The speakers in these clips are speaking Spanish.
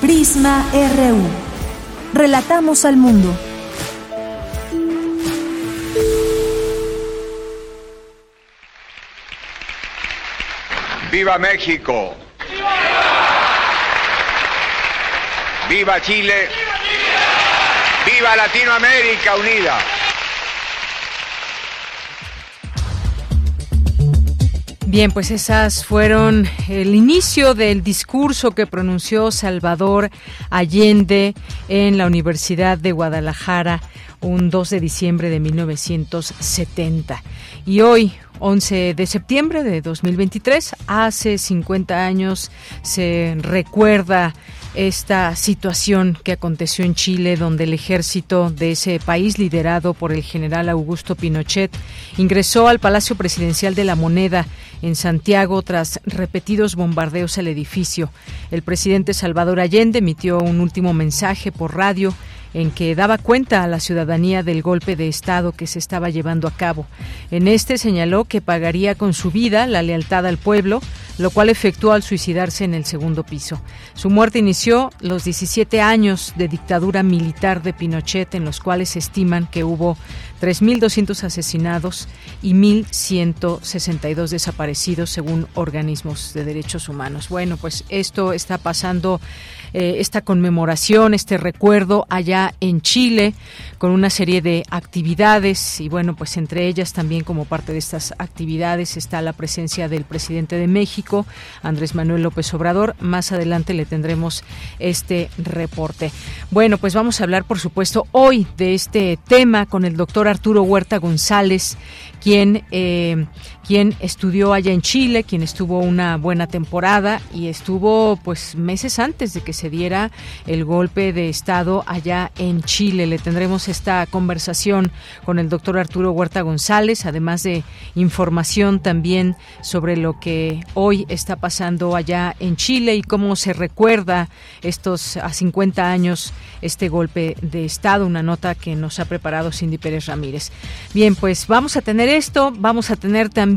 Prisma RU. Relatamos al mundo. ¡Viva México! ¡Viva Chile! ¡Viva Latinoamérica unida! Bien, pues esas fueron el inicio del discurso que pronunció Salvador Allende en la Universidad de Guadalajara un 2 de diciembre de 1970. Y hoy, 11 de septiembre de 2023, hace 50 años, se recuerda esta situación que aconteció en Chile, donde el ejército de ese país, liderado por el general Augusto Pinochet, ingresó al Palacio Presidencial de la Moneda en Santiago tras repetidos bombardeos al edificio. El presidente Salvador Allende emitió un último mensaje por radio en que daba cuenta a la ciudadanía del golpe de Estado que se estaba llevando a cabo. En este señaló que pagaría con su vida la lealtad al pueblo, lo cual efectuó al suicidarse en el segundo piso. Su muerte inició los 17 años de dictadura militar de Pinochet, en los cuales se estiman que hubo 3.200 asesinados y 1.162 desaparecidos según organismos de derechos humanos. Bueno, pues esto está pasando, eh, esta conmemoración, este recuerdo allá en Chile con una serie de actividades y bueno, pues entre ellas también como parte de estas actividades está la presencia del presidente de México, Andrés Manuel López Obrador. Más adelante le tendremos este reporte. Bueno, pues vamos a hablar por supuesto hoy de este tema con el doctor Arturo Huerta González, quien, eh, quien estudió allá en Chile, quien estuvo una buena temporada y estuvo pues meses antes de que se diera el golpe de Estado allá en Chile. Le tendremos esta conversación con el doctor Arturo Huerta González, además de información también sobre lo que hoy está pasando allá en Chile y cómo se recuerda estos a 50 años este golpe de Estado, una nota que nos ha preparado Cindy Pérez Ramírez. Bien, pues vamos a tener esto, vamos a tener también,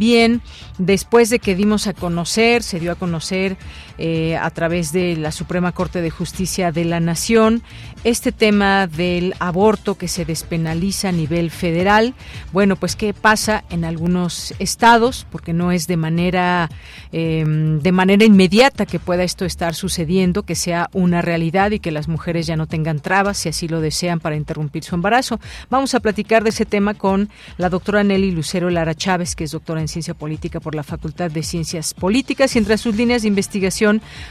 después de que dimos a conocer, se dio a conocer eh, a través de la Suprema Corte de Justicia de la Nación, este tema del aborto que se despenaliza a nivel federal. Bueno, pues qué pasa en algunos estados, porque no es de manera em, de manera inmediata que pueda esto estar sucediendo, que sea una realidad y que las mujeres ya no tengan trabas si así lo desean para interrumpir su embarazo. Vamos a platicar de ese tema con la doctora Nelly Lucero Lara Chávez, que es doctora en ciencia política por la Facultad de Ciencias Políticas y entre sus líneas de investigación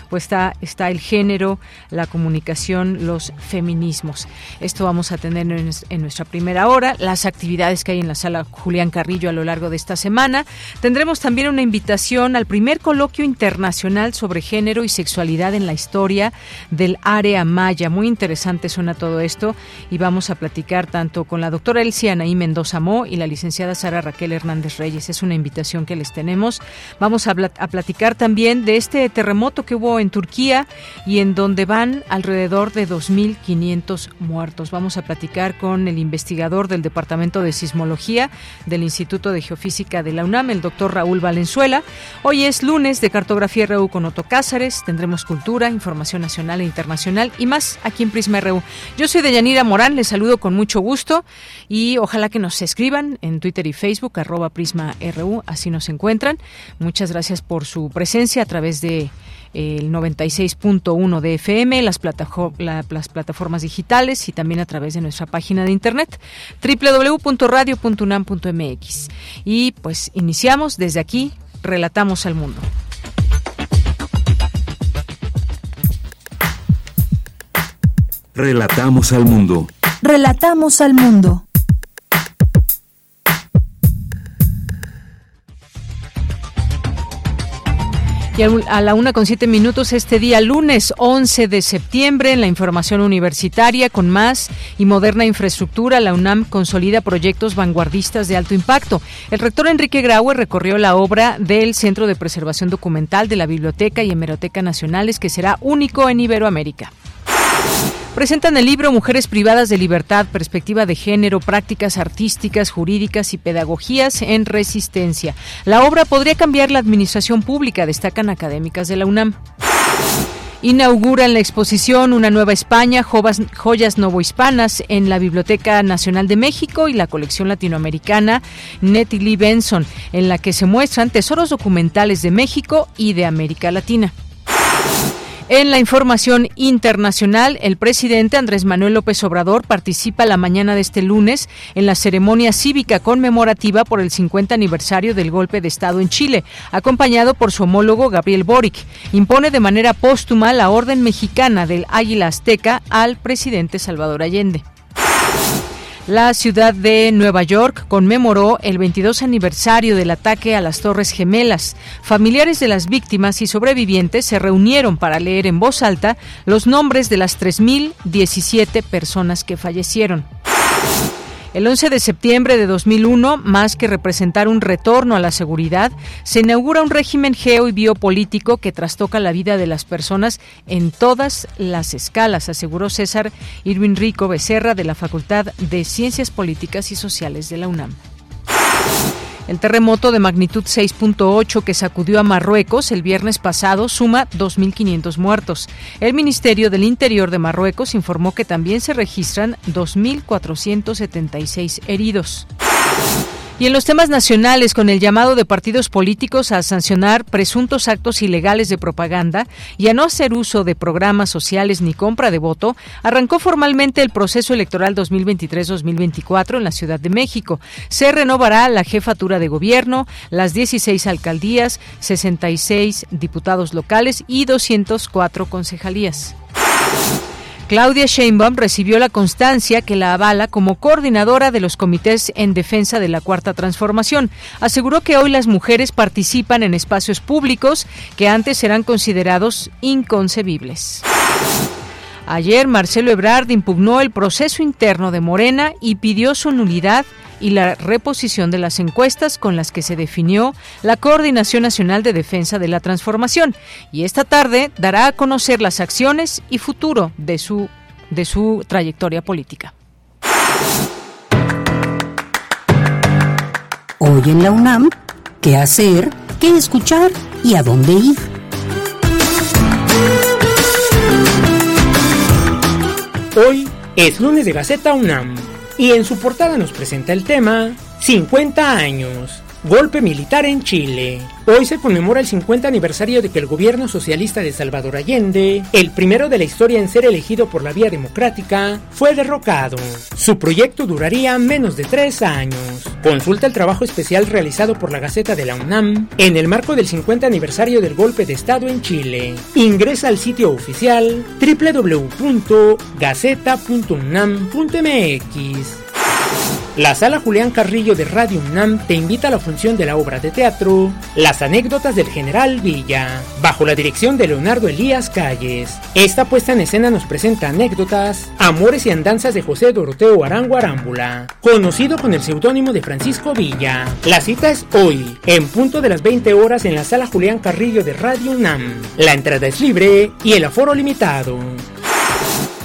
pues está, está el género, la comunicación, los feminismos. Esto vamos a tener en, nuestra primera hora, las actividades que hay en la sala Julián Carrillo a lo largo de esta semana. Tendremos también una invitación al primer coloquio internacional sobre género y sexualidad en la historia del área maya. Muy interesante suena todo esto y vamos a platicar tanto con la doctora Elsia Anaí Mendoza Mo y la licenciada Sara Raquel Hernández Reyes. Es una invitación que les tenemos. Vamos a, a platicar también de este terremoto que hubo en Turquía y en donde van alrededor de 2.500 muertos. Vamos a platicar con el investigador del Departamento de Sismología del Instituto de Geofísica de la UNAM, el doctor Raúl Valenzuela. Hoy es lunes de Cartografía RU con Otto Cázares. Tendremos cultura, información nacional e internacional y más aquí en Prisma RU. Yo soy Deyanira Morán, les saludo con mucho gusto y ojalá que nos escriban en Twitter y Facebook, arroba Prisma RU, así nos encuentran. Muchas gracias por su presencia a través de el 96.1 de FM, las, las plataformas digitales y también a través de nuestra página de internet www.radio.unam.mx. Y pues iniciamos desde aquí, relatamos al mundo. Relatamos al mundo. Relatamos al mundo. Y a la una con siete minutos este día, lunes 11 de septiembre, en la información universitaria, con más y moderna infraestructura, la UNAM consolida proyectos vanguardistas de alto impacto. El rector Enrique Graue recorrió la obra del Centro de Preservación Documental de la Biblioteca y Hemeroteca Nacionales, que será único en Iberoamérica. Presentan el libro Mujeres privadas de libertad, perspectiva de género, prácticas artísticas, jurídicas y pedagogías en resistencia. La obra podría cambiar la administración pública, destacan académicas de la UNAM. Inauguran la exposición Una Nueva España, joyas novohispanas en la Biblioteca Nacional de México y la colección latinoamericana Nettie Lee Benson, en la que se muestran tesoros documentales de México y de América Latina. En la información internacional, el presidente Andrés Manuel López Obrador participa la mañana de este lunes en la ceremonia cívica conmemorativa por el 50 aniversario del golpe de Estado en Chile, acompañado por su homólogo Gabriel Boric. Impone de manera póstuma la Orden Mexicana del Águila Azteca al presidente Salvador Allende. La ciudad de Nueva York conmemoró el 22 aniversario del ataque a las Torres Gemelas. Familiares de las víctimas y sobrevivientes se reunieron para leer en voz alta los nombres de las 3.017 personas que fallecieron. El 11 de septiembre de 2001, más que representar un retorno a la seguridad, se inaugura un régimen geo y biopolítico que trastoca la vida de las personas en todas las escalas, aseguró César Irwin Rico Becerra de la Facultad de Ciencias Políticas y Sociales de la UNAM. El terremoto de magnitud 6.8 que sacudió a Marruecos el viernes pasado suma 2.500 muertos. El Ministerio del Interior de Marruecos informó que también se registran 2.476 heridos. Y en los temas nacionales, con el llamado de partidos políticos a sancionar presuntos actos ilegales de propaganda y a no hacer uso de programas sociales ni compra de voto, arrancó formalmente el proceso electoral 2023-2024 en la Ciudad de México. Se renovará la jefatura de gobierno, las 16 alcaldías, 66 diputados locales y 204 concejalías. Claudia Sheinbaum recibió la constancia que la avala como coordinadora de los comités en defensa de la Cuarta Transformación. Aseguró que hoy las mujeres participan en espacios públicos que antes eran considerados inconcebibles. Ayer Marcelo Ebrard impugnó el proceso interno de Morena y pidió su nulidad y la reposición de las encuestas con las que se definió la Coordinación Nacional de Defensa de la Transformación y esta tarde dará a conocer las acciones y futuro de su, de su trayectoria política. Hoy en la UNAM, ¿qué hacer? ¿Qué escuchar? ¿Y a dónde ir? Hoy es lunes de Gaceta UNAM y en su portada nos presenta el tema 50 años, golpe militar en Chile. Hoy se conmemora el 50 aniversario de que el gobierno socialista de Salvador Allende, el primero de la historia en ser elegido por la vía democrática, fue derrocado. Su proyecto duraría menos de tres años. Consulta el trabajo especial realizado por la Gaceta de la UNAM en el marco del 50 aniversario del golpe de Estado en Chile. Ingresa al sitio oficial www.gaceta.unam.mx. La sala Julián Carrillo de Radio UNAM te invita a la función de la obra de teatro Las anécdotas del general Villa, bajo la dirección de Leonardo Elías Calles. Esta puesta en escena nos presenta anécdotas, amores y andanzas de José Doroteo Arango Arámbula, conocido con el seudónimo de Francisco Villa. La cita es hoy, en punto de las 20 horas en la sala Julián Carrillo de Radio UNAM. La entrada es libre y el aforo limitado.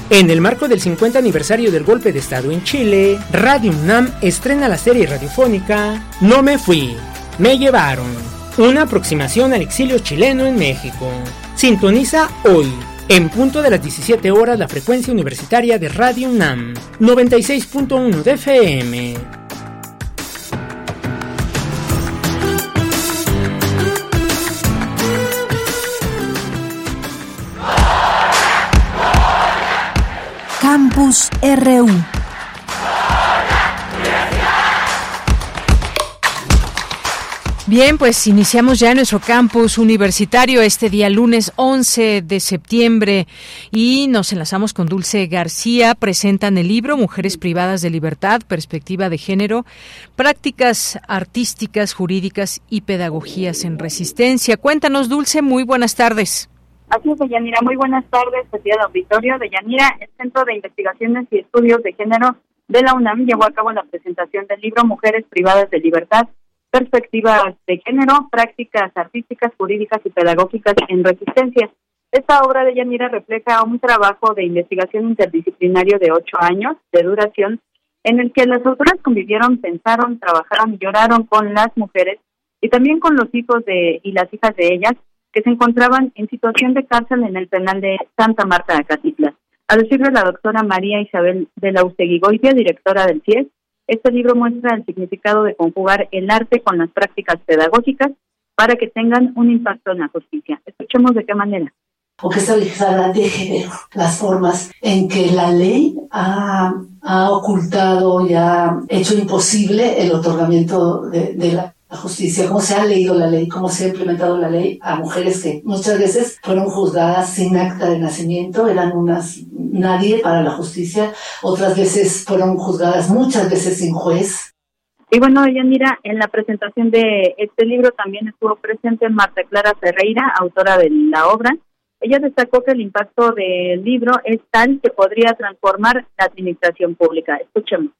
En el marco del 50 aniversario del golpe de Estado en Chile, Radio UNAM estrena la serie radiofónica No me fui, me llevaron. Una aproximación al exilio chileno en México. Sintoniza hoy, en punto de las 17 horas, la frecuencia universitaria de Radio UNAM, 96.1 de FM. Campus RU. Bien, pues iniciamos ya nuestro campus universitario este día lunes 11 de septiembre y nos enlazamos con Dulce García. Presentan el libro Mujeres privadas de libertad, perspectiva de género, prácticas artísticas, jurídicas y pedagogías en resistencia. Cuéntanos, Dulce, muy buenas tardes. Así es, Deyanira. Muy buenas tardes, de auditorio. Deyanira, el Centro de Investigaciones y Estudios de Género de la UNAM llevó a cabo la presentación del libro Mujeres privadas de libertad, perspectivas de género, prácticas artísticas, jurídicas y pedagógicas en resistencia. Esta obra de Yanira refleja un trabajo de investigación interdisciplinario de ocho años de duración en el que las autoras convivieron, pensaron, trabajaron y lloraron con las mujeres y también con los hijos de y las hijas de ellas que se encontraban en situación de cárcel en el penal de Santa Marta de Acatitla. A decirle la doctora María Isabel de la Usteguigoitia, directora del CIES, este libro muestra el significado de conjugar el arte con las prácticas pedagógicas para que tengan un impacto en la justicia. Escuchemos de qué manera. Porque esta legislación de género, las formas en que la ley ha, ocultado y ha hecho imposible el otorgamiento de, de la la justicia, cómo se ha leído la ley, cómo se ha implementado la ley a mujeres que muchas veces fueron juzgadas sin acta de nacimiento, eran unas nadie para la justicia, otras veces fueron juzgadas muchas veces sin juez. Y bueno, mira, en la presentación de este libro también estuvo presente Marta Clara Ferreira, autora de la obra. Ella destacó que el impacto del libro es tal que podría transformar la administración pública. Escuchemos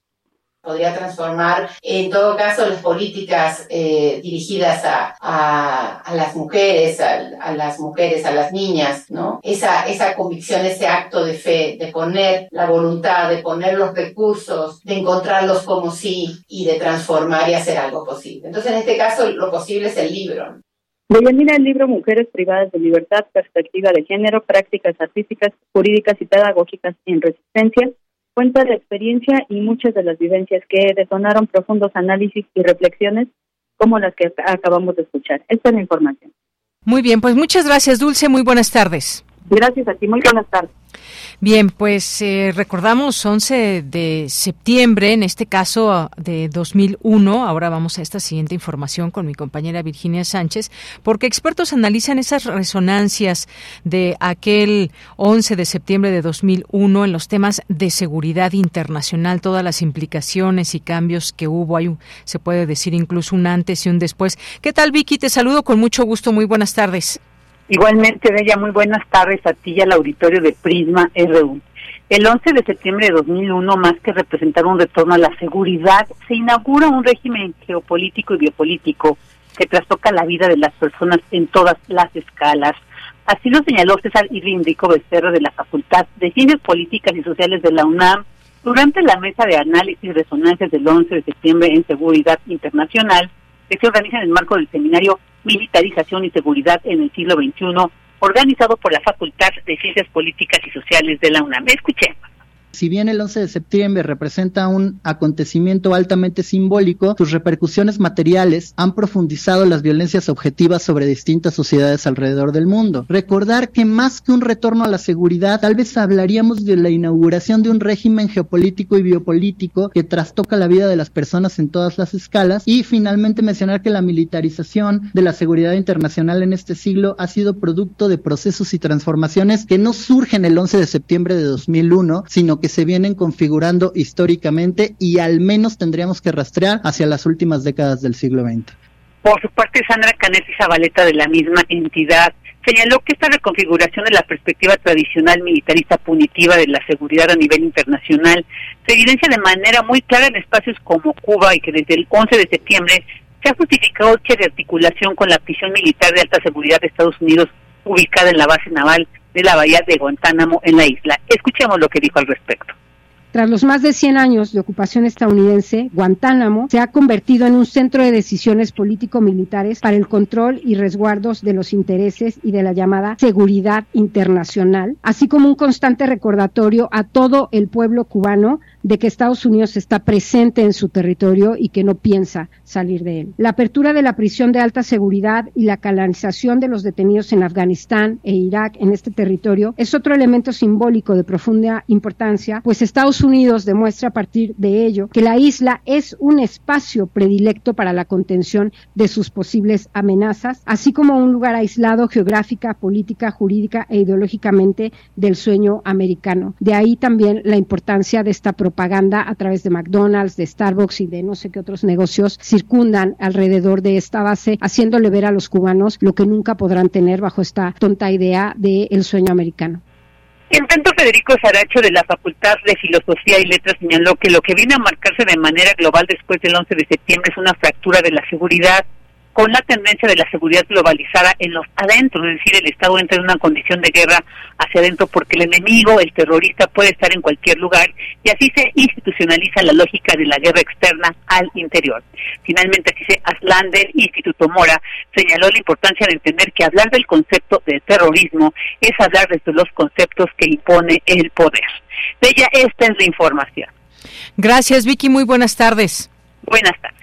podría transformar, en todo caso, las políticas eh, dirigidas a, a, las mujeres, a, las mujeres, a las niñas, ¿no? Esa, esa convicción, ese acto de fe, de poner la voluntad, de poner los recursos, de encontrarlos como sí y de transformar y hacer algo posible. Entonces, en este caso, lo posible es el libro. Deyanira el libro Mujeres privadas de libertad, perspectiva de género, prácticas artísticas, jurídicas y pedagógicas en resistencia, cuenta de experiencia y muchas de las vivencias que detonaron profundos análisis y reflexiones como las que acabamos de escuchar. Esta es la información. Muy bien, pues muchas gracias, Dulce. Muy buenas tardes. Gracias a ti. Muy buenas tardes. Bien, pues eh, recordamos 11 de septiembre, en este caso de 2001. Ahora vamos a esta siguiente información con mi compañera Virginia Sánchez, porque expertos analizan esas resonancias de aquel 11 de septiembre de 2001 en los temas de seguridad internacional, todas las implicaciones y cambios que hubo. Hay, se puede decir incluso un antes y un después. ¿Qué tal, Vicky? Te saludo con mucho gusto. Muy buenas tardes. Igualmente, Bella, muy buenas tardes a ti al auditorio de Prisma RU. El 11 de septiembre de 2001, más que representar un retorno a la seguridad, se inaugura un régimen geopolítico y biopolítico que trastoca la vida de las personas en todas las escalas. Así lo señaló César Irving Rico Becerra de la Facultad de Ciencias Políticas y Sociales de la UNAM durante la mesa de análisis y resonancias del 11 de septiembre en seguridad internacional que se organiza en el marco del seminario Militarización y Seguridad en el siglo XXI, organizado por la Facultad de Ciencias Políticas y Sociales de la UNAM. Escuchemos. Si bien el 11 de septiembre representa un acontecimiento altamente simbólico, sus repercusiones materiales han profundizado las violencias objetivas sobre distintas sociedades alrededor del mundo. Recordar que más que un retorno a la seguridad, tal vez hablaríamos de la inauguración de un régimen geopolítico y biopolítico que trastoca la vida de las personas en todas las escalas y finalmente mencionar que la militarización de la seguridad internacional en este siglo ha sido producto de procesos y transformaciones que no surgen el 11 de septiembre de 2001, sino que se vienen configurando históricamente y al menos tendríamos que rastrear hacia las últimas décadas del siglo XX. Por su parte, Sandra Canet y Zabaleta de la misma entidad señaló que esta reconfiguración de la perspectiva tradicional militarista punitiva de la seguridad a nivel internacional se evidencia de manera muy clara en espacios como Cuba y que desde el 11 de septiembre se ha justificado que de articulación con la prisión militar de alta seguridad de Estados Unidos ubicada en la base naval de la bahía de Guantánamo en la isla. Escuchemos lo que dijo al respecto. Tras los más de 100 años de ocupación estadounidense, Guantánamo se ha convertido en un centro de decisiones político-militares para el control y resguardos de los intereses y de la llamada seguridad internacional, así como un constante recordatorio a todo el pueblo cubano de que Estados Unidos está presente en su territorio y que no piensa salir de él. La apertura de la prisión de alta seguridad y la canalización de los detenidos en Afganistán e Irak en este territorio es otro elemento simbólico de profunda importancia, pues Estados Unidos demuestra a partir de ello que la isla es un espacio predilecto para la contención de sus posibles amenazas, así como un lugar aislado geográfica, política, jurídica e ideológicamente del sueño americano. De ahí también la importancia de esta propaganda a través de McDonald's, de Starbucks y de no sé qué otros negocios circundan alrededor de esta base, haciéndole ver a los cubanos lo que nunca podrán tener bajo esta tonta idea del sueño americano. En tanto, Federico Saracho de la Facultad de Filosofía y Letras señaló que lo que viene a marcarse de manera global después del 11 de septiembre es una fractura de la seguridad con la tendencia de la seguridad globalizada en los adentros, es decir, el Estado entra en una condición de guerra hacia adentro porque el enemigo, el terrorista, puede estar en cualquier lugar y así se institucionaliza la lógica de la guerra externa al interior. Finalmente, dice Aslan del Instituto Mora, señaló la importancia de entender que hablar del concepto de terrorismo es hablar desde los conceptos que impone el poder. De ella, esta es la información. Gracias, Vicky. Muy buenas tardes. Buenas tardes.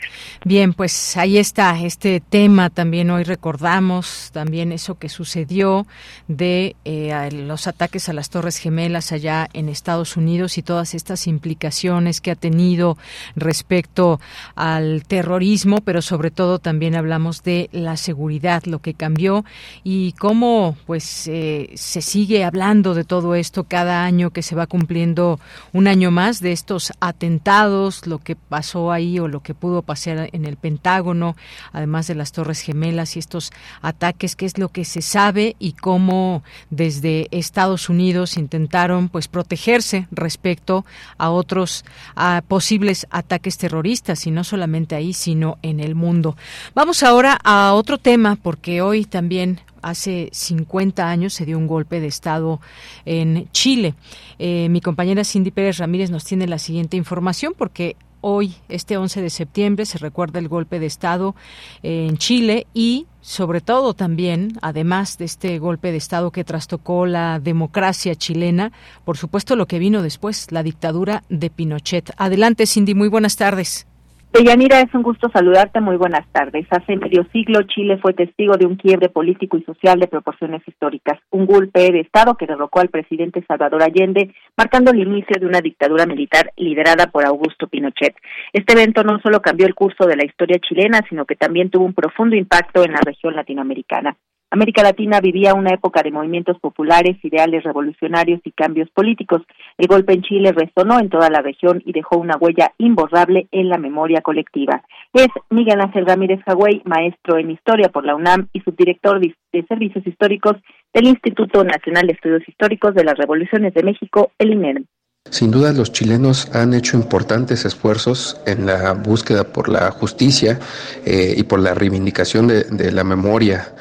Bien, pues ahí está este tema. También hoy recordamos también eso que sucedió de eh, los ataques a las Torres Gemelas allá en Estados Unidos y todas estas implicaciones que ha tenido respecto al terrorismo, pero sobre todo también hablamos de la seguridad, lo que cambió y cómo pues eh, se sigue hablando de todo esto cada año que se va cumpliendo un año más de estos atentados, lo que pasó ahí o lo que pudo pasar en el Pentágono, además de las Torres Gemelas y estos ataques, qué es lo que se sabe y cómo desde Estados Unidos intentaron pues protegerse respecto a otros a posibles ataques terroristas y no solamente ahí, sino en el mundo. Vamos ahora a otro tema porque hoy también hace 50 años se dio un golpe de Estado en Chile. Eh, mi compañera Cindy Pérez Ramírez nos tiene la siguiente información porque Hoy, este 11 de septiembre, se recuerda el golpe de Estado en Chile y sobre todo también, además de este golpe de Estado que trastocó la democracia chilena, por supuesto lo que vino después, la dictadura de Pinochet. Adelante, Cindy, muy buenas tardes. Deyanira, es un gusto saludarte. Muy buenas tardes. Hace medio siglo Chile fue testigo de un quiebre político y social de proporciones históricas, un golpe de Estado que derrocó al presidente Salvador Allende, marcando el inicio de una dictadura militar liderada por Augusto Pinochet. Este evento no solo cambió el curso de la historia chilena, sino que también tuvo un profundo impacto en la región latinoamericana. América Latina vivía una época de movimientos populares, ideales revolucionarios y cambios políticos. El golpe en Chile resonó en toda la región y dejó una huella imborrable en la memoria colectiva. Es Miguel Ángel Ramírez Jagüey, maestro en historia por la UNAM y subdirector de Servicios Históricos del Instituto Nacional de Estudios Históricos de las Revoluciones de México, el INERM. Sin duda los chilenos han hecho importantes esfuerzos en la búsqueda por la justicia eh, y por la reivindicación de, de la memoria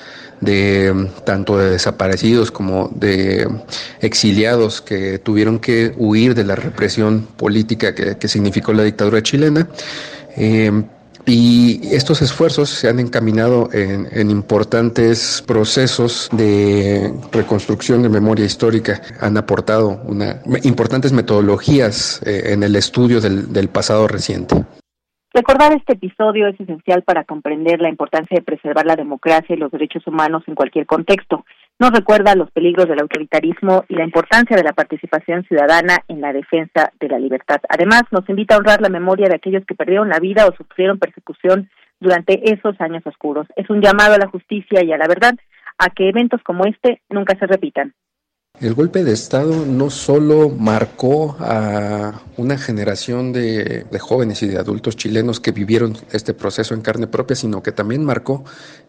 de tanto de desaparecidos como de exiliados que tuvieron que huir de la represión política que, significó la dictadura chilena. Eh, y estos esfuerzos se han encaminado en, importantes procesos de reconstrucción de memoria histórica, han aportado importantes metodologías eh, en el estudio del pasado reciente. Recordar este episodio es esencial para comprender la importancia de preservar la democracia y los derechos humanos en cualquier contexto. Nos recuerda los peligros del autoritarismo y la importancia de la participación ciudadana en la defensa de la libertad. Además, nos invita a honrar la memoria de aquellos que perdieron la vida o sufrieron persecución durante esos años oscuros. Es un llamado a la justicia y a la verdad a que eventos como este nunca se repitan. El golpe de Estado no solo marcó a una generación de, jóvenes y de adultos chilenos que vivieron este proceso en carne propia, sino que también marcó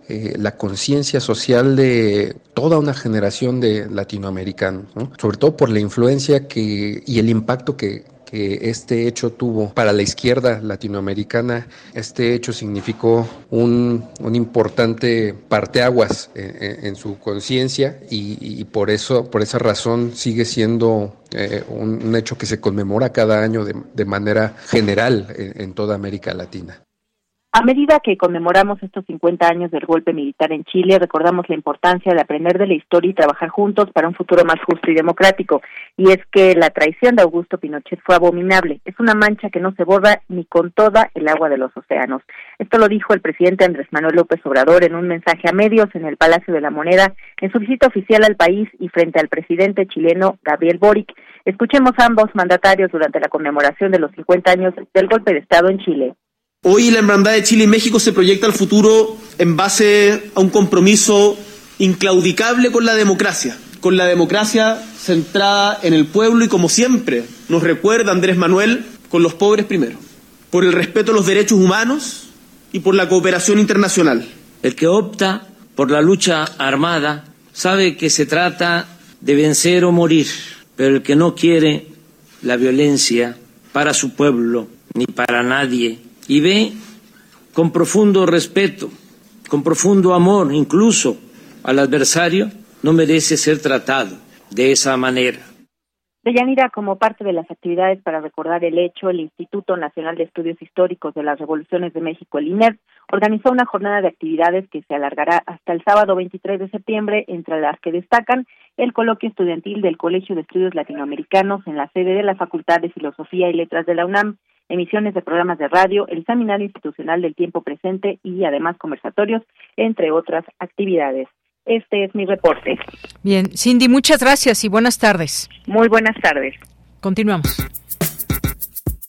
eh, la conciencia social de toda una generación de latinoamericanos, sobre todo por la influencia que, y el impacto que, este hecho tuvo para la izquierda latinoamericana. Este hecho significó un, un importante parteaguas en, en su conciencia y, por eso, por esa razón, sigue siendo eh, un, hecho que se conmemora cada año de, manera general en toda América Latina. A medida que conmemoramos estos 50 años del golpe militar en Chile, recordamos la importancia de aprender de la historia y trabajar juntos para un futuro más justo y democrático. Y es que la traición de Augusto Pinochet fue abominable. Es una mancha que no se borra ni con toda el agua de los océanos. Esto lo dijo el presidente Andrés Manuel López Obrador en un mensaje a medios en el Palacio de la Moneda en su visita oficial al país y frente al presidente chileno Gabriel Boric. Escuchemos ambos mandatarios durante la conmemoración de los 50 años del golpe de Estado en Chile. Hoy la Hermandad de Chile y México se proyecta al futuro en base a un compromiso inclaudicable con la democracia, con la democracia centrada en el pueblo y como siempre nos recuerda Andrés Manuel, con los pobres primero, por el respeto a los derechos humanos y por la cooperación internacional. El que opta por la lucha armada sabe que se trata de vencer o morir, pero el que no quiere la violencia para su pueblo ni para nadie y ve con profundo respeto, con profundo amor incluso al adversario, no merece ser tratado de esa manera. Deyanira, como parte de las actividades para recordar el hecho, el Instituto Nacional de Estudios Históricos de las Revoluciones de México, el INER, organizó una jornada de actividades que se alargará hasta el sábado 23 de septiembre, entre las que destacan el coloquio estudiantil del Colegio de Estudios Latinoamericanos en la sede de la Facultad de Filosofía y Letras de la UNAM, emisiones de programas de radio, el seminario institucional del tiempo presente y además conversatorios, entre otras actividades. Este es mi reporte. Bien, Cindy, muchas gracias y buenas tardes. Muy buenas tardes. Continuamos.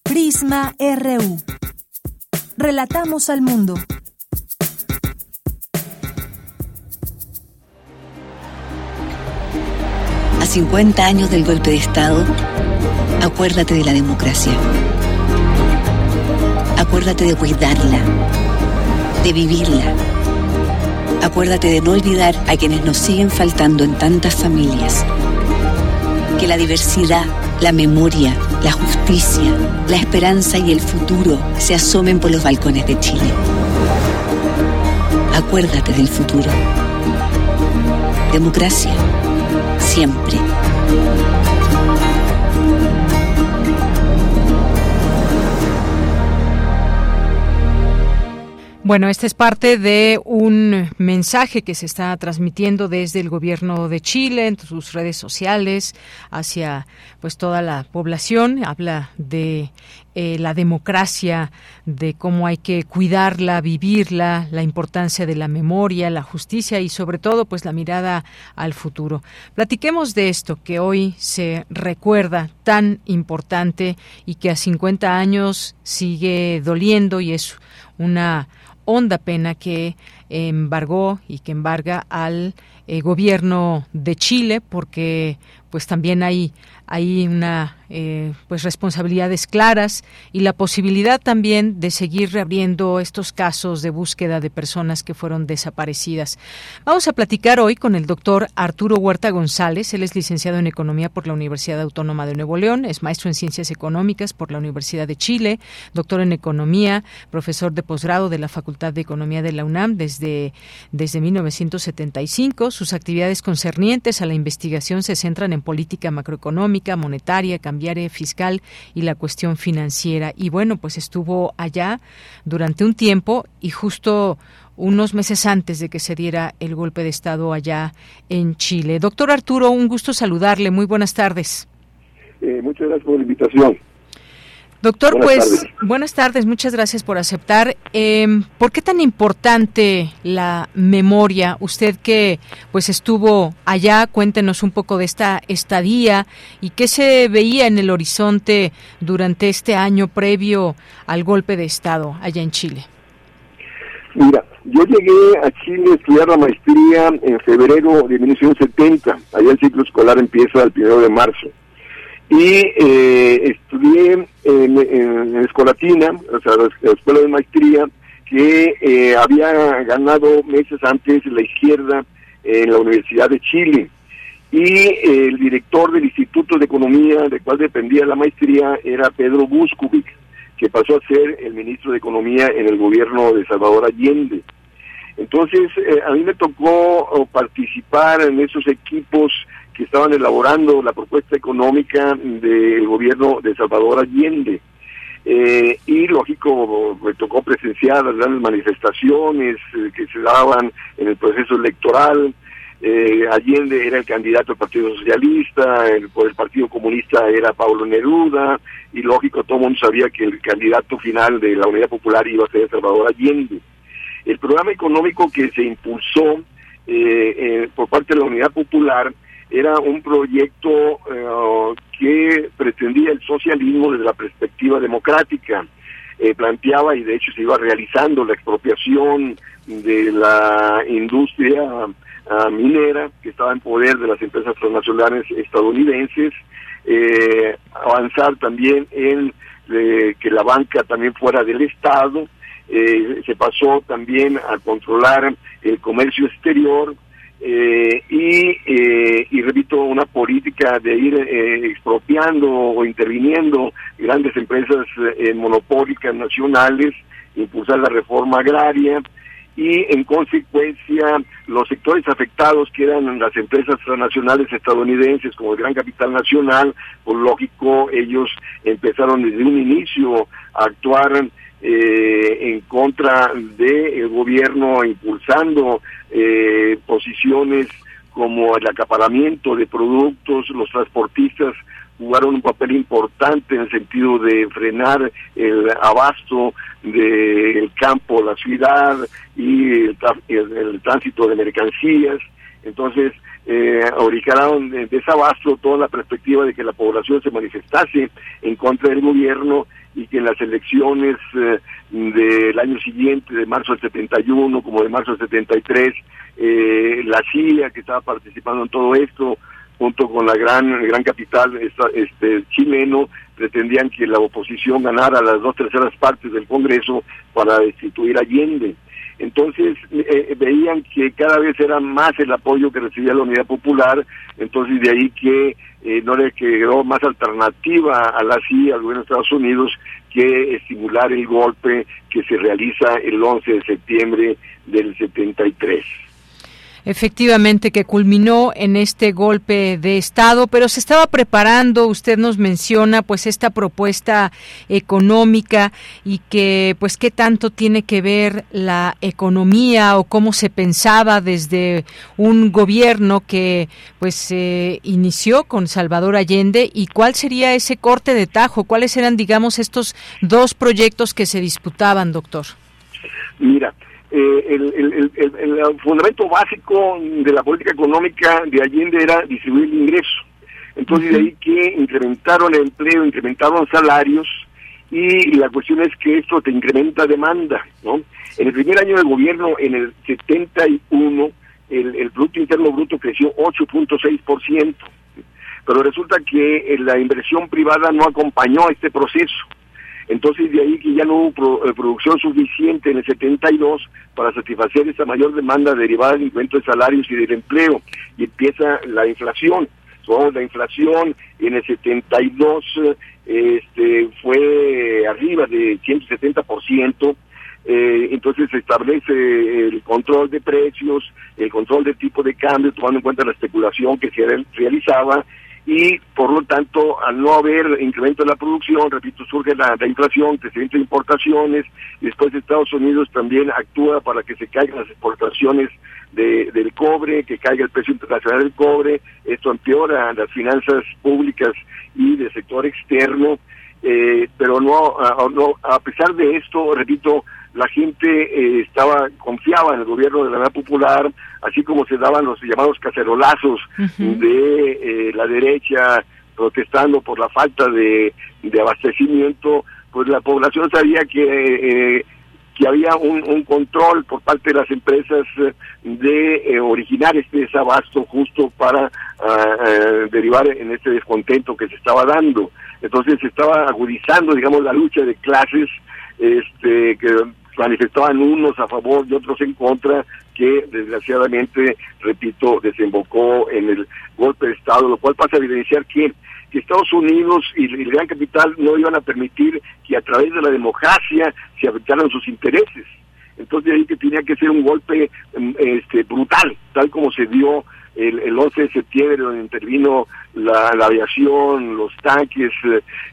Prisma RU. Relatamos al mundo. A 50 años del golpe de Estado, acuérdate de la democracia. Acuérdate de cuidarla, de vivirla Acuérdate de no olvidar a quienes nos siguen faltando en tantas familias. Que la diversidad, la memoria, la justicia, la esperanza y el futuro se asomen por los balcones de Chile. Acuérdate del futuro. Democracia, siempre. Bueno, este es parte de un mensaje que se está transmitiendo desde el gobierno de Chile en sus redes sociales hacia pues toda la población. Habla de eh, la democracia, de cómo hay que cuidarla, vivirla, la importancia de la memoria, la justicia y sobre todo pues la mirada al futuro. Platiquemos de esto que hoy se recuerda tan importante y que a 50 años sigue doliendo y es una honda pena que embargó y que embarga al eh, gobierno de Chile porque pues también hay hay una eh, pues responsabilidades claras y la posibilidad también de seguir reabriendo estos casos de búsqueda de personas que fueron desaparecidas. Vamos a platicar hoy con el doctor Arturo Huerta González. Él es licenciado en Economía por la Universidad Autónoma de Nuevo León, es maestro en Ciencias Económicas por la Universidad de Chile, doctor en Economía, profesor de posgrado de la Facultad de Economía de la UNAM desde, desde 1975. Sus actividades concernientes a la investigación se centran en política macroeconómica, monetaria, fiscal y la cuestión financiera. Y bueno, pues estuvo allá durante un tiempo y justo unos meses antes de que se diera el golpe de Estado allá en Chile. Doctor Arturo, un gusto saludarle. Muy buenas tardes. Eh, muchas gracias por la invitación. Doctor, pues buenas tardes, muchas gracias por aceptar. Eh, ¿Por qué tan importante la memoria? Usted que pues estuvo allá, cuéntenos un poco de esta estadía y qué se veía en el horizonte durante este año previo al golpe de Estado allá en Chile. Mira, yo llegué a Chile a estudiar la maestría en febrero de 1970. Allá el ciclo escolar empieza el primero de marzo y eh, estudié en, en, Escolatina, o sea, la escuela de maestría, que eh, había ganado meses antes la izquierda en la Universidad de Chile. Y el director del Instituto de Economía, del cual dependía la maestría, era Pedro Buscovic, que pasó a ser el ministro de Economía en el gobierno de Salvador Allende. Entonces, eh, a mí me tocó participar en esos equipos que estaban elaborando la propuesta económica del gobierno de Salvador Allende. Eh, y lógico, me tocó presenciar las grandes manifestaciones eh, que se daban en el proceso electoral. Eh, Allende era el candidato del Partido Socialista, el, por el Partido Comunista era Pablo Neruda, y lógico, todo el mundo sabía que el candidato final de la Unidad Popular iba a ser Salvador Allende. El programa económico que se impulsó por parte de la Unidad Popular era un proyecto eh, que pretendía el socialismo desde la perspectiva democrática. Eh, planteaba y de hecho se iba realizando la expropiación de la industria ah, minera que estaba en poder de las empresas transnacionales estadounidenses, eh, avanzar también en que la banca también fuera del Estado, se pasó también a controlar el comercio exterior, eh, y, eh, y repito, una política de ir eh, expropiando o interviniendo grandes empresas eh, monopólicas nacionales, impulsar la reforma agraria y en consecuencia los sectores afectados que eran las empresas transnacionales estadounidenses como el Gran Capital Nacional, por lógico ellos empezaron desde un inicio a actuar eh, en contra del gobierno, impulsando eh, posiciones como el acaparamiento de productos, los transportistas jugaron un papel importante en el sentido de frenar el abasto del campo la ciudad y el, tránsito de mercancías. Entonces, eh, originaron de desabasto toda la perspectiva de que la población se manifestase en contra del gobierno y que en las elecciones eh, del año siguiente, de marzo del 71 como de marzo del 73, eh, la CIA que estaba participando en todo esto, junto con la gran gran capital este chileno, pretendían que la oposición ganara las dos terceras partes del Congreso para destituir a Allende. Entonces eh, veían que cada vez era más el apoyo que recibía la Unidad Popular, entonces de ahí que eh, no le quedó más alternativa a la CIA, al gobierno de Estados Unidos, que estimular el golpe que se realiza el 11 de septiembre del 73 efectivamente que culminó en este golpe de Estado, pero se estaba preparando, usted nos menciona, pues esta propuesta económica y que, pues, qué tanto tiene que ver la economía o cómo se pensaba desde un gobierno que, pues, se inició con Salvador Allende y cuál sería ese corte de tajo, cuáles eran, digamos, estos dos proyectos que se disputaban, doctor. Mira, eh, el, el, fundamento básico de la política económica de Allende era distribuir el ingreso. Entonces, de ahí que incrementaron el empleo, incrementaron salarios, y la cuestión es que esto te incrementa demanda, ¿no? En el primer año de gobierno, en el 71, el, el Producto Interno Bruto creció 8.6%, pero resulta que eh, la inversión privada no acompañó este proceso. Entonces de ahí que ya no hubo eh, producción suficiente en el 72 para satisfacer esa mayor demanda derivada del incremento de salarios y del empleo y empieza la inflación. la inflación en el 72 este, fue arriba de 170%. Eh, entonces se establece el control de precios, el control de tipo de cambio, tomando en cuenta la especulación que se realizaba y por lo tanto al no haber incremento de la producción, repito, surge la, inflación, crecimiento de importaciones, después Estados Unidos también actúa para que se caigan las exportaciones de, del cobre, que caiga el precio internacional del cobre, esto empeora las finanzas públicas y del sector externo, eh, pero no, a pesar de esto, repito, la gente eh, estaba confiaba en el gobierno de la Unidad Popular, así como se daban los llamados cacerolazos de eh, la derecha protestando por la falta de, abastecimiento, pues la población sabía que eh, que había un, control por parte de las empresas de originar este desabasto justo para ah, derivar en este descontento que se estaba dando. Entonces se estaba agudizando, digamos, la lucha de clases este que manifestaban unos a favor y otros en contra, que desgraciadamente, repito, desembocó en el golpe de Estado, lo cual pasa a evidenciar que, que Estados Unidos y el gran capital no iban a permitir que a través de la democracia se afectaran sus intereses. Entonces ahí que tenía que ser un golpe mm, este, brutal, tal como se dio el, el 11 de septiembre, donde intervino la, aviación, los tanques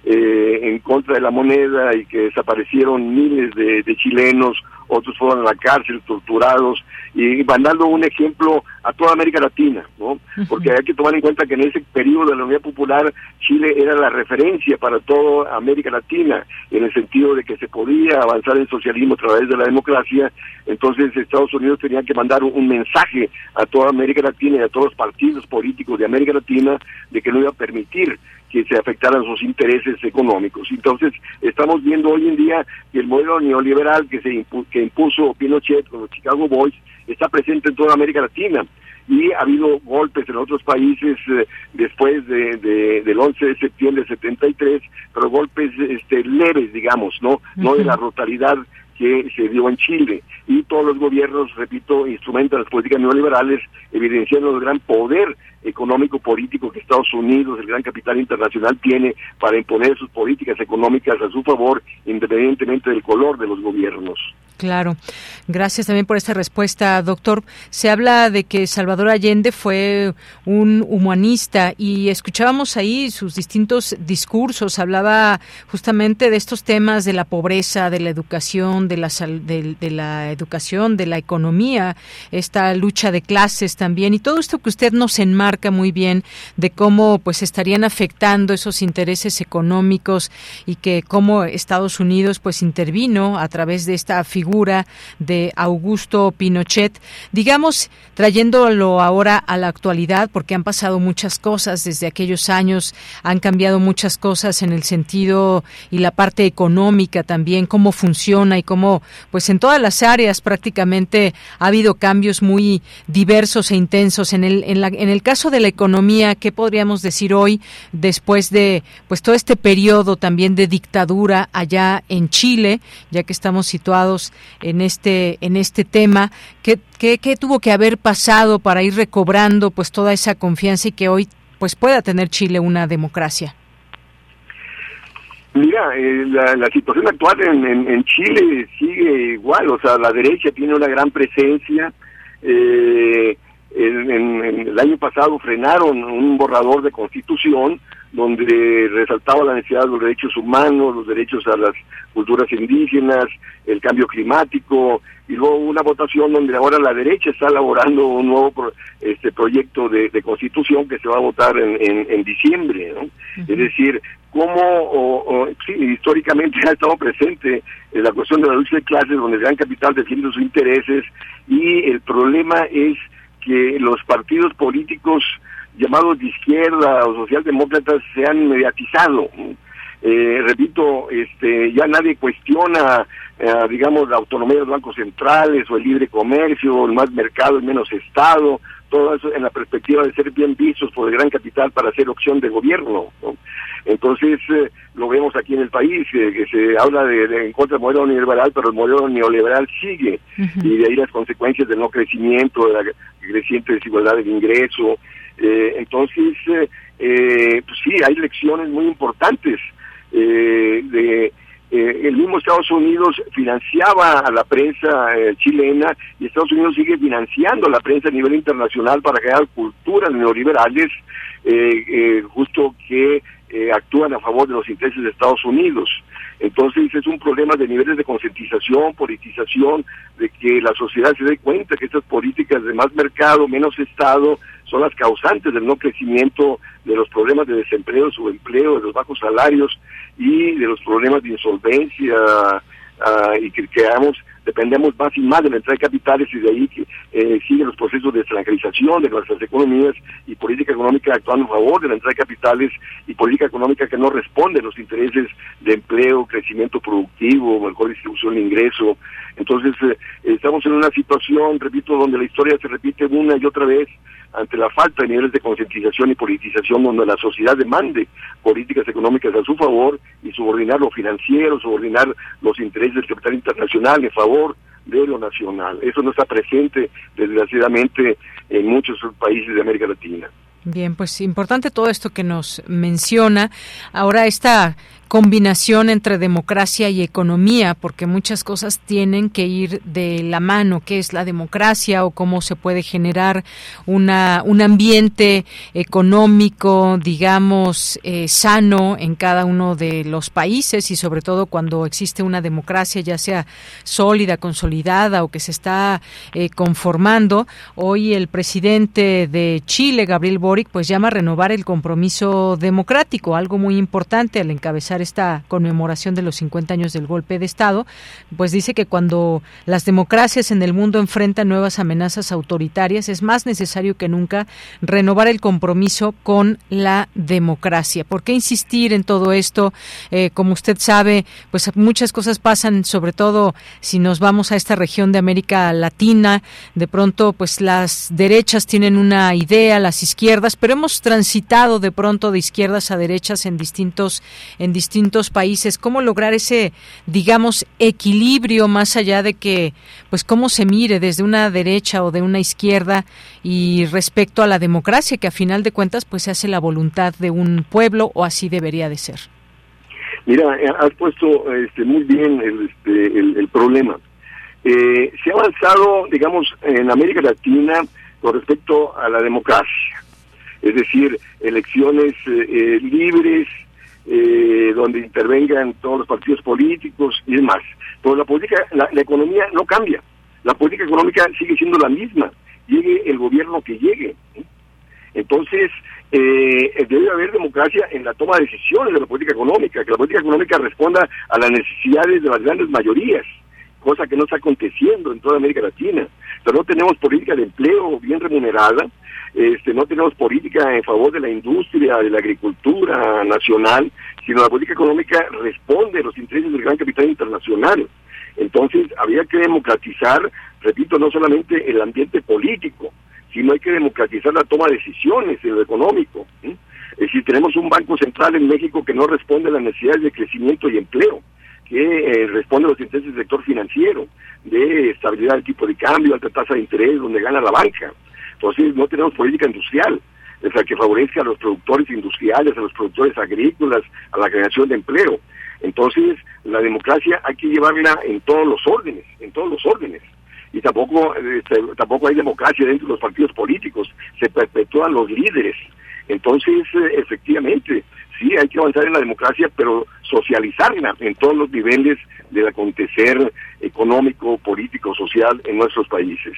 eh, en contra de la moneda y que desaparecieron miles de, de chilenos, otros fueron a la cárcel, torturados, y mandando un ejemplo a toda América Latina, ¿no? Porque hay que tomar en cuenta que en ese periodo de la Unidad Popular Chile era la referencia para toda América Latina, en el sentido de que se podía avanzar en socialismo a través de la democracia, entonces Estados Unidos tenía que mandar un mensaje a toda América Latina y a todos los partidos políticos de América Latina de que no iba a permitir que se afectaran sus intereses económicos. Entonces, estamos viendo hoy en día que el modelo neoliberal que se que impuso Pinochet con los Chicago Boys está presente en toda América Latina y ha habido golpes en otros países eh, después de, del 11 de septiembre de 73, pero golpes este, leves, digamos, no no de la brutalidad que se dio en Chile. Y todos los gobiernos, repito, instrumentan las políticas neoliberales, evidenciando el gran poder económico político que Estados Unidos, el gran capital internacional, tiene para imponer sus políticas económicas a su favor, independientemente del color de los gobiernos. Claro. Gracias también por esta respuesta, doctor. Se habla de que Salvador Allende fue un humanista y escuchábamos ahí sus distintos discursos. Hablaba justamente de estos temas de la pobreza, de la educación, de la, de, de la educación, de la economía, esta lucha de clases también y todo esto que usted nos enmarca muy bien de cómo pues estarían afectando esos intereses económicos y que cómo Estados Unidos pues intervino a través de esta figura de Augusto Pinochet, digamos, trayéndolo ahora a la actualidad, porque han pasado muchas cosas desde aquellos años, han cambiado muchas cosas en el sentido y la parte económica también, cómo funciona y cómo, pues en todas las áreas prácticamente ha habido cambios muy diversos e intensos. En el, en, la, el caso de la economía, ¿qué podríamos decir hoy después de pues todo este periodo también de dictadura allá en Chile, ya que estamos situados en este en este tema qué, qué, tuvo que haber pasado para ir recobrando pues toda esa confianza y que hoy pues pueda tener Chile una democracia Mira, eh, la, situación actual en, Chile sigue igual, o sea, la derecha tiene una gran presencia. Eh, en, el año pasado frenaron un borrador de constitución donde resaltaba la necesidad de los derechos humanos, los derechos a las culturas indígenas, el cambio climático, y luego una votación donde ahora la derecha está elaborando un nuevo este proyecto de, constitución que se va a votar en, en, diciembre. ¿no? Es decir, cómo sí, históricamente ha estado presente en la cuestión de la lucha de clases, donde el gran capital defiende sus intereses, y el problema es que los partidos políticos llamados de izquierda o socialdemócratas se han mediatizado. Eh, repito, este, ya nadie cuestiona, eh, digamos, la autonomía de los bancos centrales o el libre comercio, el más mercado, el menos Estado, todo eso en la perspectiva de ser bien vistos por el gran capital para hacer opción de gobierno. Entonces, eh, lo vemos aquí en el país, que se habla de, en contra del modelo neoliberal, pero el modelo neoliberal sigue, y de ahí las consecuencias del no crecimiento, de la creciente desigualdad del ingreso, eh, entonces, eh, eh, pues sí, hay lecciones muy importantes. de El mismo Estados Unidos financiaba a la prensa chilena y Estados Unidos sigue financiando a la prensa a nivel internacional para crear culturas neoliberales justo que actúan a favor de los intereses de Estados Unidos. Entonces es un problema de niveles de concientización, politización, de que la sociedad se dé cuenta que estas políticas de más mercado, menos Estado, son las causantes del no crecimiento, de los problemas de desempleo, subempleo, de los bajos salarios y de los problemas de insolvencia ah, y que creamos dependemos más y más de la entrada de capitales y de ahí que eh, siguen los procesos de extranjerización de nuestras economías y política económica actuando a favor de la entrada de capitales y política económica que no responde a los intereses de empleo, crecimiento productivo, mejor distribución de ingreso. Entonces, eh, estamos en una situación, repito, donde la historia se repite una y otra vez ante la falta de niveles de concientización y politización donde la sociedad demande políticas económicas a su favor y subordinar lo financiero, subordinar los intereses del capital internacional en favor de lo nacional. Eso no está presente, desgraciadamente, en muchos países de América Latina. Bien, pues importante todo esto que nos menciona. Ahora esta combinación entre democracia y economía, porque muchas cosas tienen que ir de la mano, qué es la democracia o cómo se puede generar una, un ambiente económico, digamos, eh, sano en cada uno de los países y sobre todo cuando existe una democracia, ya sea sólida, consolidada o que se está eh, conformando. Hoy el presidente de Chile, Gabriel pues llama a renovar el compromiso democrático, algo muy importante al encabezar esta conmemoración de los 50 años del golpe de Estado, pues dice que cuando las democracias en el mundo enfrentan nuevas amenazas autoritarias, es más necesario que nunca renovar el compromiso con la democracia. ¿Por qué insistir en todo esto? Eh, como usted sabe, pues muchas cosas pasan, sobre todo si nos vamos a esta región de América Latina, de pronto pues las derechas tienen una idea, las izquierdas, pero hemos transitado de pronto de izquierdas a derechas en distintos en distintos países, cómo lograr ese, digamos, equilibrio más allá de que, pues, cómo se mire desde una derecha o de una izquierda y respecto a la democracia, que a final de cuentas, pues, se hace la voluntad de un pueblo o así debería de ser. Mira, eh, has puesto este, muy bien el, este, el, problema. Eh, se ha avanzado, digamos, en América Latina con respecto a la democracia, es decir, elecciones eh, libres, eh, donde intervengan todos los partidos políticos y demás. Pero la política, la, economía no cambia. La política económica sigue siendo la misma, llegue el gobierno que llegue. Entonces, eh, debe haber democracia en la toma de decisiones de la política económica, que la política económica responda a las necesidades de las grandes mayorías, cosa que no está aconteciendo en toda América Latina. Pero no tenemos política de empleo bien remunerada, este, no tenemos política en favor de la industria, de la agricultura nacional, sino la política económica responde a los intereses del gran capital internacional. Entonces, había que democratizar, repito, no solamente el ambiente político, sino hay que democratizar la toma de decisiones en lo económico. Es decir, tenemos un Banco Central en México que no responde a las necesidades de crecimiento y empleo, que eh, responde a los intereses del sector financiero, de estabilidad del tipo de cambio, alta tasa de interés, donde gana la banca. Entonces no tenemos política industrial, o sea, que favorezca a los productores industriales, a los productores agrícolas, a la creación de empleo. Entonces, la democracia hay que llevarla en todos los órdenes, en todos los órdenes. Y tampoco, este, tampoco hay democracia dentro de los partidos políticos, se perpetúan los líderes. Entonces, eh, efectivamente, sí hay que avanzar en la democracia, pero socializarla en todos los niveles del acontecer económico, político, social en nuestros países.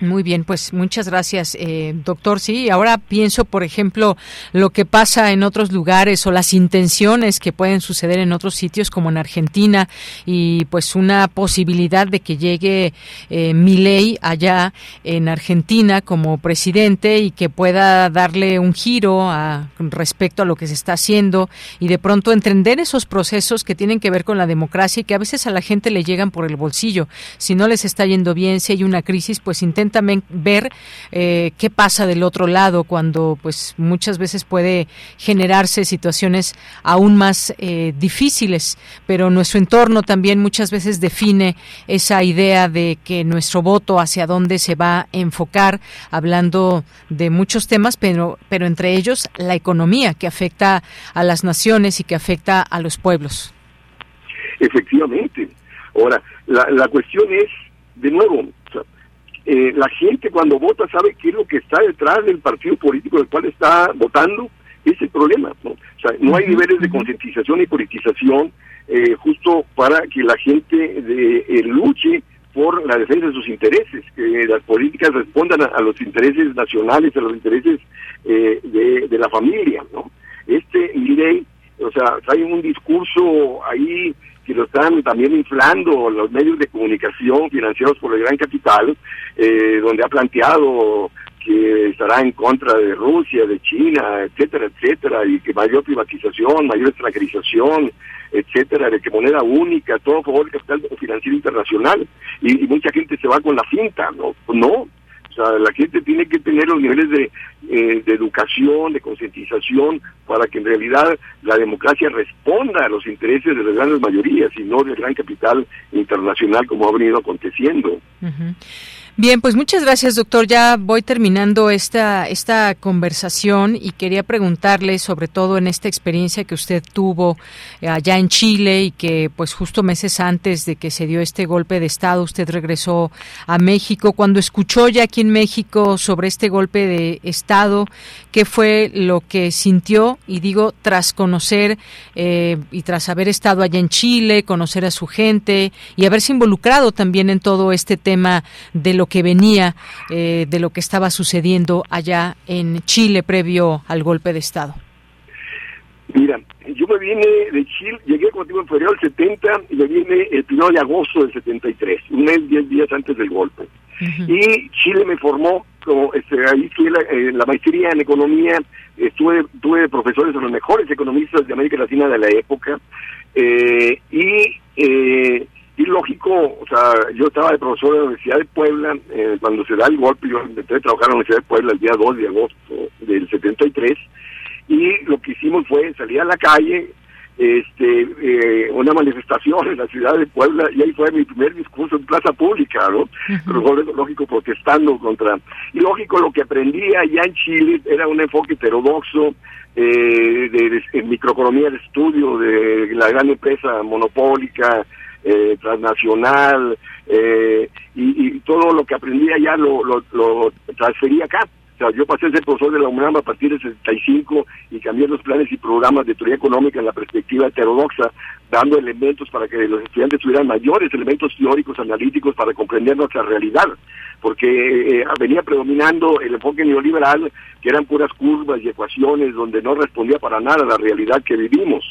Muy bien, pues muchas gracias, eh, doctor. Sí, ahora pienso, por ejemplo, lo que pasa en otros lugares o las intenciones que pueden suceder en otros sitios, como en Argentina, y pues una posibilidad de que llegue eh, ley allá en Argentina como presidente y que pueda darle un giro a, respecto a lo que se está haciendo y de pronto entender esos procesos que tienen que ver con la democracia y que a veces a la gente le llegan por el bolsillo. Si no les está yendo bien, si hay una crisis, pues intenten también ver eh, qué pasa del otro lado cuando pues muchas veces puede generarse situaciones aún más eh, difíciles, pero nuestro entorno también muchas veces define esa idea de que nuestro voto hacia dónde se va a enfocar, hablando de muchos temas, pero, pero entre ellos la economía que afecta a las naciones y que afecta a los pueblos. Efectivamente. Ahora, la, la cuestión es, de nuevo, eh, la gente cuando vota sabe qué es lo que está detrás del partido político del cual está votando, es el problema. ¿no? O sea, no hay niveles de concientización y politización eh, justo para que la gente de, eh, luche por la defensa de sus intereses, que las políticas respondan a, los intereses nacionales, a los intereses de, de, la familia. ¿no? Este ley, o sea, hay un discurso ahí que lo están también inflando los medios de comunicación financiados por el gran capital, eh, donde ha planteado que estará en contra de Rusia, de China, etcétera, etcétera, y que mayor privatización, mayor extranjerización, etcétera, de que moneda única, todo a favor capital financiero internacional, y, y mucha gente se va con la finta, ¿no? No, sea, la gente tiene que tener los niveles de, eh, de educación, de concientización, para que en realidad la democracia responda a los intereses de las grandes mayorías y no del gran capital internacional como ha venido aconteciendo. Bien, pues muchas gracias, doctor. Ya voy terminando esta, esta conversación y quería preguntarle, sobre todo en esta experiencia que usted tuvo eh, allá en Chile y que, pues, justo meses antes de que se dio este golpe de Estado, usted regresó a México. Cuando escuchó ya aquí en México sobre este golpe de Estado, ¿qué fue lo que sintió? Y digo, tras conocer eh, y tras haber estado allá en Chile, conocer a su gente y haberse involucrado también en todo este tema de lo que venía eh, de lo que estaba sucediendo allá en Chile previo al golpe de Estado? Mira, yo me vine de Chile, llegué como digo en febrero del 70 y me vine el 1 de agosto del 73, un mes, 10 días antes del golpe. Y Chile me formó, como este, ahí fui la, eh, la maestría en economía, estuve, tuve profesores de los mejores economistas de América Latina de la época, eh, y eh, y lógico, o sea, yo estaba de profesor de la Universidad de Puebla, eh, cuando se da el golpe, yo empecé a trabajar en la Universidad de Puebla el día 2 de agosto del 73, y lo que hicimos fue salir a la calle, este eh, una manifestación en la ciudad de Puebla y ahí fue mi primer discurso en plaza pública, ¿no? Pero lógico protestando contra y lógico lo que aprendí allá en Chile era un enfoque heterodoxo eh, de, de, microeconomía de estudio de la gran empresa monopólica eh, transnacional eh, y, todo lo que aprendí allá lo, lo, transferí acá. O sea, yo pasé a ser profesor de la UNAM a partir del 65 y cambié los planes y programas de teoría económica en la perspectiva heterodoxa, dando elementos para que los estudiantes tuvieran mayores elementos teóricos, analíticos para comprender nuestra realidad, porque eh, venía predominando el enfoque neoliberal, que eran puras curvas y ecuaciones donde no respondía para nada la realidad que vivimos.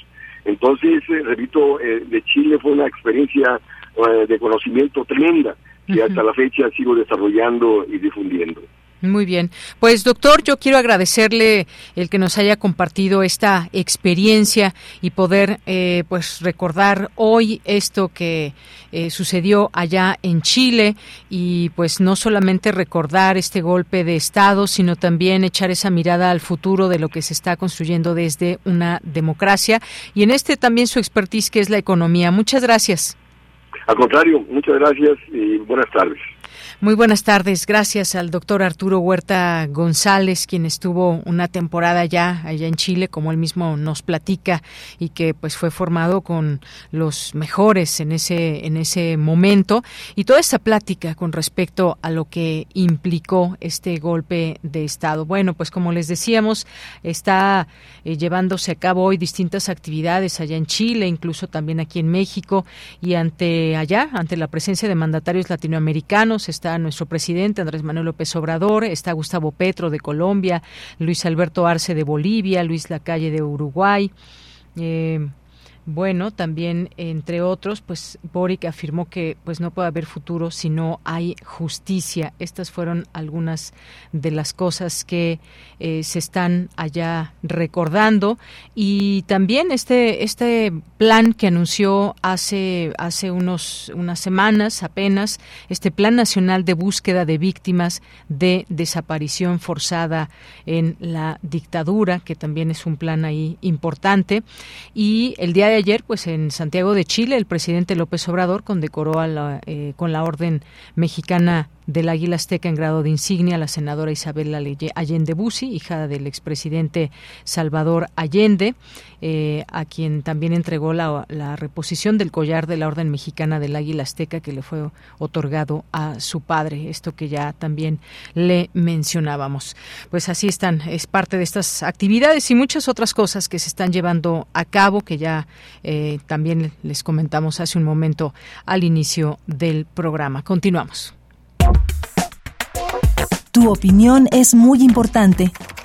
Entonces, eh, repito, eh, de Chile fue una experiencia eh, de conocimiento tremenda que hasta la fecha sigo desarrollando y difundiendo. Muy bien. Pues doctor, yo quiero agradecerle el que nos haya compartido esta experiencia y poder eh, pues recordar hoy esto que eh, sucedió allá en Chile y pues no solamente recordar este golpe de Estado, sino también echar esa mirada al futuro de lo que se está construyendo desde una democracia y en este también su expertise que es la economía. Muchas gracias. Al contrario, muchas gracias y buenas tardes. Muy buenas tardes. Gracias al doctor Arturo Huerta González, quien estuvo una temporada ya allá en Chile, como él mismo nos platica, y que pues fue formado con los mejores en ese, en ese momento. Y toda esta plática con respecto a lo que implicó este golpe de Estado. Bueno, pues como les decíamos, está eh, llevándose a cabo hoy distintas actividades allá en Chile, incluso también aquí en México, y ante allá, ante la presencia de mandatarios latinoamericanos, está nuestro presidente Andrés Manuel López Obrador, está Gustavo Petro de Colombia, Luis Alberto Arce de Bolivia, Luis Lacalle de Uruguay. Eh, bueno, también entre otros, pues Boric afirmó que pues no puede haber futuro si no hay justicia. Estas fueron algunas de las cosas que eh, se están allá recordando y también este este plan que anunció hace hace unos unas semanas apenas este plan nacional de búsqueda de víctimas de desaparición forzada en la dictadura que también es un plan ahí importante y el día de ayer, pues en Santiago de Chile, el presidente López Obrador condecoró a la, eh, con la Orden Mexicana del Águila Azteca en grado de insignia a la senadora Isabel Allende Bussi, hija del expresidente Salvador Allende, eh, a quien también entregó la, reposición del collar de la Orden Mexicana del Águila Azteca que le fue otorgado a su padre, esto que ya también le mencionábamos. Pues así están, es parte de estas actividades y muchas otras cosas que se están llevando a cabo, que ya eh, también les comentamos hace un momento al inicio del programa. Continuamos. Tu opinión es muy importante.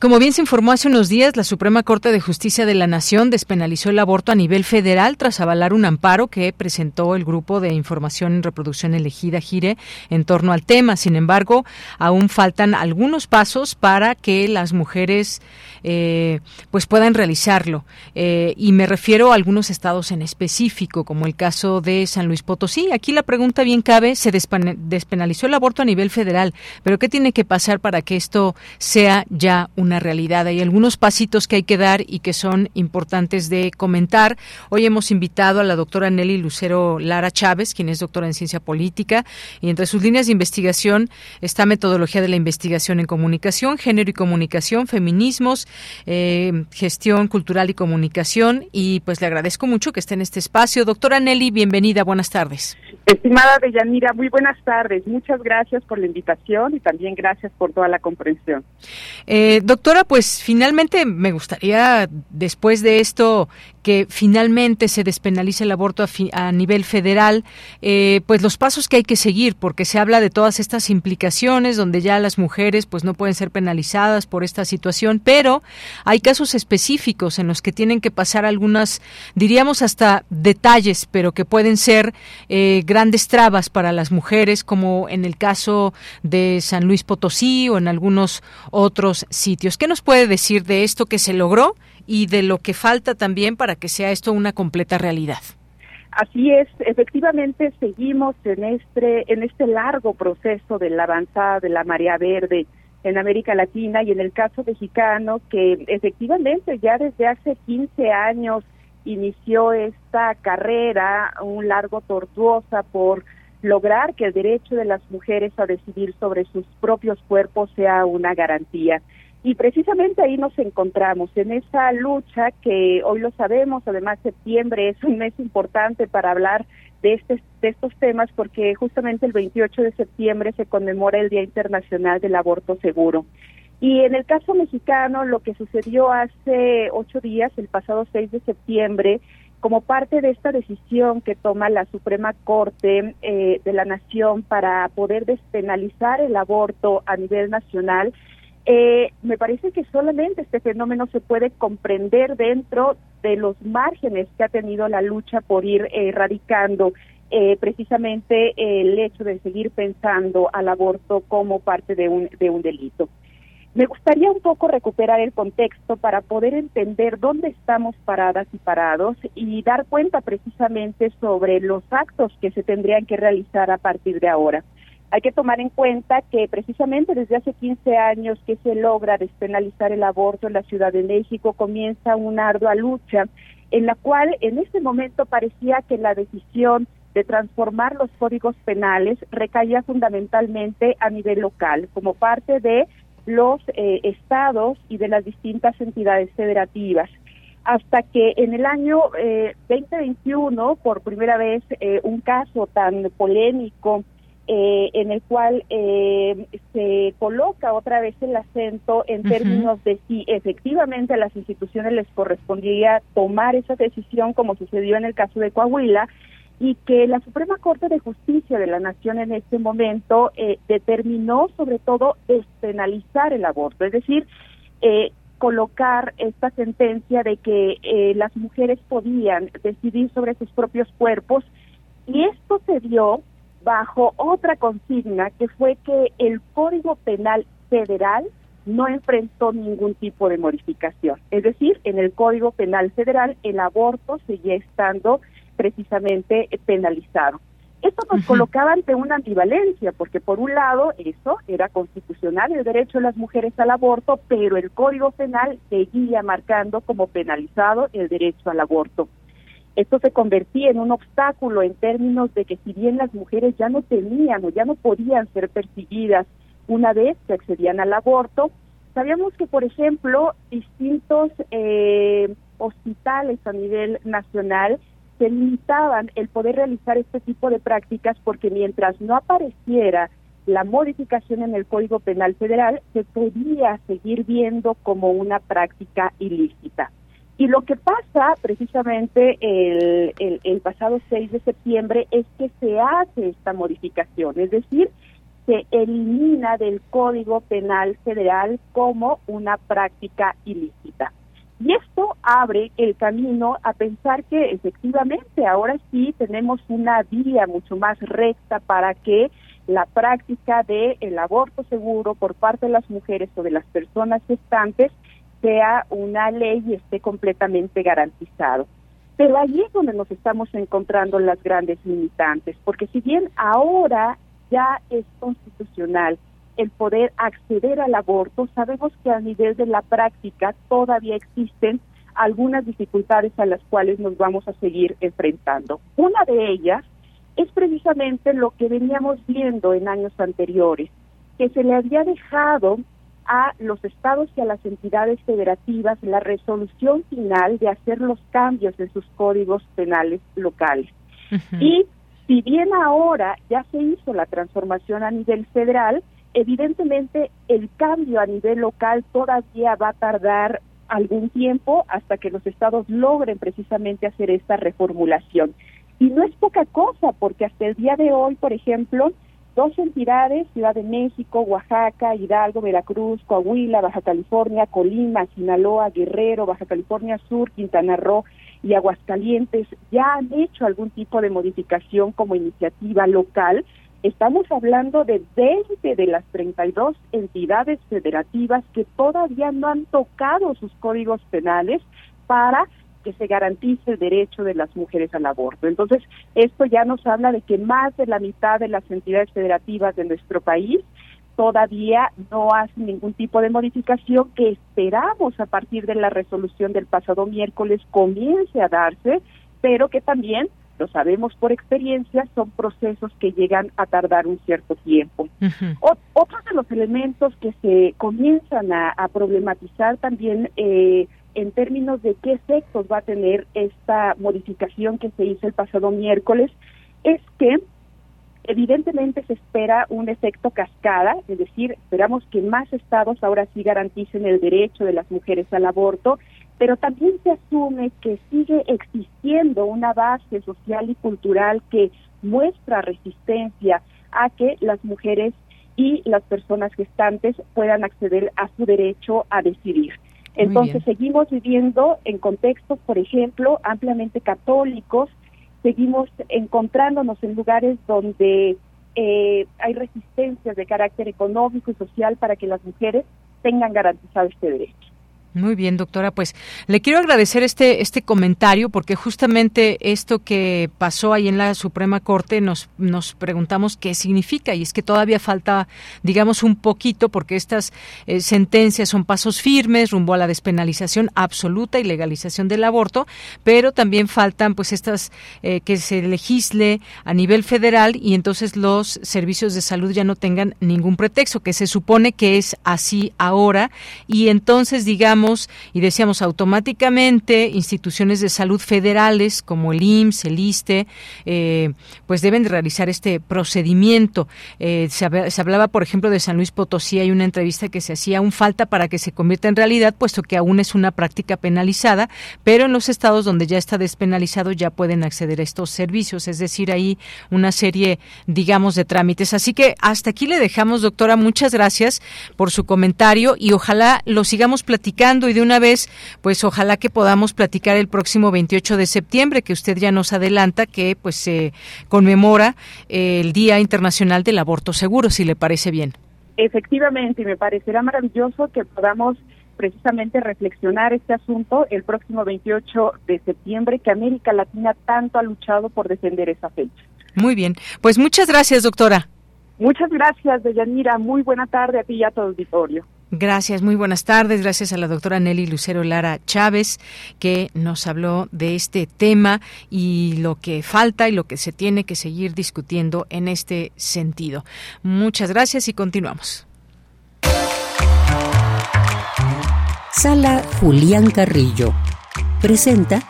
Como bien se informó hace unos días, la Suprema Corte de Justicia de la Nación despenalizó el aborto a nivel federal tras avalar un amparo que presentó el Grupo de Información en Reproducción Elegida Gire en torno al tema. Sin embargo, aún faltan algunos pasos para que las mujeres eh, pues puedan realizarlo. Eh, y me refiero a algunos estados en específico, como el caso de San Luis Potosí. Aquí la pregunta bien cabe, se despenalizó el aborto a nivel federal, pero ¿qué tiene que pasar para que esto sea ya un una realidad. Hay algunos pasitos que hay que dar y que son importantes de comentar. Hoy hemos invitado a la doctora Nelly Lucero Lara Chávez, quien es doctora en ciencia política, y entre sus líneas de investigación está metodología de la investigación en comunicación, género y comunicación, feminismos, eh, gestión cultural y comunicación. Y pues le agradezco mucho que esté en este espacio. Doctora Nelly, bienvenida, buenas tardes. Estimada Deyanira, muy buenas tardes. Muchas gracias por la invitación y también gracias por toda la comprensión. Eh, doctora, pues finalmente me gustaría, después de esto, que finalmente se despenalice el aborto a, nivel federal, eh, pues los pasos que hay que seguir, porque se habla de todas estas implicaciones donde ya las mujeres pues no pueden ser penalizadas por esta situación, pero hay casos específicos en los que tienen que pasar algunas, diríamos hasta detalles, pero que pueden ser eh, grandes trabas para las mujeres, como en el caso de San Luis Potosí o en algunos otros sitios. ¿Qué nos puede decir de esto que se logró y de lo que falta también para que sea esto una completa realidad. Así es, efectivamente seguimos en este, en este largo proceso de la avanzada de la marea verde en América Latina y en el caso mexicano que efectivamente ya desde hace 15 años inició esta carrera, un largo tortuosa por lograr que el derecho de las mujeres a decidir sobre sus propios cuerpos sea una garantía. Y precisamente ahí nos encontramos, en esa lucha que hoy lo sabemos, además septiembre es un mes importante para hablar de, este, de estos temas porque justamente el 28 de septiembre se conmemora el Día Internacional del Aborto Seguro. Y en el caso mexicano, lo que sucedió hace ocho días, el pasado 6 de septiembre, como parte de esta decisión que toma la Suprema Corte eh, de la Nación para poder despenalizar el aborto a nivel nacional, eh, me parece que solamente este fenómeno se puede comprender dentro de los márgenes que ha tenido la lucha por ir erradicando eh, precisamente el hecho de seguir pensando al aborto como parte de un, de un delito. Me gustaría un poco recuperar el contexto para poder entender dónde estamos paradas y parados y dar cuenta precisamente sobre los actos que se tendrían que realizar a partir de ahora. Hay que tomar en cuenta que precisamente desde hace 15 años que se logra despenalizar el aborto en la Ciudad de México comienza una ardua lucha en la cual en este momento parecía que la decisión de transformar los códigos penales recaía fundamentalmente a nivel local, como parte de los eh, estados y de las distintas entidades federativas. Hasta que en el año 2021, eh, por primera vez, eh, un caso tan polémico eh, en el cual eh, se coloca otra vez el acento en términos de si efectivamente a las instituciones les correspondía tomar esa decisión como sucedió en el caso de Coahuila y que la Suprema Corte de Justicia de la Nación en este momento eh, determinó sobre todo despenalizar el aborto, es decir, colocar esta sentencia de que las mujeres podían decidir sobre sus propios cuerpos y esto se dio bajo otra consigna que fue que el Código Penal Federal no enfrentó ningún tipo de modificación. Es decir, en el Código Penal Federal el aborto seguía estando precisamente penalizado. Esto nos colocaba ante una ambivalencia, porque por un lado eso era constitucional el derecho de las mujeres al aborto, pero el Código Penal seguía marcando como penalizado el derecho al aborto. Esto se convertía en un obstáculo en términos de que si bien las mujeres ya no tenían o ya no podían ser perseguidas una vez que accedían al aborto, sabíamos que, por ejemplo, distintos eh, hospitales a nivel nacional se limitaban el poder realizar este tipo de prácticas porque mientras no apareciera la modificación en el Código Penal Federal, se podía seguir viendo como una práctica ilícita. Y lo que pasa precisamente el, pasado 6 de septiembre es que se hace esta modificación, es decir, se elimina del Código Penal Federal como una práctica ilícita. Y esto abre el camino a pensar que efectivamente ahora sí tenemos una vía mucho más recta para que la práctica del el aborto seguro por parte de las mujeres o de las personas gestantes sea una ley y esté completamente garantizado. Pero allí es donde nos estamos encontrando las grandes limitantes, porque si bien ahora ya es constitucional el poder acceder al aborto, sabemos que a nivel de la práctica todavía existen algunas dificultades a las cuales nos vamos a seguir enfrentando. Una de ellas es precisamente lo que veníamos viendo en años anteriores, que se le había dejado a los estados y a las entidades federativas la resolución final de hacer los cambios en sus códigos penales locales. Y si bien ahora ya se hizo la transformación a nivel federal, evidentemente el cambio a nivel local todavía va a tardar algún tiempo hasta que los estados logren precisamente hacer esta reformulación. Y no es poca cosa, porque hasta el día de hoy, por ejemplo, dos entidades, Ciudad de México, Oaxaca, Hidalgo, Veracruz, Coahuila, Baja California, Colima, Sinaloa, Guerrero, Baja California Sur, Quintana Roo y Aguascalientes, ya han hecho algún tipo de modificación como iniciativa local. Estamos hablando de 20 de las 32 entidades federativas que todavía no han tocado sus códigos penales para que se garantice el derecho de las mujeres al aborto. Entonces, esto ya nos habla de que más de la mitad de las entidades federativas de nuestro país todavía no hacen ningún tipo de modificación que esperamos a partir de la resolución del pasado miércoles comience a darse, pero que también lo sabemos por experiencia, son procesos que llegan a tardar un cierto tiempo. otros de los elementos que se comienzan a, problematizar también eh, en términos de qué efectos va a tener esta modificación que se hizo el pasado miércoles es que evidentemente se espera un efecto cascada, es decir, esperamos que más estados ahora sí garanticen el derecho de las mujeres al aborto pero también se asume que sigue existiendo una base social y cultural que muestra resistencia a que las mujeres y las personas gestantes puedan acceder a su derecho a decidir. Entonces seguimos viviendo en contextos, por ejemplo, ampliamente católicos, seguimos encontrándonos en lugares donde eh, hay resistencias de carácter económico y social para que las mujeres tengan garantizado este derecho. Muy bien, doctora. Pues le quiero agradecer este este comentario porque justamente esto que pasó ahí en la Suprema Corte nos nos preguntamos qué significa y es que todavía falta, digamos, un poquito porque estas eh, sentencias son pasos firmes rumbo a la despenalización absoluta y legalización del aborto, pero también faltan pues estas eh, que se legisle a nivel federal y entonces los servicios de salud ya no tengan ningún pretexto, que se supone que es así ahora y entonces digamos y decíamos automáticamente instituciones de salud federales como el IMSS, el ISTE, eh, pues deben de realizar este procedimiento. Eh, se, hablaba, por ejemplo, de San Luis Potosí, hay una entrevista que se hacía aún falta para que se convierta en realidad, puesto que aún es una práctica penalizada, pero en los estados donde ya está despenalizado ya pueden acceder a estos servicios, es decir, hay una serie, digamos, de trámites. Así que hasta aquí le dejamos, doctora, muchas gracias por su comentario y ojalá lo sigamos platicando y de una vez, pues ojalá que podamos platicar el próximo 28 de septiembre, que usted ya nos adelanta que pues se conmemora el Día Internacional del Aborto Seguro, si le parece bien. Efectivamente, me parecerá maravilloso que podamos precisamente reflexionar este asunto el próximo 28 de septiembre, que América Latina tanto ha luchado por defender esa fecha. Muy bien, pues muchas gracias, doctora. Muchas gracias, Deyanira. Muy buena tarde a ti y a el auditorio. Gracias, muy buenas tardes. Gracias a la doctora Nelly Lucero Lara Chávez, que nos habló de este tema y lo que falta y lo que se tiene que seguir discutiendo en este sentido. Muchas gracias y continuamos. Sala Julián Carrillo presenta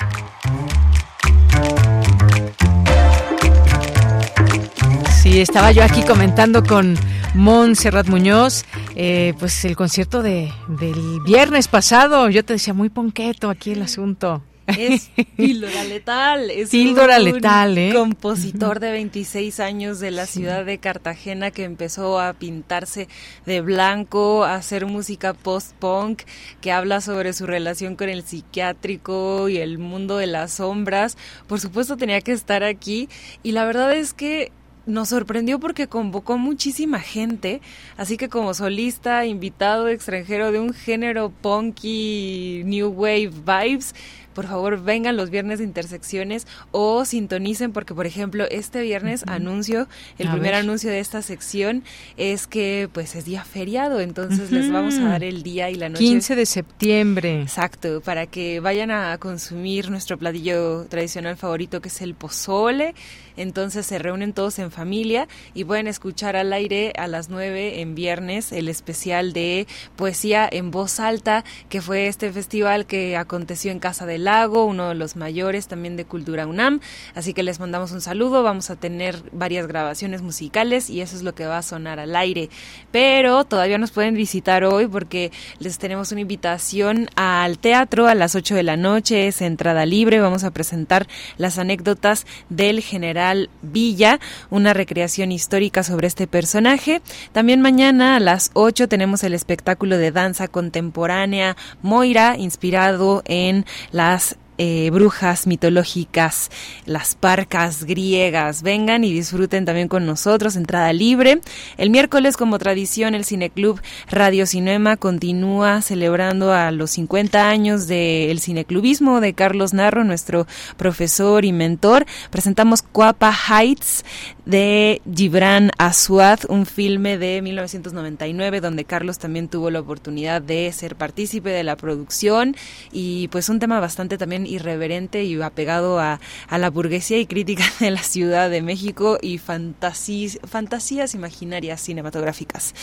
Sí, estaba yo aquí comentando con Montserrat Muñoz, eh, pues el concierto de, del viernes pasado. Yo te decía, muy ponqueto aquí el asunto. Es Píldora Letal. Es Píldora Letal, ¿eh? Compositor de 26 años de la ciudad de Cartagena que empezó a pintarse de blanco, a hacer música post-punk, que habla sobre su relación con el psiquiátrico y el mundo de las sombras. Por supuesto tenía que estar aquí y la verdad es que nos sorprendió porque convocó muchísima gente, así que como solista, invitado extranjero de un género punky, new wave vibes, por favor vengan los viernes de intersecciones o sintonicen porque, por ejemplo, este viernes anuncio, el primer anuncio de esta sección es que pues es día feriado, entonces les vamos a dar el día y la noche. 15 de septiembre. Exacto, para que vayan a consumir nuestro platillo tradicional favorito que es el pozole. Entonces se reúnen todos en familia y pueden escuchar al aire a las 9 en viernes el especial de poesía en voz alta, que fue este festival que aconteció en Casa del Lago, uno de los mayores también de Cultura UNAM. Así que les mandamos un saludo, vamos a tener varias grabaciones musicales y eso es lo que va a sonar al aire. Pero todavía nos pueden visitar hoy porque les tenemos una invitación al teatro a las 8 de la noche, es entrada libre, vamos a presentar las anécdotas del general Villa, una recreación histórica sobre este personaje. También mañana a las 8 tenemos el espectáculo de danza contemporánea Moira, inspirado en las eh, brujas mitológicas, las parcas griegas. Vengan y disfruten también con nosotros, entrada libre. El miércoles, como tradición, el Cineclub Radio Cinema continúa celebrando a los 50 años del cineclubismo de Carlos Narro, nuestro profesor y mentor. Presentamos Cuapa Heights de Gibran Asuad, un filme de 1999 donde Carlos también tuvo la oportunidad de ser partícipe de la producción y pues un tema bastante también irreverente y apegado a, a la burguesía y crítica de la Ciudad de México y fantasías, fantasías imaginarias cinematográficas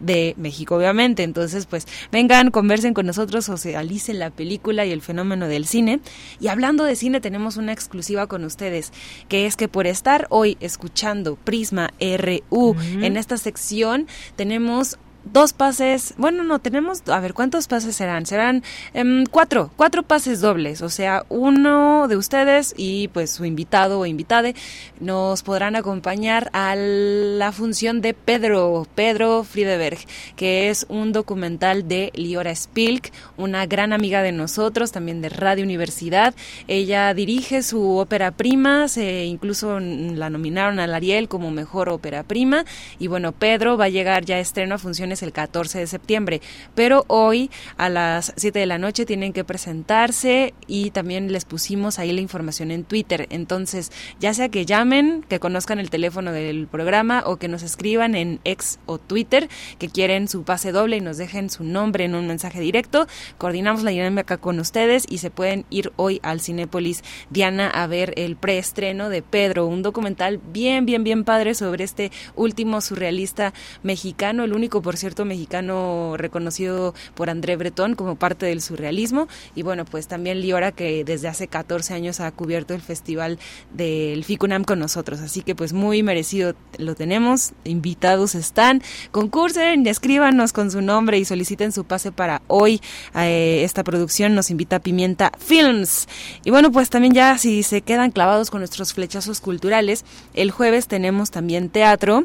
de México, obviamente. Entonces, pues vengan, conversen con nosotros, socialicen la película y el fenómeno del cine. Y hablando de cine, tenemos una exclusiva con ustedes, que es que por estar hoy escuchando Prisma RU en esta sección, tenemos dos pases, bueno, no, tenemos, a ver, ¿cuántos pases serán? Serán em, cuatro, cuatro pases dobles, o sea, uno de ustedes y pues su invitado o invitade nos podrán acompañar a la función de Pedro, Pedro Friedeberg, que es un documental de Liora Spilk, una gran amiga de nosotros, también de Radio Universidad. Ella dirige su ópera prima, se incluso la nominaron al Ariel como mejor ópera prima, y bueno, Pedro va a llegar ya a estreno a funciones el 14 de septiembre, pero hoy a las 7 de la noche tienen que presentarse y también les pusimos ahí la información en Twitter. Entonces, ya sea que llamen, que conozcan el teléfono del programa o que nos escriban en ex o Twitter que quieren su pase doble y nos dejen su nombre en un mensaje directo, coordinamos la dinámica con ustedes y se pueden ir hoy al Cinépolis Diana a ver el preestreno de Pedro, un documental bien, bien, bien padre sobre este último surrealista mexicano, el único por cierto mexicano reconocido por André Breton como parte del surrealismo. Y bueno pues también Liora que desde hace 14 años ha cubierto el festival del FICUNAM con nosotros. Así que pues muy merecido lo tenemos. Invitados están. Concursen escríbanos con su nombre y soliciten su pase para hoy eh, esta producción. Nos invita Pimienta Films. Y bueno pues también ya si se quedan clavados con nuestros flechazos culturales el jueves tenemos también teatro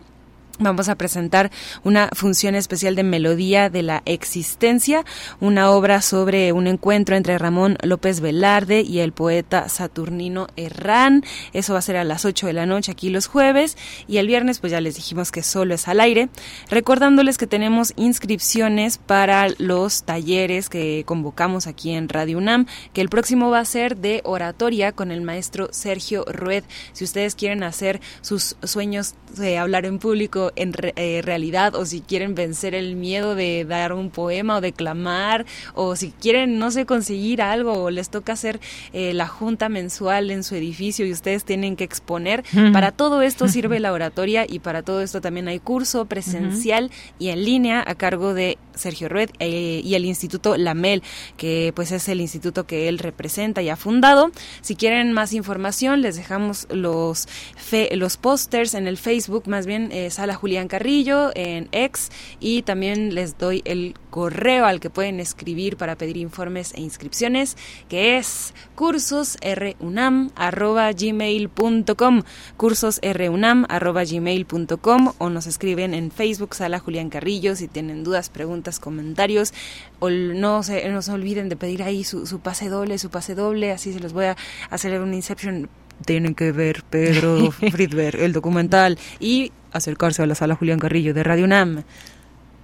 Vamos a presentar una función especial de Melodía de la Existencia, una obra sobre un encuentro entre Ramón López Velarde y el poeta Saturnino Herrán. Eso va a ser a las 8 de la noche aquí los jueves y el viernes pues ya les dijimos que solo es al aire. Recordándoles que tenemos inscripciones para los talleres que convocamos aquí en Radio UNAM, que el próximo va a ser de oratoria con el maestro Sergio Rued. Si ustedes quieren hacer sus sueños de hablar en público, en eh, realidad o si quieren vencer el miedo de dar un poema o declamar o si quieren, no sé, conseguir algo o les toca hacer eh, la junta mensual en su edificio y ustedes tienen que exponer. Para todo esto sirve la oratoria y para todo esto también hay curso presencial y en línea a cargo de Sergio Rued eh, y el Instituto Lamel, que pues es el instituto que él representa y ha fundado. Si quieren más información, les dejamos los, los pósters en el Facebook, más bien Sala Julián Carrillo en ex y también les doy el correo al que pueden escribir para pedir informes e inscripciones que es cursosrunam@gmail.com cursosrunam@gmail.com o nos escriben en Facebook Sala Julián Carrillo si tienen dudas, preguntas, comentarios o no se, no se olviden de pedir ahí su, su pase doble, su pase doble, así se los voy a hacer un inception tienen que ver Pedro Friedberg, el documental, y acercarse a la sala Julián Carrillo de Radio UNAM.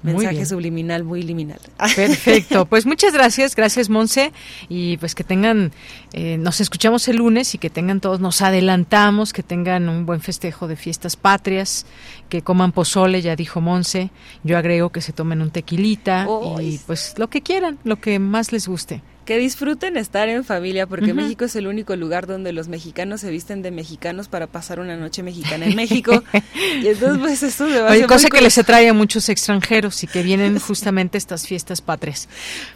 Mensaje subliminal muy liminal. Perfecto, pues muchas gracias, gracias Monse y pues que tengan, eh, nos escuchamos el lunes y que tengan todos, nos adelantamos, que tengan un buen festejo de fiestas patrias, que coman pozole, ya dijo Monse, yo agrego que se tomen un tequilita y pues lo que quieran, lo que más les guste que disfruten estar en familia, porque México es el único lugar donde los mexicanos se visten de mexicanos para pasar una noche mexicana en México. y entonces, pues, esto se va a cosa que les atrae a muchos extranjeros y que vienen justamente estas fiestas patrias.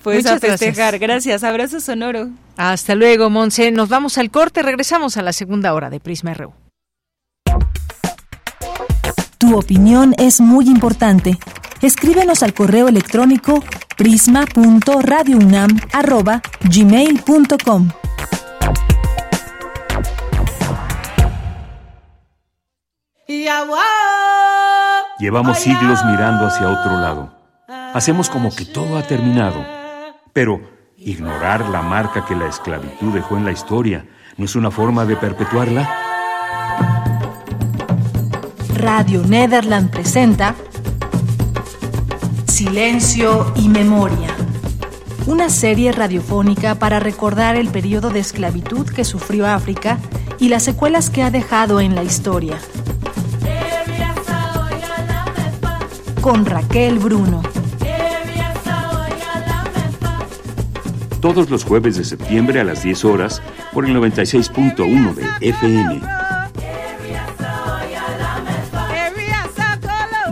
Pues a festejar. Gracias. Abrazo sonoro. Hasta luego, Monse. Nos vamos al corte. Regresamos a la segunda hora de Prisma RU. Tu opinión es muy importante. Escríbenos al correo electrónico prisma.radiounam@gmail.com. Llevamos siglos mirando hacia otro lado. Hacemos como que todo ha terminado. Pero ignorar la marca que la esclavitud dejó en la historia no es una forma de perpetuarla. Radio Nederland presenta Silencio y Memoria. Una serie radiofónica para recordar el periodo de esclavitud que sufrió África y las secuelas que ha dejado en la historia. Con Raquel Bruno. Todos los jueves de septiembre a las 10 horas por el 96.1 de FM.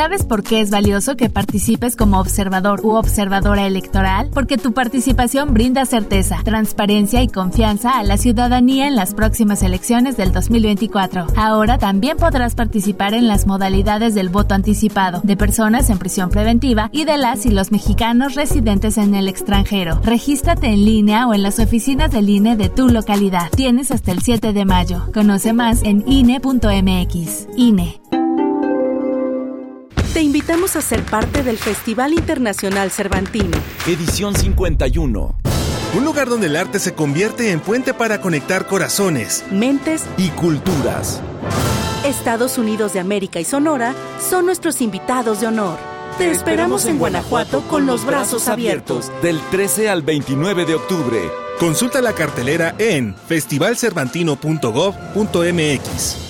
¿Sabes por qué es valioso que participes como observador u observadora electoral? Porque tu participación brinda certeza, transparencia y confianza a la ciudadanía en las próximas elecciones del 2024. Ahora también podrás participar en las modalidades del voto anticipado, de personas en prisión preventiva y de las y los mexicanos residentes en el extranjero. Regístrate en línea o en las oficinas del INE de tu localidad. Tienes hasta el 7 de mayo. Conoce más en INE.mx. INE. Te invitamos a ser parte del Festival Internacional Cervantino. Edición 51. Un lugar donde el arte se convierte en puente para conectar corazones, mentes y culturas. Estados Unidos de América y Sonora son nuestros invitados de honor. Te esperamos en Guanajuato con los brazos abiertos. Del 13 al 29 de octubre. Consulta la cartelera en festivalcervantino.gov.mx.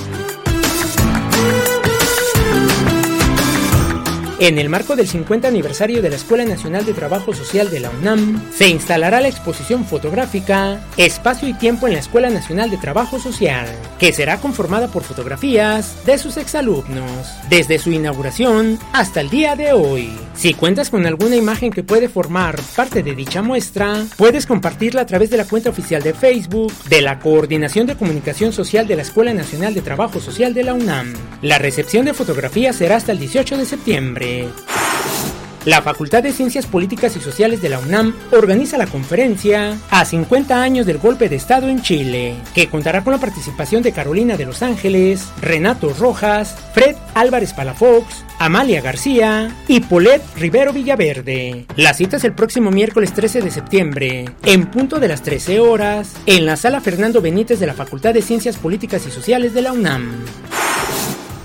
En el marco del 50 aniversario de la Escuela Nacional de Trabajo Social de la UNAM, se instalará la exposición fotográfica Espacio y Tiempo en la Escuela Nacional de Trabajo Social, que será conformada por fotografías de sus exalumnos, desde su inauguración hasta el día de hoy. Si cuentas con alguna imagen que puede formar parte de dicha muestra, puedes compartirla a través de la cuenta oficial de Facebook de la Coordinación de Comunicación Social de la Escuela Nacional de Trabajo Social de la UNAM. La recepción de fotografías será hasta el 18 de septiembre. La Facultad de Ciencias Políticas y Sociales de la UNAM organiza la conferencia A 50 años del golpe de Estado en Chile, que contará con la participación de Carolina de Los Ángeles, Renato Rojas, Fred Álvarez Palafox, Amalia García y Polet Rivero Villaverde. La cita es el próximo miércoles 13 de septiembre, en punto de las 13 horas, en la sala Fernando Benítez de la Facultad de Ciencias Políticas y Sociales de la UNAM.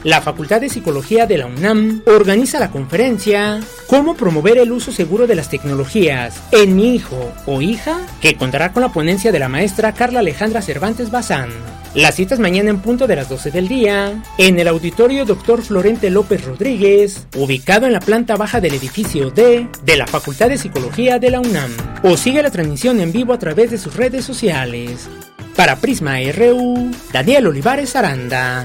La Facultad de Psicología de la UNAM organiza la conferencia Cómo promover el uso seguro de las tecnologías en mi hijo o hija, que contará con la ponencia de la maestra Carla Alejandra Cervantes Bazán. La cita es mañana en punto de las 12 del día, en el auditorio Dr. Florente López Rodríguez, ubicado en la planta baja del edificio D de la Facultad de Psicología de la UNAM. O sigue la transmisión en vivo a través de sus redes sociales. Para Prisma RU, Daniel Olivares Aranda.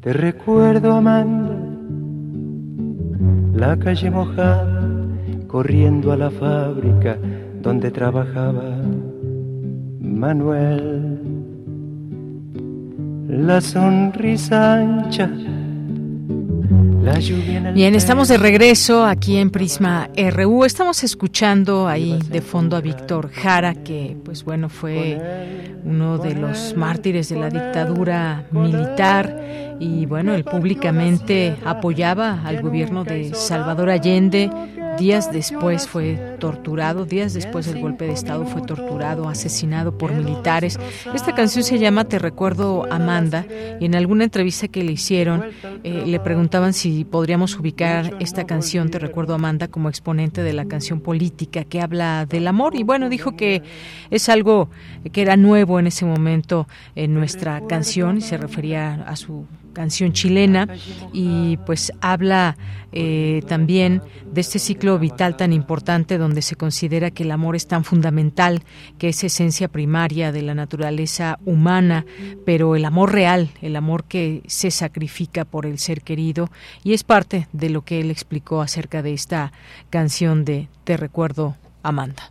Te recuerdo, Amanda, la calle mojada, corriendo a la fábrica donde trabajaba Manuel. La sonrisa ancha Bien, estamos de regreso aquí en Prisma RU. Estamos escuchando ahí de fondo a Víctor Jara, que pues bueno fue uno de los mártires de la dictadura militar y bueno, él públicamente apoyaba al gobierno de Salvador Allende. Días después fue torturado, días después del golpe de Estado fue torturado, asesinado por militares. Esta canción se llama Te recuerdo Amanda y en alguna entrevista que le hicieron eh, le preguntaban si podríamos ubicar esta canción Te recuerdo Amanda como exponente de la canción política que habla del amor. Y bueno, dijo que es algo que era nuevo en ese momento en nuestra canción y se refería a su canción chilena y pues habla eh, también de este ciclo vital tan importante donde se considera que el amor es tan fundamental, que es esencia primaria de la naturaleza humana, pero el amor real, el amor que se sacrifica por el ser querido y es parte de lo que él explicó acerca de esta canción de Te recuerdo, Amanda.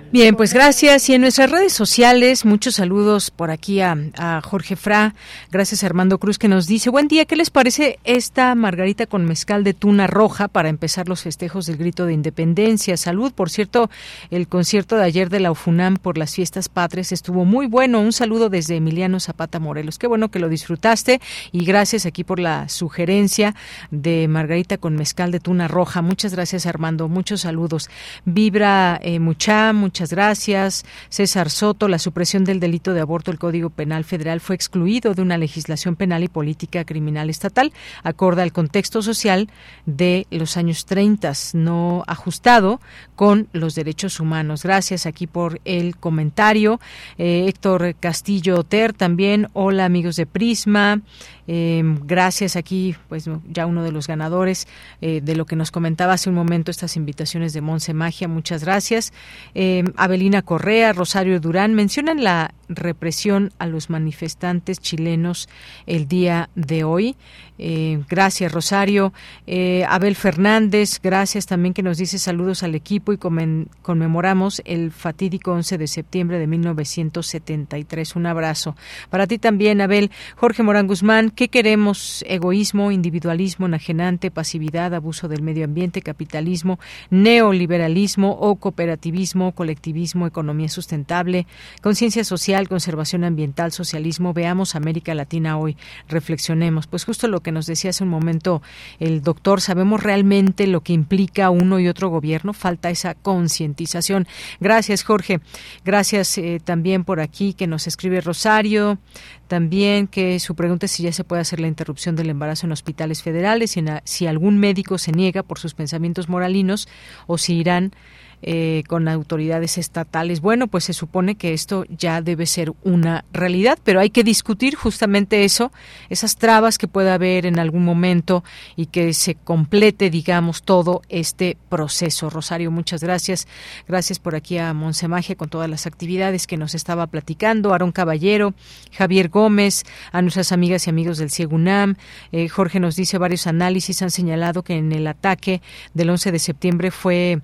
Bien, pues gracias. Y en nuestras redes sociales, muchos saludos por aquí a, Jorge Fra. Gracias Armando Cruz que nos dice, buen día, ¿qué les parece esta margarita con mezcal de tuna roja para empezar los festejos del grito de independencia? Salud, por cierto, el concierto de ayer de la UFUNAM por las fiestas patrias estuvo muy bueno. Un saludo desde Emiliano Zapata Morelos. Qué bueno que lo disfrutaste y gracias aquí por la sugerencia de margarita con mezcal de tuna roja. Muchas gracias Armando, muchos saludos. Vibra eh, Mucha, muchas gracias. César Soto, la supresión del delito de aborto, el Código Penal Federal fue excluido de una legislación penal y política criminal estatal, acorde al contexto social de los años 30, no ajustado con los derechos humanos. Gracias aquí por el comentario. Eh, Héctor Castillo Ter también. Hola amigos de Prisma. Eh, gracias aquí, pues ya uno de los ganadores eh, de lo que nos comentaba hace un momento estas invitaciones de Monse Magia. Muchas gracias. Eh, Abelina Correa, Rosario Durán mencionan la represión a los manifestantes chilenos el día de hoy. Eh, gracias, Rosario. Eh, Abel Fernández, gracias también que nos dice saludos al equipo y conmemoramos el fatídico 11 de septiembre de 1973. Un abrazo. Para ti también, Abel. Jorge Morán Guzmán, ¿qué queremos? Egoísmo, individualismo, enajenante, pasividad, abuso del medio ambiente, capitalismo, neoliberalismo o cooperativismo, colectivismo, economía sustentable, conciencia social, conservación ambiental, socialismo. Veamos América Latina hoy. Reflexionemos. Pues justo lo que nos decía hace un momento el doctor, ¿sabemos realmente lo que implica uno y otro gobierno? Falta esa concientización. Gracias, Jorge. Gracias eh, también por aquí que nos escribe Rosario. También que su pregunta es si ya se puede hacer la interrupción del embarazo en hospitales federales, si, si algún médico se niega por sus pensamientos moralinos o si irán eh, con autoridades estatales. Bueno, pues se supone que esto ya debe ser una realidad, pero hay que discutir justamente eso, esas trabas que pueda haber en algún momento y que se complete, digamos, todo este proceso. Rosario, muchas gracias. Gracias por aquí a Monsemaje con todas las actividades que nos estaba platicando. Aaron Caballero, Javier Gómez, a nuestras amigas y amigos del CIEGUNAM. Eh, Jorge nos dice varios análisis han señalado que en el ataque del 11 de septiembre fue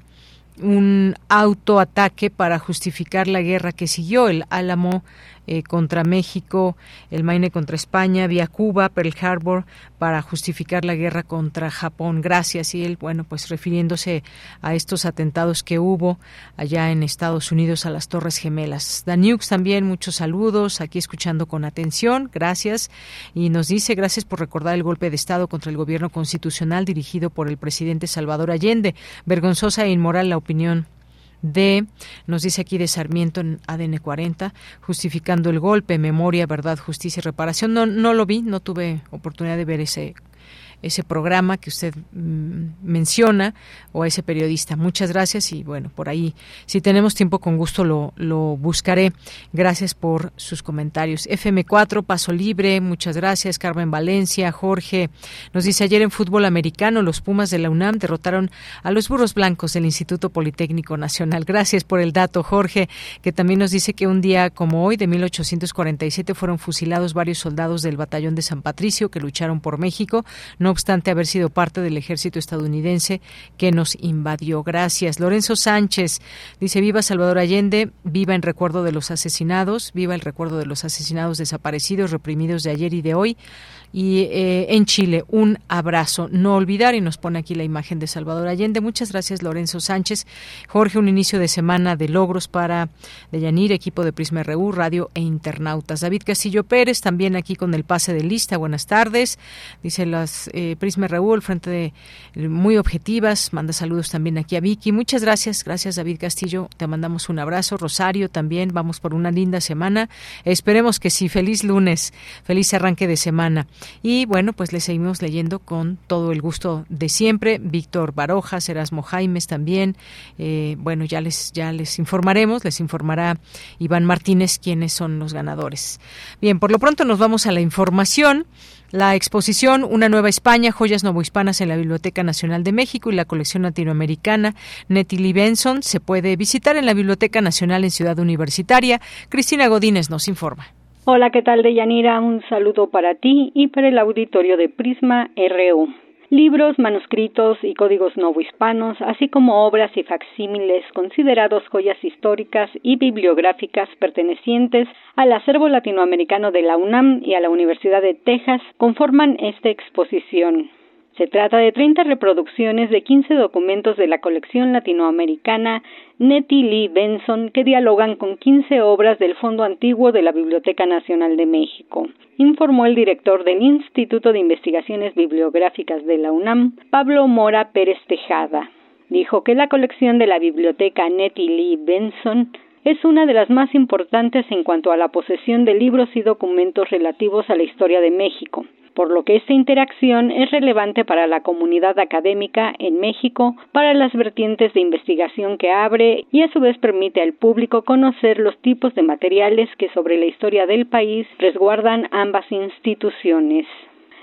un autoataque para justificar la guerra que siguió. El Álamo eh, contra México, el Maine contra España, vía Cuba, Pearl Harbor, para justificar la guerra contra Japón. Gracias. Y él, bueno, pues refiriéndose a estos atentados que hubo allá en Estados Unidos a las Torres Gemelas. Daniux también, muchos saludos, aquí escuchando con atención. Gracias. Y nos dice, gracias por recordar el golpe de Estado contra el gobierno constitucional dirigido por el presidente Salvador Allende. Vergonzosa e inmoral la opinión de, nos dice aquí de Sarmiento en ADN 40, justificando el golpe, memoria, verdad, justicia y reparación. No, no lo vi, no tuve oportunidad de ver ese ese programa que usted mm, menciona o a ese periodista. Muchas gracias y bueno, por ahí, si tenemos tiempo, con gusto lo, lo buscaré. Gracias por sus comentarios. FM4, Paso Libre, muchas gracias. Carmen Valencia, Jorge, nos dice ayer en fútbol americano, los Pumas de la UNAM derrotaron a los burros blancos del Instituto Politécnico Nacional. Gracias por el dato, Jorge, que también nos dice que un día como hoy, de 1847, fueron fusilados varios soldados del batallón de San Patricio que lucharon por México obstante haber sido parte del ejército estadounidense que nos invadió. Gracias. Lorenzo Sánchez dice, viva Salvador Allende, viva en recuerdo de los asesinados, viva el recuerdo de los asesinados desaparecidos, reprimidos de ayer y de hoy y eh, en Chile. Un abrazo. No olvidar, y nos pone aquí la imagen de Salvador Allende. Muchas gracias, Lorenzo Sánchez. Jorge, un inicio de semana de logros para Deyanir, equipo de Prisma RU, Radio e Internautas. David Castillo Pérez, también aquí con el pase de lista. Buenas tardes. Dice las eh, Prisma RU, el frente de muy objetivas. Manda saludos también aquí a Vicky. Muchas gracias. Gracias, David Castillo. Te mandamos un abrazo. Rosario también. Vamos por una linda semana. Esperemos que sí. Feliz lunes. Feliz arranque de semana. Y bueno, pues le seguimos leyendo con todo el gusto de siempre. Víctor Barojas, Erasmo Jaimes también. Eh, bueno, ya les, ya les informaremos, les informará Iván Martínez quiénes son los ganadores. Bien, por lo pronto nos vamos a la información. La exposición Una Nueva España, joyas novohispanas en la Biblioteca Nacional de México y la colección latinoamericana Nettie Benson se puede visitar en la Biblioteca Nacional en Ciudad Universitaria. Cristina Godínez nos informa. Hola, ¿qué tal, Deyanira? Un saludo para ti y para el auditorio de Prisma RU. Libros, manuscritos y códigos novohispanos, así como obras y facsímiles considerados joyas históricas y bibliográficas pertenecientes al acervo latinoamericano de la UNAM y a la Universidad de Texas, conforman esta exposición. Se trata de 30 reproducciones de 15 documentos de la colección latinoamericana Nettie Lee Benson que dialogan con 15 obras del Fondo Antiguo de la Biblioteca Nacional de México, informó el director del Instituto de Investigaciones Bibliográficas de la UNAM, Pablo Mora Pérez Tejada. Dijo que la colección de la biblioteca Nettie Lee Benson es una de las más importantes en cuanto a la posesión de libros y documentos relativos a la historia de México, por lo que esta interacción es relevante para la comunidad académica en México, para las vertientes de investigación que abre y a su vez permite al público conocer los tipos de materiales que sobre la historia del país resguardan ambas instituciones.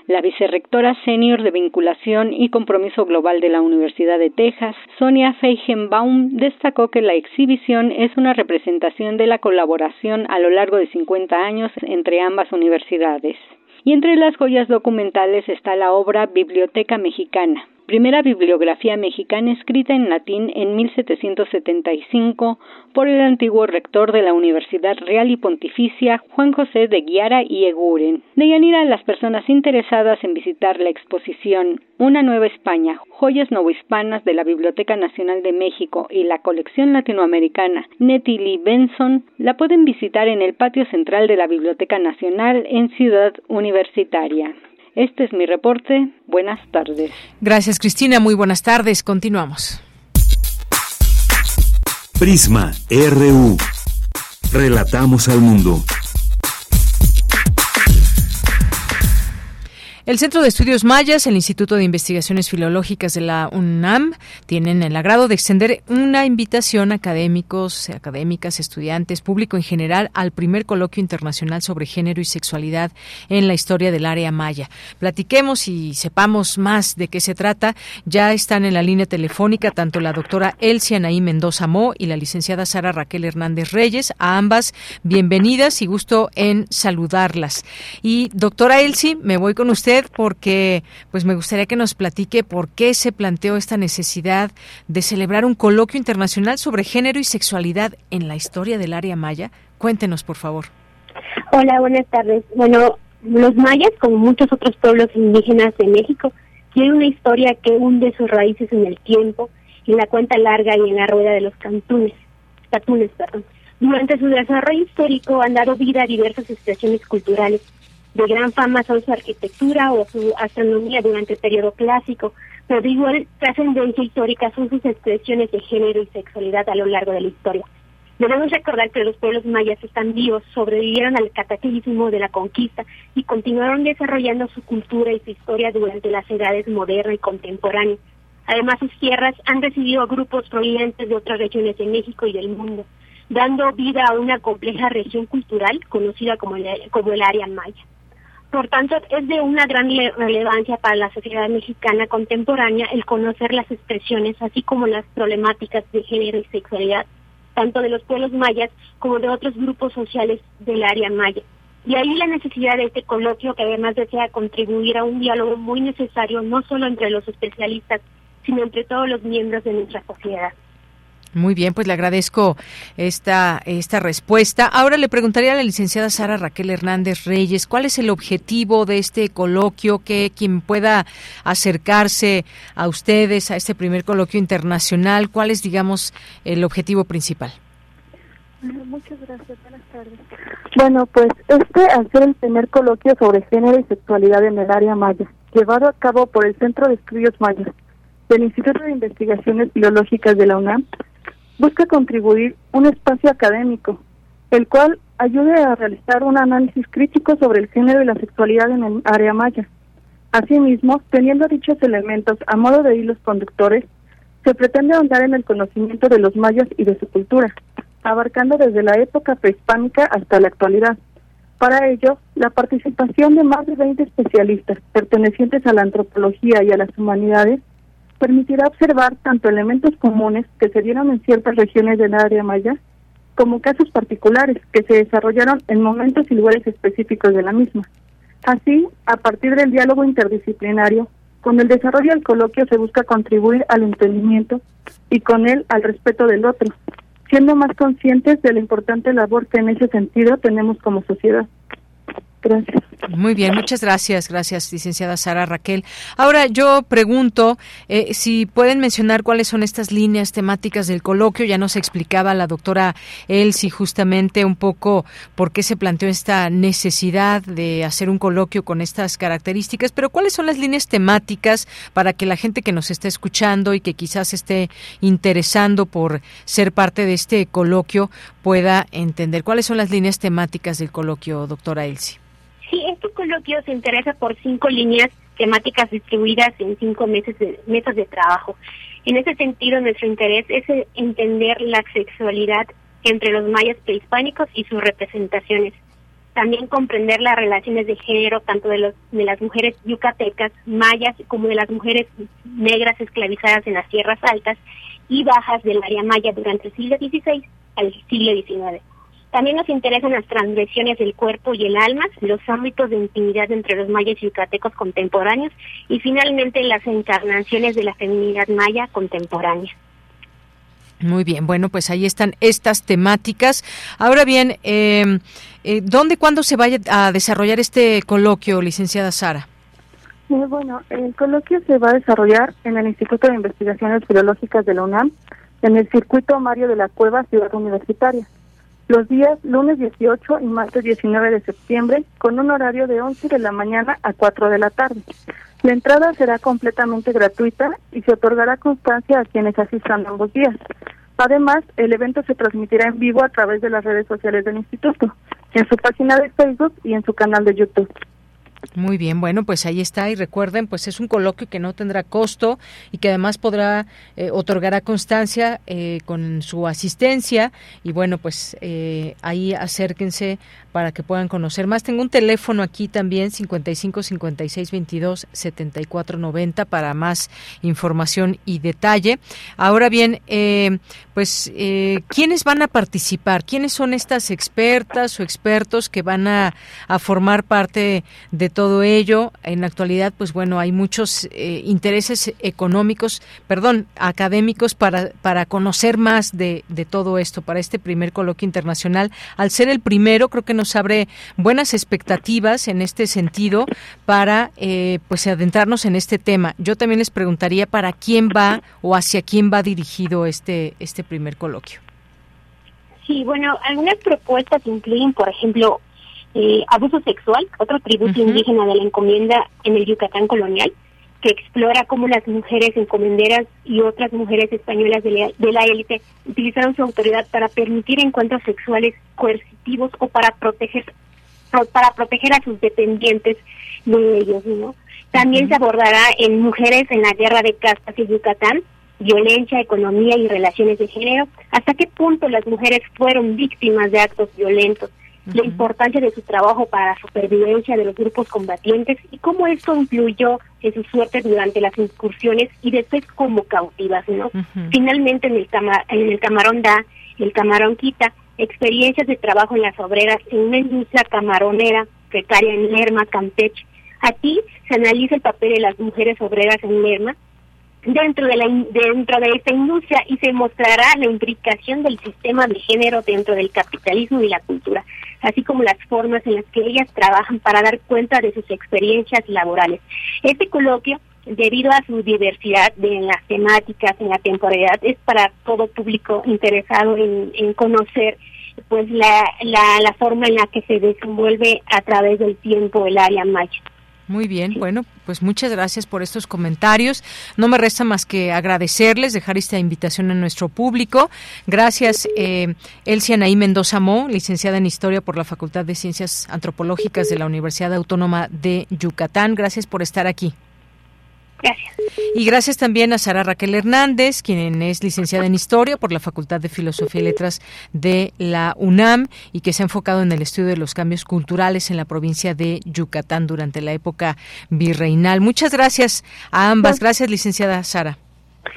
La vicerrectora senior de vinculación y compromiso global de la Universidad de Texas, Sonia Feigenbaum, destacó que la exhibición es una representación de la colaboración a lo largo de 50 años entre ambas universidades. Y entre las joyas documentales está la obra Biblioteca Mexicana, primera bibliografía mexicana escrita en latín en 1775 por el antiguo rector de la Universidad Real y Pontificia, Juan José de Guiara y Eguren. De a las personas interesadas en visitar la exposición Una Nueva España, joyas novohispanas de la Biblioteca Nacional de México y la colección latinoamericana Nettie Lee Benson, la pueden visitar en el patio central de la Biblioteca Nacional en Ciudad Universitaria. Este es mi reporte. Buenas tardes. Gracias, Cristina. Muy buenas tardes. Continuamos. Prisma RU. Relatamos al mundo. El Centro de Estudios Mayas, el Instituto de Investigaciones Filológicas de la UNAM, tienen el agrado de extender una invitación a académicos, académicas, estudiantes, público en general, al primer coloquio internacional sobre género y sexualidad en la historia del área maya. Platiquemos y sepamos más de qué se trata. Ya están en la línea telefónica tanto la doctora Elsie Anaí Mendoza Mo y la licenciada Sara Raquel Hernández Reyes. A ambas, bienvenidas y gusto en saludarlas. Y doctora Elsie, me voy con usted porque pues me gustaría que nos platique por qué se planteó esta necesidad de celebrar un coloquio internacional sobre género y sexualidad en la historia del área maya. Cuéntenos, por favor. Hola, buenas tardes. Bueno, los mayas, como muchos otros pueblos indígenas de México, tienen una historia que hunde sus raíces en el tiempo, en la cuenta larga y en la rueda de los cantunes, catunes. Perdón. Durante su desarrollo histórico han dado vida a diversas expresiones culturales de gran fama son su arquitectura o su astronomía durante el periodo clásico, pero de igual trascendencia histórica son sus expresiones de género y sexualidad a lo largo de la historia. Debemos recordar que los pueblos mayas están vivos, sobrevivieron al cataclismo de la conquista y continuaron desarrollando su cultura y su historia durante las edades moderna y contemporánea. Además, sus tierras han recibido grupos provenientes de otras regiones de México y del mundo, dando vida a una compleja región cultural conocida como el, como el área maya. Por tanto, es de una gran relevancia para la sociedad mexicana contemporánea el conocer las expresiones, así como las problemáticas de género y sexualidad, tanto de los pueblos mayas como de otros grupos sociales del área maya. Y ahí la necesidad de este coloquio que además desea contribuir a un diálogo muy necesario no solo entre los especialistas, sino entre todos los miembros de nuestra sociedad. Muy bien, pues le agradezco esta, esta respuesta. Ahora le preguntaría a la licenciada Sara Raquel Hernández Reyes, ¿cuál es el objetivo de este coloquio? Que quien pueda acercarse a ustedes a este primer coloquio internacional, ¿cuál es, digamos, el objetivo principal? Muchas gracias, buenas tardes. Bueno, pues este al ser el primer coloquio sobre género y sexualidad en el área maya, llevado a cabo por el Centro de Estudios Mayas del Instituto de Investigaciones Biológicas de la UNAM, busca contribuir un espacio académico, el cual ayude a realizar un análisis crítico sobre el género y la sexualidad en el área maya. Asimismo, teniendo dichos elementos a modo de hilos conductores, se pretende ahondar en el conocimiento de los mayas y de su cultura, abarcando desde la época prehispánica hasta la actualidad. Para ello, la participación de más de 20 especialistas pertenecientes a la antropología y a las humanidades permitirá observar tanto elementos comunes que se dieron en ciertas regiones del área maya, como casos particulares que se desarrollaron en momentos y lugares específicos de la misma. Así, a partir del diálogo interdisciplinario, con el desarrollo del coloquio se busca contribuir al entendimiento y con él al respeto del otro, siendo más conscientes de la importante labor que en ese sentido tenemos como sociedad. Muy bien, muchas gracias, gracias, licenciada Sara Raquel. Ahora yo pregunto eh, si pueden mencionar cuáles son estas líneas temáticas del coloquio. Ya nos explicaba la doctora Elsie justamente un poco por qué se planteó esta necesidad de hacer un coloquio con estas características, pero cuáles son las líneas temáticas para que la gente que nos está escuchando y que quizás esté interesando por ser parte de este coloquio pueda entender cuáles son las líneas temáticas del coloquio, doctora Elsie. Sí, este coloquio se interesa por cinco líneas temáticas distribuidas en cinco meses de, meses de trabajo. En ese sentido, nuestro interés es entender la sexualidad entre los mayas prehispánicos y sus representaciones. También comprender las relaciones de género tanto de, los, de las mujeres yucatecas, mayas, como de las mujeres negras esclavizadas en las tierras altas y bajas del área maya durante el siglo XVI al siglo XIX. También nos interesan las transgresiones del cuerpo y el alma, los ámbitos de intimidad entre los mayas y yucatecos contemporáneos y finalmente las encarnaciones de la feminidad maya contemporánea. Muy bien, bueno, pues ahí están estas temáticas. Ahora bien, eh, eh, ¿dónde, cuándo se vaya a desarrollar este coloquio, licenciada Sara? Eh, bueno, el coloquio se va a desarrollar en el Instituto de Investigaciones Biológicas de la UNAM, en el circuito Mario de la Cueva Ciudad Universitaria los días lunes 18 y martes 19 de septiembre con un horario de 11 de la mañana a 4 de la tarde. La entrada será completamente gratuita y se otorgará constancia a quienes asistan ambos días. Además, el evento se transmitirá en vivo a través de las redes sociales del instituto, en su página de Facebook y en su canal de YouTube. Muy bien, bueno, pues ahí está y recuerden, pues es un coloquio que no tendrá costo y que además podrá eh, otorgar constancia eh, con su asistencia. Y bueno, pues eh, ahí acérquense para que puedan conocer más. Tengo un teléfono aquí también 55 56 22 74 90 para más información y detalle. Ahora bien, eh, pues eh, quiénes van a participar, quiénes son estas expertas o expertos que van a, a formar parte de todo ello. En la actualidad, pues bueno, hay muchos eh, intereses económicos, perdón, académicos para para conocer más de, de todo esto para este primer coloquio internacional. Al ser el primero, creo que nos abre buenas expectativas en este sentido para eh, pues adentrarnos en este tema. Yo también les preguntaría para quién va o hacia quién va dirigido este este primer coloquio. Sí, bueno, algunas propuestas incluyen, por ejemplo, eh, abuso sexual, otro tributo indígena de la encomienda en el Yucatán colonial, que explora cómo las mujeres encomenderas y otras mujeres españolas de la, élite utilizaron su autoridad para permitir encuentros sexuales coercitivos o para proteger para proteger a sus dependientes de ellos, ¿no? También se abordará en mujeres en la guerra de castas y Yucatán, violencia, economía y relaciones de género, hasta qué punto las mujeres fueron víctimas de actos violentos la importancia de su trabajo para la supervivencia de los grupos combatientes y cómo esto influyó en su suerte durante las incursiones y después como cautivas, ¿no? Finalmente en el, en el camarón da, el camarón quita, experiencias de trabajo en las obreras en una industria camaronera precaria en Lerma, Campeche. Aquí se analiza el papel de las mujeres obreras en Lerma dentro de la dentro de esta industria y se mostrará la implicación del sistema de género dentro del capitalismo y la cultura, así como las formas en las que ellas trabajan para dar cuenta de sus experiencias laborales. Este coloquio debido a su diversidad de, en las temáticas, en la temporalidad, es para todo público interesado en, en conocer pues la, la, la forma en la que se desenvuelve a través del tiempo el área maya. Muy bien, bueno, pues muchas gracias por estos comentarios. No me resta más que agradecerles, dejar esta invitación a nuestro público. Gracias, eh, Elsia Naí Mendoza Mo, licenciada en Historia por la Facultad de Ciencias Antropológicas de la Universidad Autónoma de Yucatán. Gracias por estar aquí. Gracias. Y gracias también a Sara Raquel Hernández, quien es licenciada en Historia por la Facultad de Filosofía y Letras de la UNAM y que se ha enfocado en el estudio de los cambios culturales en la provincia de Yucatán durante la época virreinal. Muchas gracias a ambas. Gracias, licenciada Sara.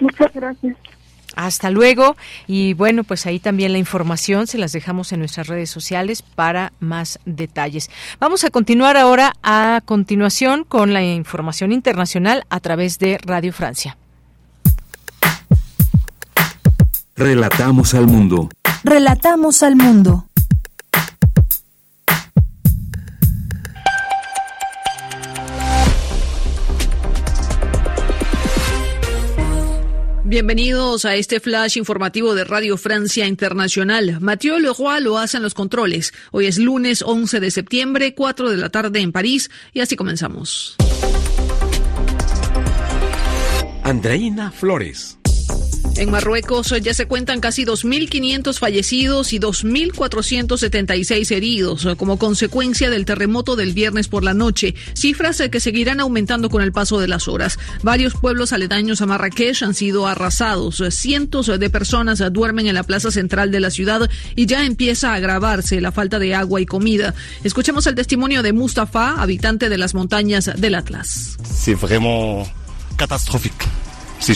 Muchas gracias. Hasta luego. Y bueno, pues ahí también la información se las dejamos en nuestras redes sociales para más detalles. Vamos a continuar ahora a continuación con la información internacional a través de Radio Francia. Relatamos al mundo. Relatamos al mundo. Bienvenidos a este flash informativo de Radio Francia Internacional. Mathieu Leroy lo hace en los controles. Hoy es lunes 11 de septiembre, 4 de la tarde en París, y así comenzamos. Andreina Flores. En Marruecos ya se cuentan casi 2.500 fallecidos y 2.476 heridos como consecuencia del terremoto del viernes por la noche, cifras que seguirán aumentando con el paso de las horas. Varios pueblos aledaños a Marrakech han sido arrasados. Cientos de personas duermen en la plaza central de la ciudad y ya empieza a agravarse la falta de agua y comida. Escuchemos el testimonio de Mustafa, habitante de las montañas del Atlas. C'est vraiment catastrophique, si.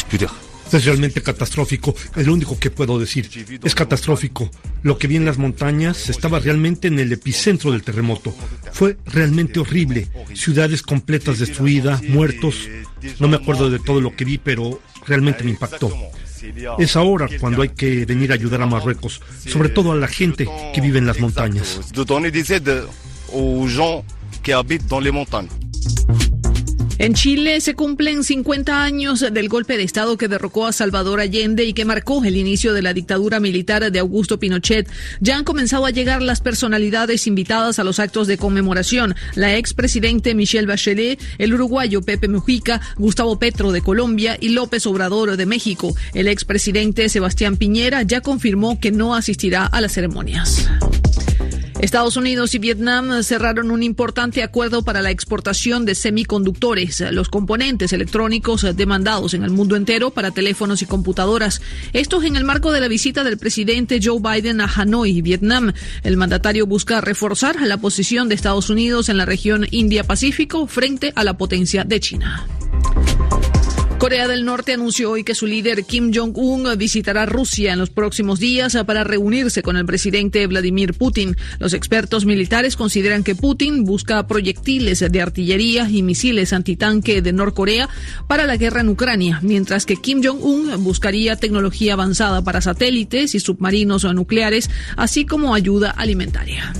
Es realmente catastrófico, es lo único que puedo decir. Es catastrófico. Lo que vi en las montañas estaba realmente en el epicentro del terremoto. Fue realmente horrible. Ciudades completas destruidas, muertos. No me acuerdo de todo lo que vi, pero realmente me impactó. Es ahora cuando hay que venir a ayudar a Marruecos, sobre todo a la gente que vive en las montañas. En Chile se cumplen 50 años del golpe de Estado que derrocó a Salvador Allende y que marcó el inicio de la dictadura militar de Augusto Pinochet. Ya han comenzado a llegar las personalidades invitadas a los actos de conmemoración. La expresidente Michelle Bachelet, el uruguayo Pepe Mujica, Gustavo Petro de Colombia y López Obrador de México. El expresidente Sebastián Piñera ya confirmó que no asistirá a las ceremonias. Estados Unidos y Vietnam cerraron un importante acuerdo para la exportación de semiconductores, los componentes electrónicos demandados en el mundo entero para teléfonos y computadoras. Esto en el marco de la visita del presidente Joe Biden a Hanoi, Vietnam. El mandatario busca reforzar la posición de Estados Unidos en la región India-Pacífico frente a la potencia de China. Corea del Norte anunció hoy que su líder Kim Jong-un visitará Rusia en los próximos días para reunirse con el presidente Vladimir Putin. Los expertos militares consideran que Putin busca proyectiles de artillería y misiles antitanque de Norcorea para la guerra en Ucrania, mientras que Kim Jong-un buscaría tecnología avanzada para satélites y submarinos nucleares, así como ayuda alimentaria.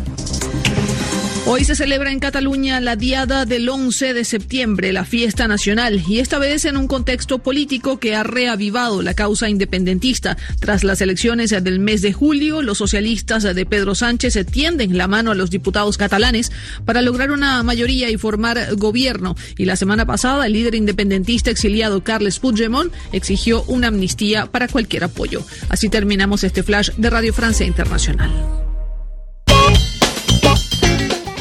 Hoy se celebra en Cataluña la Diada del 11 de septiembre, la fiesta nacional, y esta vez en un contexto político que ha reavivado la causa independentista. Tras las elecciones del mes de julio, los socialistas de Pedro Sánchez tienden la mano a los diputados catalanes para lograr una mayoría y formar gobierno. Y la semana pasada, el líder independentista exiliado Carles Puigdemont exigió una amnistía para cualquier apoyo. Así terminamos este flash de Radio Francia Internacional.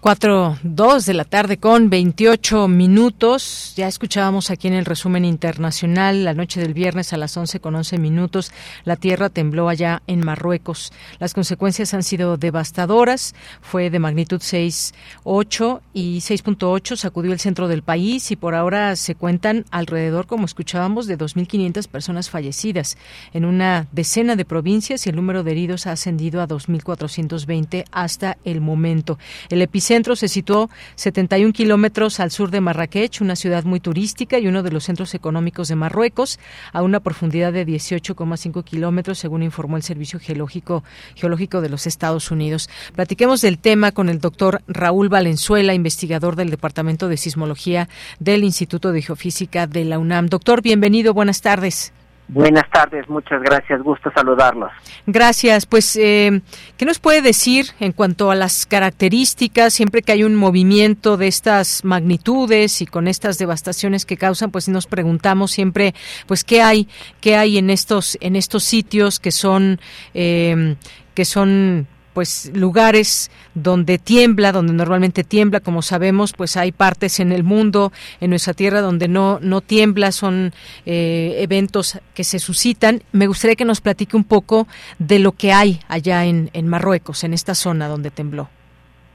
Cuatro, dos de la tarde con 28 minutos. Ya escuchábamos aquí en el resumen internacional la noche del viernes a las 11 con 11 minutos. La tierra tembló allá en Marruecos. Las consecuencias han sido devastadoras. Fue de magnitud 6.8 y 6.8 sacudió el centro del país y por ahora se cuentan alrededor, como escuchábamos, de 2.500 personas fallecidas en una decena de provincias y el número de heridos ha ascendido a 2.420 hasta el momento. El centro se situó 71 kilómetros al sur de Marrakech, una ciudad muy turística y uno de los centros económicos de Marruecos, a una profundidad de 18,5 kilómetros, según informó el Servicio Geológico, Geológico de los Estados Unidos. Platiquemos del tema con el doctor Raúl Valenzuela, investigador del Departamento de Sismología del Instituto de Geofísica de la UNAM. Doctor, bienvenido, buenas tardes. Buenas tardes, muchas gracias, gusto saludarlos. Gracias, pues, eh, ¿qué nos puede decir en cuanto a las características? Siempre que hay un movimiento de estas magnitudes y con estas devastaciones que causan, pues nos preguntamos siempre, pues, ¿qué hay, qué hay en estos, en estos sitios que son, eh, que son pues lugares donde tiembla, donde normalmente tiembla, como sabemos, pues hay partes en el mundo, en nuestra tierra, donde no, no tiembla, son eh, eventos que se suscitan. Me gustaría que nos platique un poco de lo que hay allá en, en Marruecos, en esta zona donde tembló.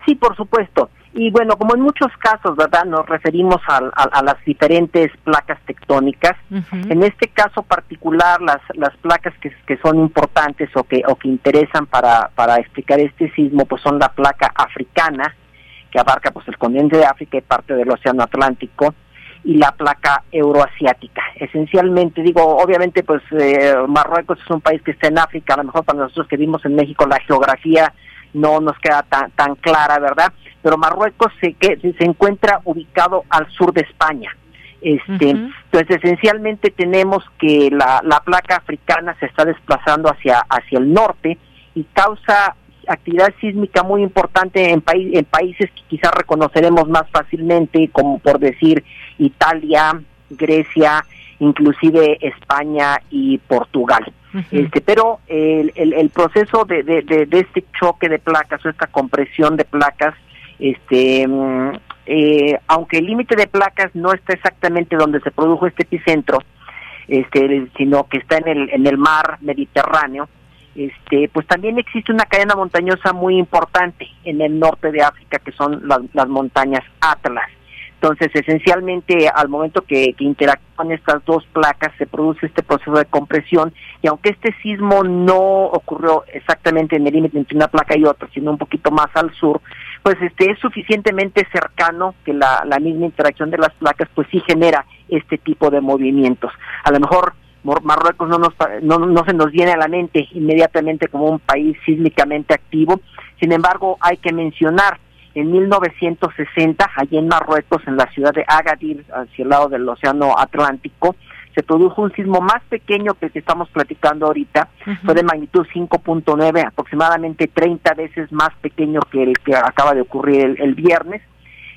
Sí, por supuesto. Y bueno, como en muchos casos, ¿verdad? Nos referimos a, a, a las diferentes placas tectónicas. Uh -huh. En este caso particular, las, las placas que, que son importantes o que, o que interesan para, para explicar este sismo, pues son la placa africana, que abarca pues el continente de África y parte del Océano Atlántico, y la placa euroasiática. Esencialmente, digo, obviamente, pues eh, Marruecos es un país que está en África, a lo mejor para nosotros que vivimos en México la geografía no nos queda tan, tan clara, ¿verdad? Pero Marruecos se, que, se encuentra ubicado al sur de España. Este, Entonces, esencialmente tenemos que la, la placa africana se está desplazando hacia, hacia el norte y causa actividad sísmica muy importante en, en países que quizás reconoceremos más fácilmente, como por decir Italia, Grecia, inclusive España y Portugal. este, pero el, el, proceso de, de, este choque de placas o esta compresión de placas, este, mm, eh, aunque el límite de placas no está exactamente donde se produjo este epicentro, este, sino que está en el, en el mar Mediterráneo, este, pues también existe una cadena montañosa muy importante en el norte de África, que son las, montañas Atlas. Entonces, esencialmente, al momento que, que, interactúan estas dos placas, se produce este proceso de compresión, y aunque este sismo no ocurrió exactamente en el límite entre una placa y otra, sino un poquito más al sur, pues este es suficientemente cercano que la, la misma interacción de las placas, pues sí genera este tipo de movimientos. A lo mejor Marruecos no, nos, no, no se nos viene a la mente inmediatamente como un país sísmicamente activo. Sin embargo, hay que mencionar en 1960, allí en Marruecos, en la ciudad de Agadir, hacia el lado del Océano Atlántico, se produjo un sismo más pequeño que el que estamos platicando ahorita, fue de magnitud 5.9, aproximadamente 30 veces más pequeño que el que acaba de ocurrir el, viernes,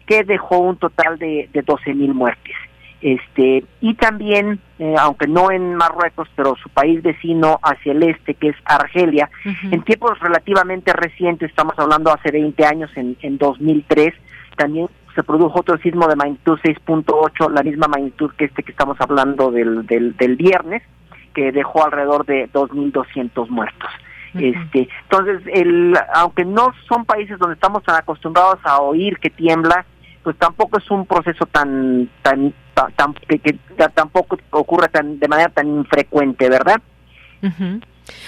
que dejó un total de, de 12 mil muertes. Este y también eh, aunque no en Marruecos pero su país vecino hacia el este que es Argelia en tiempos relativamente recientes estamos hablando hace 20 años en, en 2003 también se produjo otro sismo de magnitud 6.8 la misma magnitud que este que estamos hablando del, del, del viernes que dejó alrededor de 2.200 muertos. Este entonces el aunque no son países donde estamos tan acostumbrados a oír que tiembla pues tampoco es un proceso tan tan, tan, que, tampoco ocurre tan de manera tan infrecuente, ¿verdad?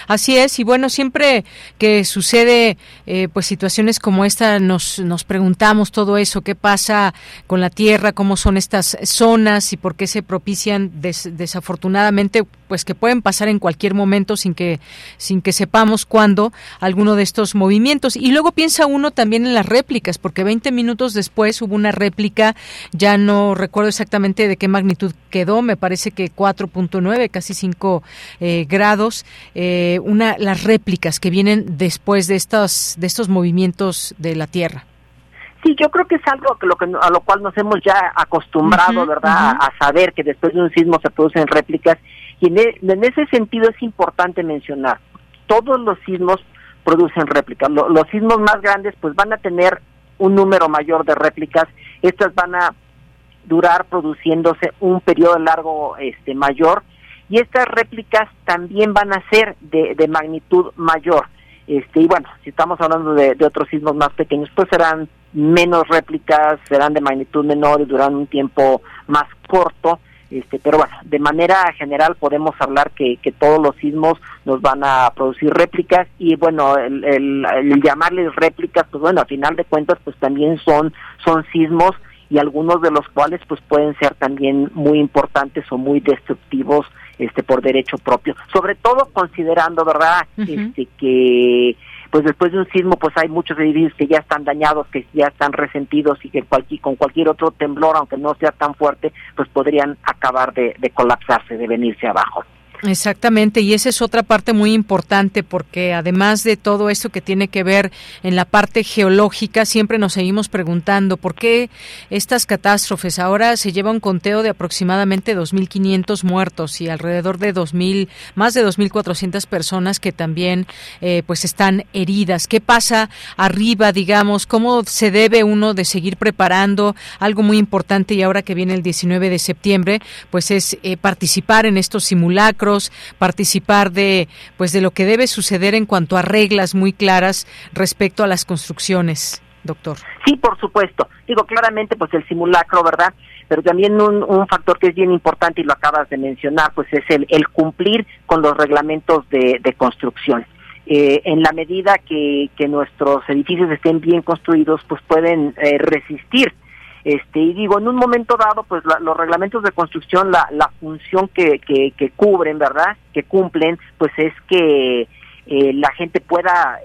Así es, y bueno, siempre que sucede eh, pues situaciones como esta, nos, nos preguntamos todo eso, qué pasa con la tierra, cómo son estas zonas y por qué se propician desafortunadamente, pues que pueden pasar en cualquier momento sin que, sin que sepamos cuándo alguno de estos movimientos. Y luego piensa uno también en las réplicas, porque 20 minutos después hubo una réplica, ya no recuerdo exactamente de qué magnitud quedó, me parece que 4.9, casi 5 eh, grados. Eh, eh, una, las réplicas que vienen después de estos, de estos movimientos de la Tierra. Sí, yo creo que es algo que lo que, a lo cual nos hemos ya acostumbrado, ¿verdad? A saber que después de un sismo se producen réplicas. Y en, e, en ese sentido es importante mencionar, todos los sismos producen réplicas. los sismos más grandes pues van a tener un número mayor de réplicas. Estas van a durar produciéndose un periodo largo este mayor y estas réplicas también van a ser de, de magnitud mayor. Este, y bueno, si estamos hablando de, de, otros sismos más pequeños, pues serán menos réplicas, serán de magnitud menor y duran un tiempo más corto. Este, pero bueno, de manera general podemos hablar que, que todos los sismos nos van a producir réplicas y bueno, el llamarles réplicas, pues bueno, a final de cuentas, pues también son, son sismos y algunos de los cuales pues pueden ser también muy importantes o muy destructivos este por derecho propio. Sobre todo considerando verdad este que pues después de un sismo pues hay muchos edificios que ya están dañados que ya están resentidos y que cualquier, con cualquier otro temblor aunque no sea tan fuerte pues podrían acabar de, de colapsarse de venirse abajo Exactamente, y esa es otra parte muy importante porque además de todo esto que tiene que ver en la parte geológica, siempre nos seguimos preguntando por qué estas catástrofes. Ahora se lleva un conteo de aproximadamente 2.500 muertos y alrededor de 2.000, más de 2.400 personas que también eh, pues están heridas. ¿Qué pasa arriba, digamos? ¿Cómo se debe uno de seguir preparando? Algo muy importante y ahora que viene el 19 de septiembre, pues es eh, participar en estos simulacros participar de pues de lo que debe suceder en cuanto a reglas muy claras respecto a las construcciones, doctor. Sí, por supuesto. Digo claramente pues el simulacro, ¿verdad? Pero también un, factor que es bien importante y lo acabas de mencionar, pues es el, el cumplir con los reglamentos de, construcción. Eh, en la medida que, que, nuestros edificios estén bien construidos, pues pueden eh, resistir Este, y digo, en un momento dado, pues los reglamentos de construcción, la, la función que, que, que cubren, ¿verdad? Que cumplen, pues es que eh, la gente pueda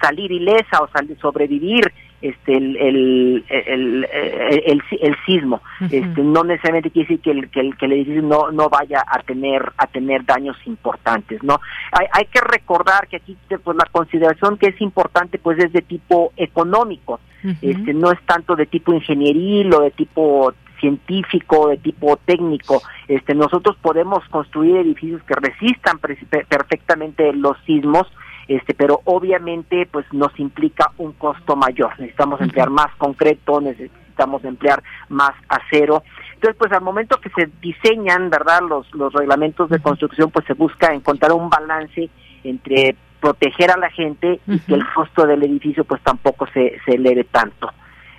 salir ilesa o salir, sobrevivir este el el, el, el, sismo. Este no necesariamente quiere decir que el, que el, que el edificio no no vaya a tener a tener daños importantes no hay, hay que recordar que aquí pues la consideración que es importante pues es de tipo económico. Este no es tanto de tipo ingenieril o de tipo científico, de tipo técnico. Este, nosotros podemos construir edificios que resistan perfectamente los sismos, este, pero obviamente pues nos implica un costo mayor. Necesitamos emplear más concreto, necesitamos emplear más acero. Entonces, pues al momento que se diseñan, ¿verdad? Los, los reglamentos de construcción, pues se busca encontrar un balance entre proteger a la gente y que el costo del edificio pues tampoco se, se eleve tanto.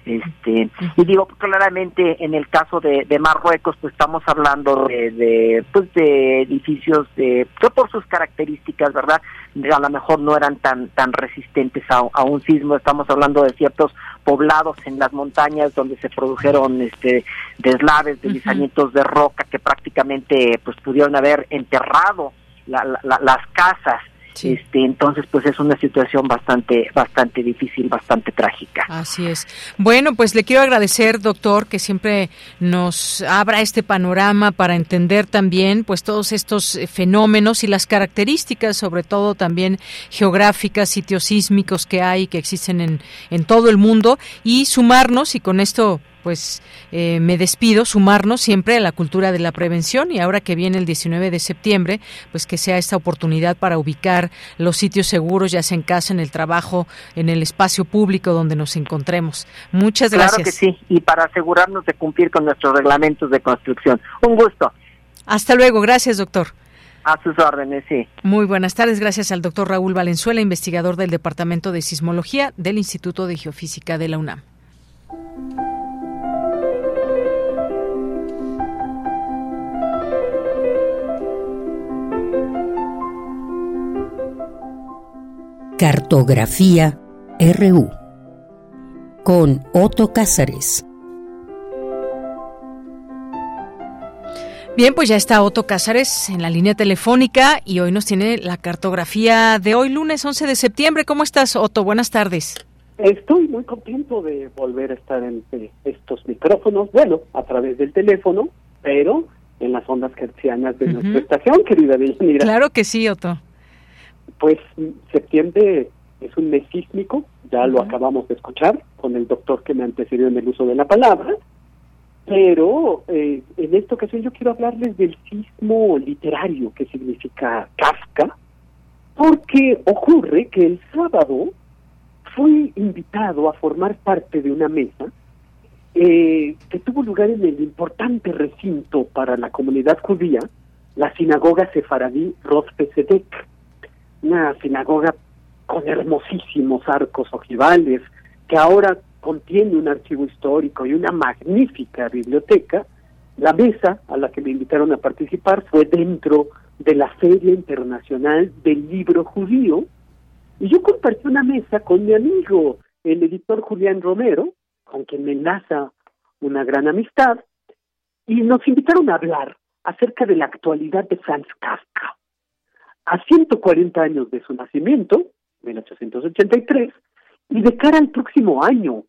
Este, y digo claramente en el caso de, Marruecos, pues estamos hablando de, pues de edificios de, que por sus características, ¿verdad? A lo mejor no eran tan, tan resistentes a, un sismo. Estamos hablando de ciertos poblados en las montañas donde se produjeron este deslaves, deslizamientos de roca que prácticamente pues pudieron haber enterrado las casas este, entonces, pues es una situación bastante, bastante difícil, bastante trágica. Así es. Bueno, pues le quiero agradecer, doctor, que siempre nos abra este panorama para entender también, pues todos estos eh, fenómenos y las características, sobre todo también geográficas, sitios sísmicos que hay, que existen en, en todo el mundo, y sumarnos, y con esto pues eh, me despido, sumarnos siempre a la cultura de la prevención y ahora que viene el 19 de septiembre, pues que sea esta oportunidad para ubicar los sitios seguros, ya sea en casa, en el trabajo, en el espacio público donde nos encontremos. Muchas gracias. Claro que sí, y para asegurarnos de cumplir con nuestros reglamentos de construcción. Un gusto. Hasta luego, gracias doctor. A sus órdenes, sí. Muy buenas tardes. Gracias al doctor Raúl Valenzuela, investigador del Departamento de Sismología del Instituto de Geofísica de la UNAM. Cartografía RU con Otto Cázares. Bien, pues ya está Otto Cázares en la línea telefónica y hoy nos tiene la cartografía de hoy, lunes 11 de septiembre. ¿Cómo estás, Otto? Buenas tardes. Estoy muy contento de volver a estar en estos micrófonos, bueno, a través del teléfono, pero en las ondas hertzianas de nuestra estación, querida Deyanira. Claro que sí, Otto. Pues septiembre es un mes sísmico, ya lo acabamos de escuchar con el doctor que me antecedió en el uso de la palabra, pero eh, en esta ocasión yo quiero hablarles del sismo literario que significa Kafka, porque ocurre que el sábado fui invitado a formar parte de una mesa eh, que tuvo lugar en el importante recinto para la comunidad judía, la sinagoga sefaradí Rospesedek una sinagoga con hermosísimos arcos ojivales, que ahora contiene un archivo histórico y una magnífica biblioteca, la mesa a la que me invitaron a participar fue dentro de la Feria Internacional del Libro Judío, y yo compartí una mesa con mi amigo, el editor Julián Romero, con quien me enlaza una gran amistad, y nos invitaron a hablar acerca de la actualidad de Franz Kafka a 140 años de su nacimiento, 1883, y de cara al próximo año,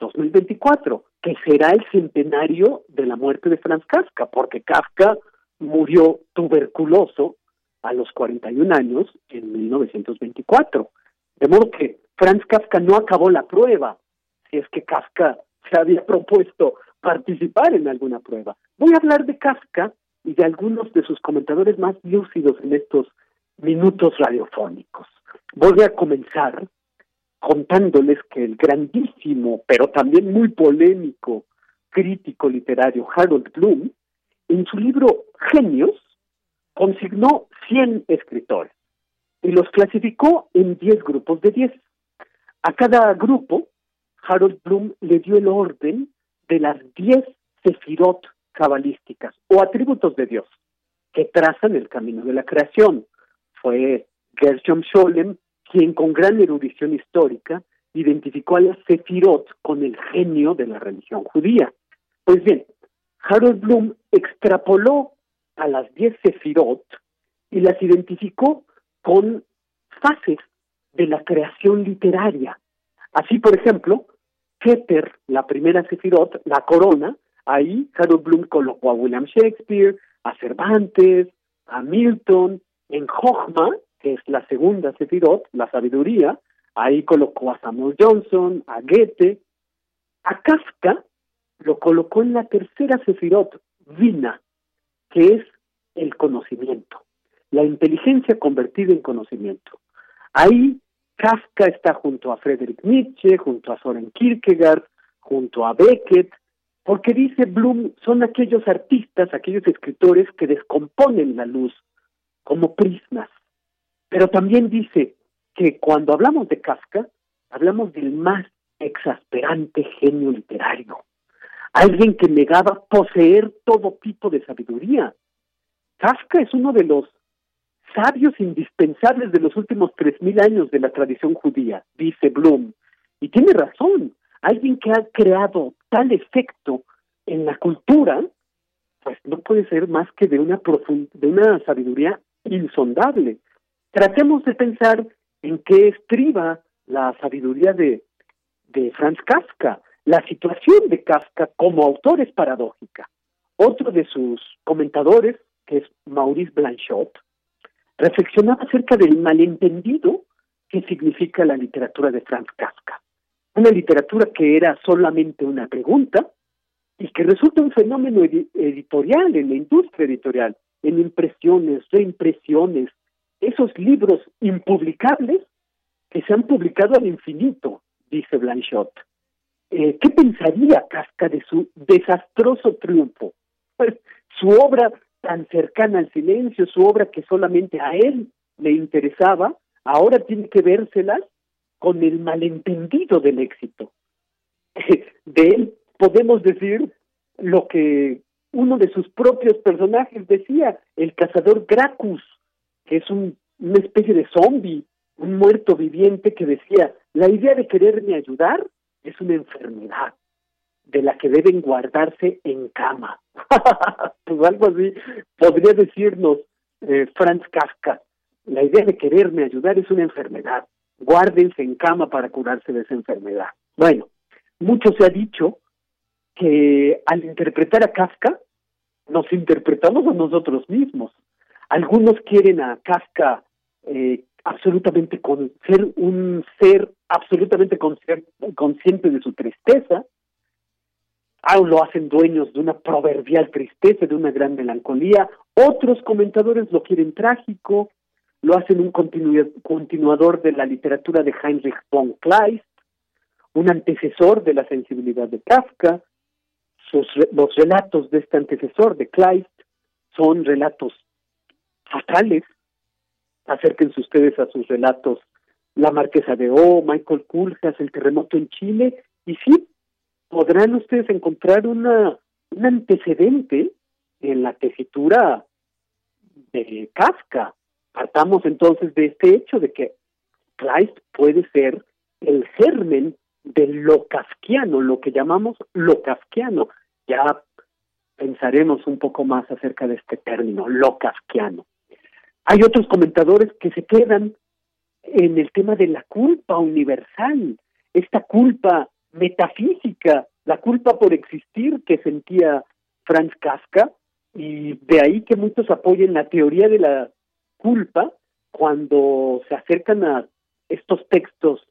2024, que será el centenario de la muerte de Franz Kafka, porque Kafka murió tuberculoso a los 41 años en 1924. De modo que Franz Kafka no acabó la prueba, si es que Kafka se había propuesto participar en alguna prueba. Voy a hablar de Kafka y de algunos de sus comentadores más lúcidos en estos minutos radiofónicos. Voy a comenzar contándoles que el grandísimo, pero también muy polémico crítico literario Harold Bloom, en su libro Genios, consignó 100 escritores y los clasificó en 10 grupos de 10. A cada grupo, Harold Bloom le dio el orden de las 10 sefirot cabalísticas o atributos de Dios que trazan el camino de la creación, fue Gershom Scholem quien con gran erudición histórica identificó a las Sefirot con el genio de la religión judía. Pues bien, Harold Bloom extrapoló a las diez Sefirot y las identificó con fases de la creación literaria. Así, por ejemplo, Keter, la primera Sefirot, la corona, ahí Harold Bloom colocó a William Shakespeare, a Cervantes, a Milton, en Jochma, que es la segunda Sefirot, la sabiduría, ahí colocó a Samuel Johnson, a Goethe, a Kafka lo colocó en la tercera Sefirot, Vina, que es el conocimiento, la inteligencia convertida en conocimiento. Ahí Kafka está junto a Friedrich Nietzsche, junto a Soren Kierkegaard, junto a Beckett, porque dice Bloom, son aquellos artistas, aquellos escritores que descomponen la luz como prismas. Pero también dice que cuando hablamos de Kafka, hablamos del más exasperante genio literario, alguien que negaba poseer todo tipo de sabiduría. Kafka es uno de los sabios indispensables de los últimos tres mil años de la tradición judía, dice Bloom. Y tiene razón, alguien que ha creado tal efecto en la cultura, pues no puede ser más que de una de una sabiduría insondable. Tratemos de pensar en qué estriba la sabiduría de, de Franz Kafka. La situación de Kafka como autor es paradójica. Otro de sus comentadores, que es Maurice Blanchot, reflexionaba acerca del malentendido que significa la literatura de Franz Kafka. Una literatura que era solamente una pregunta y que resulta un fenómeno editorial en la industria editorial, en impresiones, reimpresiones, esos libros impublicables que se han publicado al infinito, dice Blanchot. Eh, ¿Qué pensaría Kafka de su desastroso triunfo? Pues, su obra tan cercana al silencio, su obra que solamente a él le interesaba, ahora tiene que vérselas con el malentendido del éxito. De él podemos decir lo que uno de sus propios personajes decía, el cazador Gracchus, que es un, una especie de zombie, un muerto viviente que decía, la idea de quererme ayudar es una enfermedad de la que deben guardarse en cama. pues algo así podría decirnos eh, Franz Kafka. La idea de quererme ayudar es una enfermedad. Guárdense en cama para curarse de esa enfermedad. Bueno, mucho se ha dicho que al interpretar a Kafka, nos interpretamos a nosotros mismos. Algunos quieren a Kafka eh, absolutamente con ser un ser absolutamente consciente de su tristeza, ah, lo hacen dueños de una proverbial tristeza, de una gran melancolía, otros comentadores lo quieren trágico, lo hacen un continuador de la literatura de Heinrich von Kleist, un antecesor de la sensibilidad de Kafka, los relatos de este antecesor de Kleist son relatos fatales, acérquense ustedes a sus relatos La Marquesa de O, Michael Kuljas, El terremoto en Chile, y sí, podrán ustedes encontrar una, un antecedente en la tesitura de Kafka. Partamos entonces de este hecho de que Kleist puede ser el germen de lo kafkiano, lo que llamamos lo kafkiano. Ya pensaremos un poco más acerca de este término, lo kafkiano. Hay otros comentadores que se quedan en el tema de la culpa universal, esta culpa metafísica, la culpa por existir que sentía Franz Kafka, y de ahí que muchos apoyen la teoría de la culpa cuando se acercan a estos textos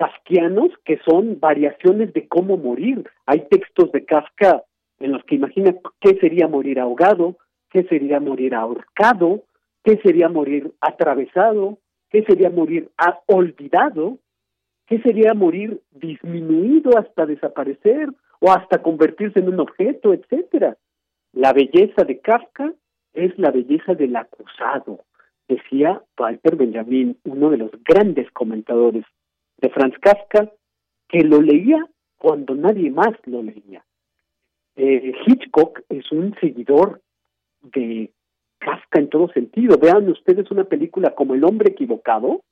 kafkianos que son variaciones de cómo morir. Hay textos de Kafka en los que imagina qué sería morir ahogado, qué sería morir ahorcado, ¿Qué sería morir atravesado? ¿Qué sería morir olvidado? ¿Qué sería morir disminuido hasta desaparecer o hasta convertirse en un objeto, etcétera? La belleza de Kafka es la belleza del acusado, decía Walter Benjamin, uno de los grandes comentadores de Franz Kafka, que lo leía cuando nadie más lo leía. Eh, Hitchcock es un seguidor de Kafka en todo sentido. Vean ustedes una película como El hombre equivocado,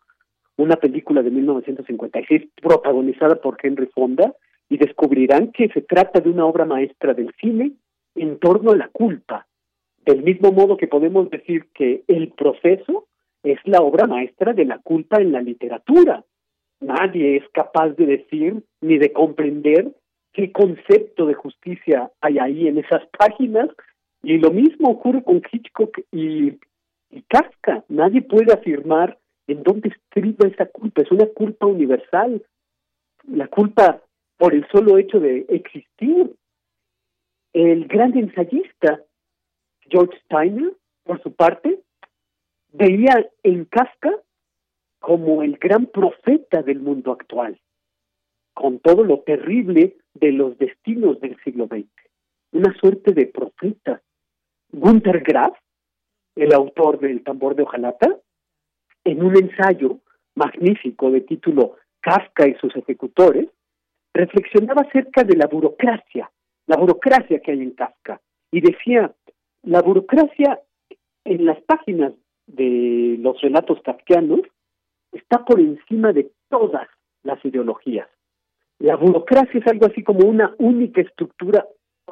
una película de 1956 protagonizada por Henry Fonda y descubrirán que se trata de una obra maestra del cine en torno a la culpa. Del mismo modo que podemos decir que el proceso es la obra maestra de la culpa en la literatura. Nadie es capaz de decir ni de comprender qué concepto de justicia hay ahí en esas páginas. Y lo mismo ocurre con Hitchcock y, y Kafka. Nadie puede afirmar en dónde estriba esa culpa. Es una culpa universal. La culpa por el solo hecho de existir. El gran ensayista George Steiner, por su parte, veía en Kafka como el gran profeta del mundo actual, con todo lo terrible de los destinos del siglo XX. Una suerte de profeta. Gunther Graff, el autor del tambor de hojalata, en un ensayo magnífico de título Kafka y sus ejecutores, reflexionaba acerca de la burocracia, la burocracia que hay en Kafka, y decía, la burocracia en las páginas de los relatos kafkianos está por encima de todas las ideologías. La burocracia es algo así como una única estructura,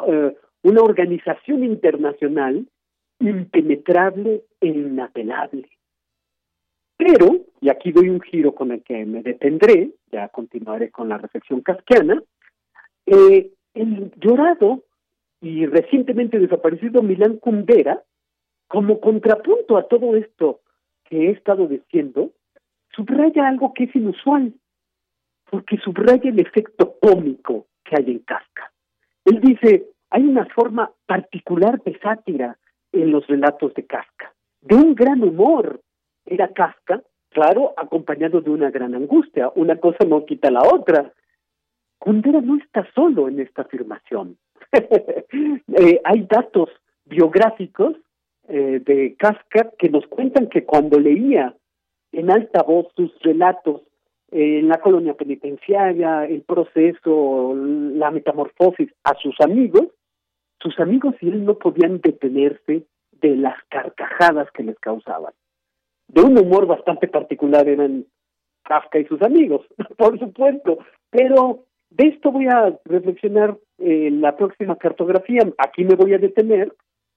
eh, una organización internacional impenetrable e inapelable. Pero, y aquí doy un giro con el que me detendré, ya continuaré con la reflexión kafkiana, eh, el llorado y recientemente desaparecido Milán Kundera, como contrapunto a todo esto que he estado diciendo, subraya algo que es inusual, porque subraya el efecto cómico que hay en Kafka. Él dice, hay una forma particular de sátira en los relatos de Kafka, de un gran humor. Era Kafka, claro, acompañado de una gran angustia. Una cosa no quita la otra. Kundera no está solo en esta afirmación. Eh, hay datos biográficos eh, de Kafka que nos cuentan que cuando leía en alta voz sus relatos eh, en la colonia penitenciaria, el proceso, la metamorfosis a sus amigos, sus amigos y él no podían detenerse de las carcajadas que les causaban. De un humor bastante particular eran Kafka y sus amigos, por supuesto, pero de esto voy a reflexionar en la próxima cartografía. Aquí me voy a detener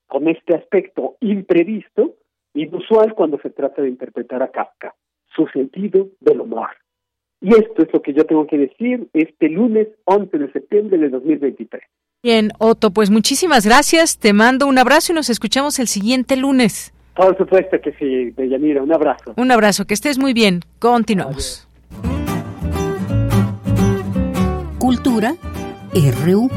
con este aspecto imprevisto, inusual cuando se trata de interpretar a Kafka, su sentido del humor. Y esto es lo que yo tengo que decir este lunes 11 de septiembre de 2023. Bien, Otto, pues muchísimas gracias. Te mando un abrazo y nos escuchamos el siguiente lunes. Por supuesto que sí, Deyanira. Un abrazo. Un abrazo, que estés muy bien. Continuamos. Cultura RU.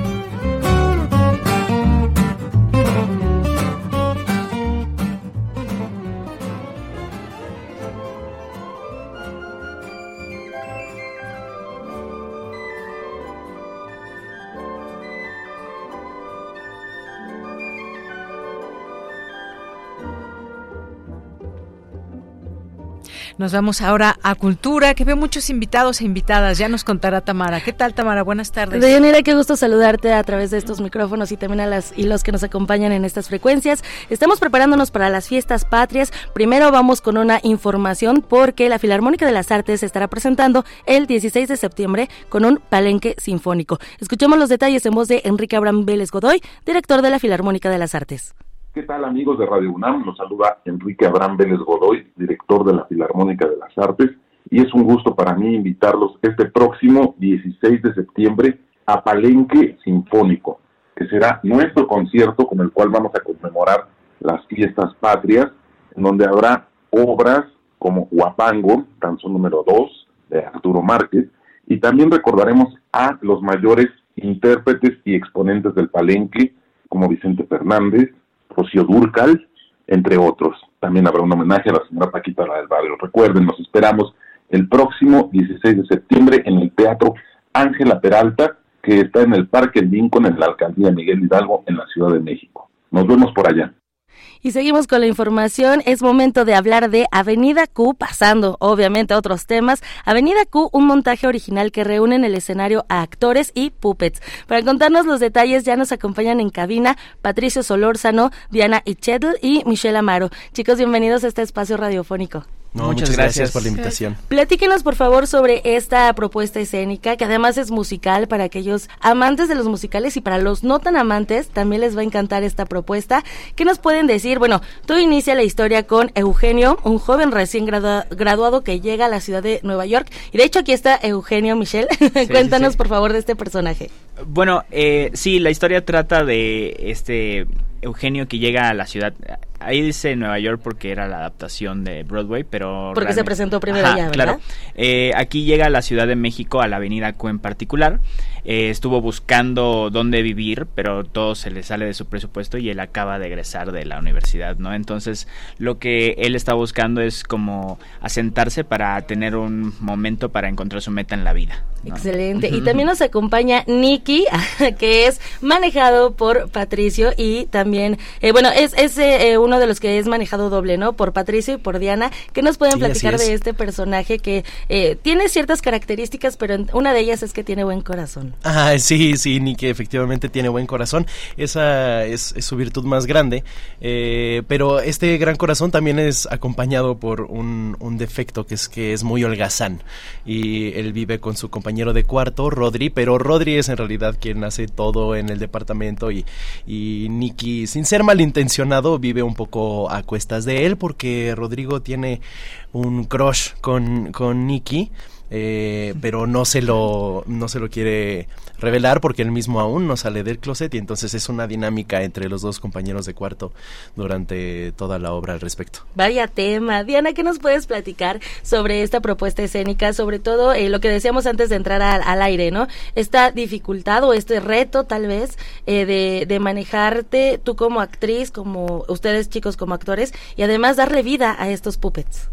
Nos vamos ahora a Cultura, que veo muchos invitados e invitadas. Ya nos contará Tamara. ¿Qué tal, Tamara? Buenas tardes. Deyanira, qué gusto saludarte a través de estos micrófonos y también a las y los que nos acompañan en estas frecuencias. Estamos preparándonos para las fiestas patrias. Primero vamos con una información porque la Filarmónica de las Artes se estará presentando el 16 de septiembre con un palenque sinfónico. Escuchemos los detalles en voz de Enrique Abraham Vélez Godoy, director de la Filarmónica de las Artes. ¿Qué tal amigos de Radio UNAM? Los saluda Enrique Abraham Vélez Godoy, director de la Filarmónica de las Artes, y es un gusto para mí invitarlos este próximo 16 de septiembre a Palenque Sinfónico, que será nuestro concierto con el cual vamos a conmemorar las fiestas patrias, en donde habrá obras como Huapango, canción número 2 de Arturo Márquez, y también recordaremos a los mayores intérpretes y exponentes del Palenque, como Vicente Fernández, Rocío Durcal, entre otros. También habrá un homenaje a la señora Paquita la del Barrio. Recuerden, nos esperamos el próximo 16 de septiembre en el Teatro Ángela Peralta, que está en el Parque Lincoln, en la Alcaldía Miguel Hidalgo, en la Ciudad de México. Nos vemos por allá. Y seguimos con la información. Es momento de hablar de Avenida Q, pasando obviamente a otros temas. Avenida Q, un montaje original que reúne en el escenario a actores y puppets. Para contarnos los detalles ya nos acompañan en cabina Patricio Solórzano, Diana Ichetl y Michelle Amaro. Chicos, bienvenidos a este espacio radiofónico. Muchas, gracias. por la invitación. Platíquenos, por favor, sobre esta propuesta escénica, que además es musical para aquellos amantes de los musicales y para los no tan amantes, también les va a encantar esta propuesta. ¿Qué nos pueden decir? Bueno, tú inicia la historia con Eugenio, un joven recién graduado que llega a la ciudad de Nueva York. Y de hecho aquí está Eugenio Michel. Cuéntanos, por favor, de este personaje. Bueno, eh, sí, la historia trata de este Eugenio que llega a la ciudad ahí dice Nueva York porque era la adaptación de Broadway, pero... Porque se presentó primero allá, ¿verdad? Claro. Eh, aquí llega a la Ciudad de México, a la avenida Q en particular. Eh, estuvo buscando dónde vivir, pero todo se le sale de su presupuesto y él acaba de egresar de la universidad, ¿no? Entonces, lo que él está buscando es como asentarse para tener un momento para encontrar su meta en la vida. Excelente. Y también nos acompaña Nicky, que es manejado por Patricio y también, eh, bueno, es, es eh, uno de los que es manejado doble, ¿no? Por Patricio y por Diana. ¿Qué nos pueden platicar de este personaje que eh, tiene ciertas características, pero una de ellas es que tiene buen corazón? Ah, sí, sí, Nicky efectivamente tiene buen corazón. Esa es, su virtud más grande. pero este gran corazón también es acompañado por un, un defecto que es que es muy holgazán y él vive con su compañero de cuarto, Rodri, pero Rodri es en realidad quien hace todo en el departamento y, y Nicky, sin ser malintencionado, vive un poco a cuestas de él porque Rodrigo tiene un crush con, con Nicky eh, pero no se lo no se lo quiere revelar porque él mismo aún no sale del closet y entonces es una dinámica entre los dos compañeros de cuarto durante toda la obra al respecto. Vaya tema. Diana, ¿qué nos puedes platicar sobre esta propuesta escénica? Sobre todo eh, lo que decíamos antes de entrar al, aire, ¿no? Esta dificultad o este reto tal vez eh, de, de manejarte tú como actriz, como ustedes chicos como actores y además darle vida a estos puppets.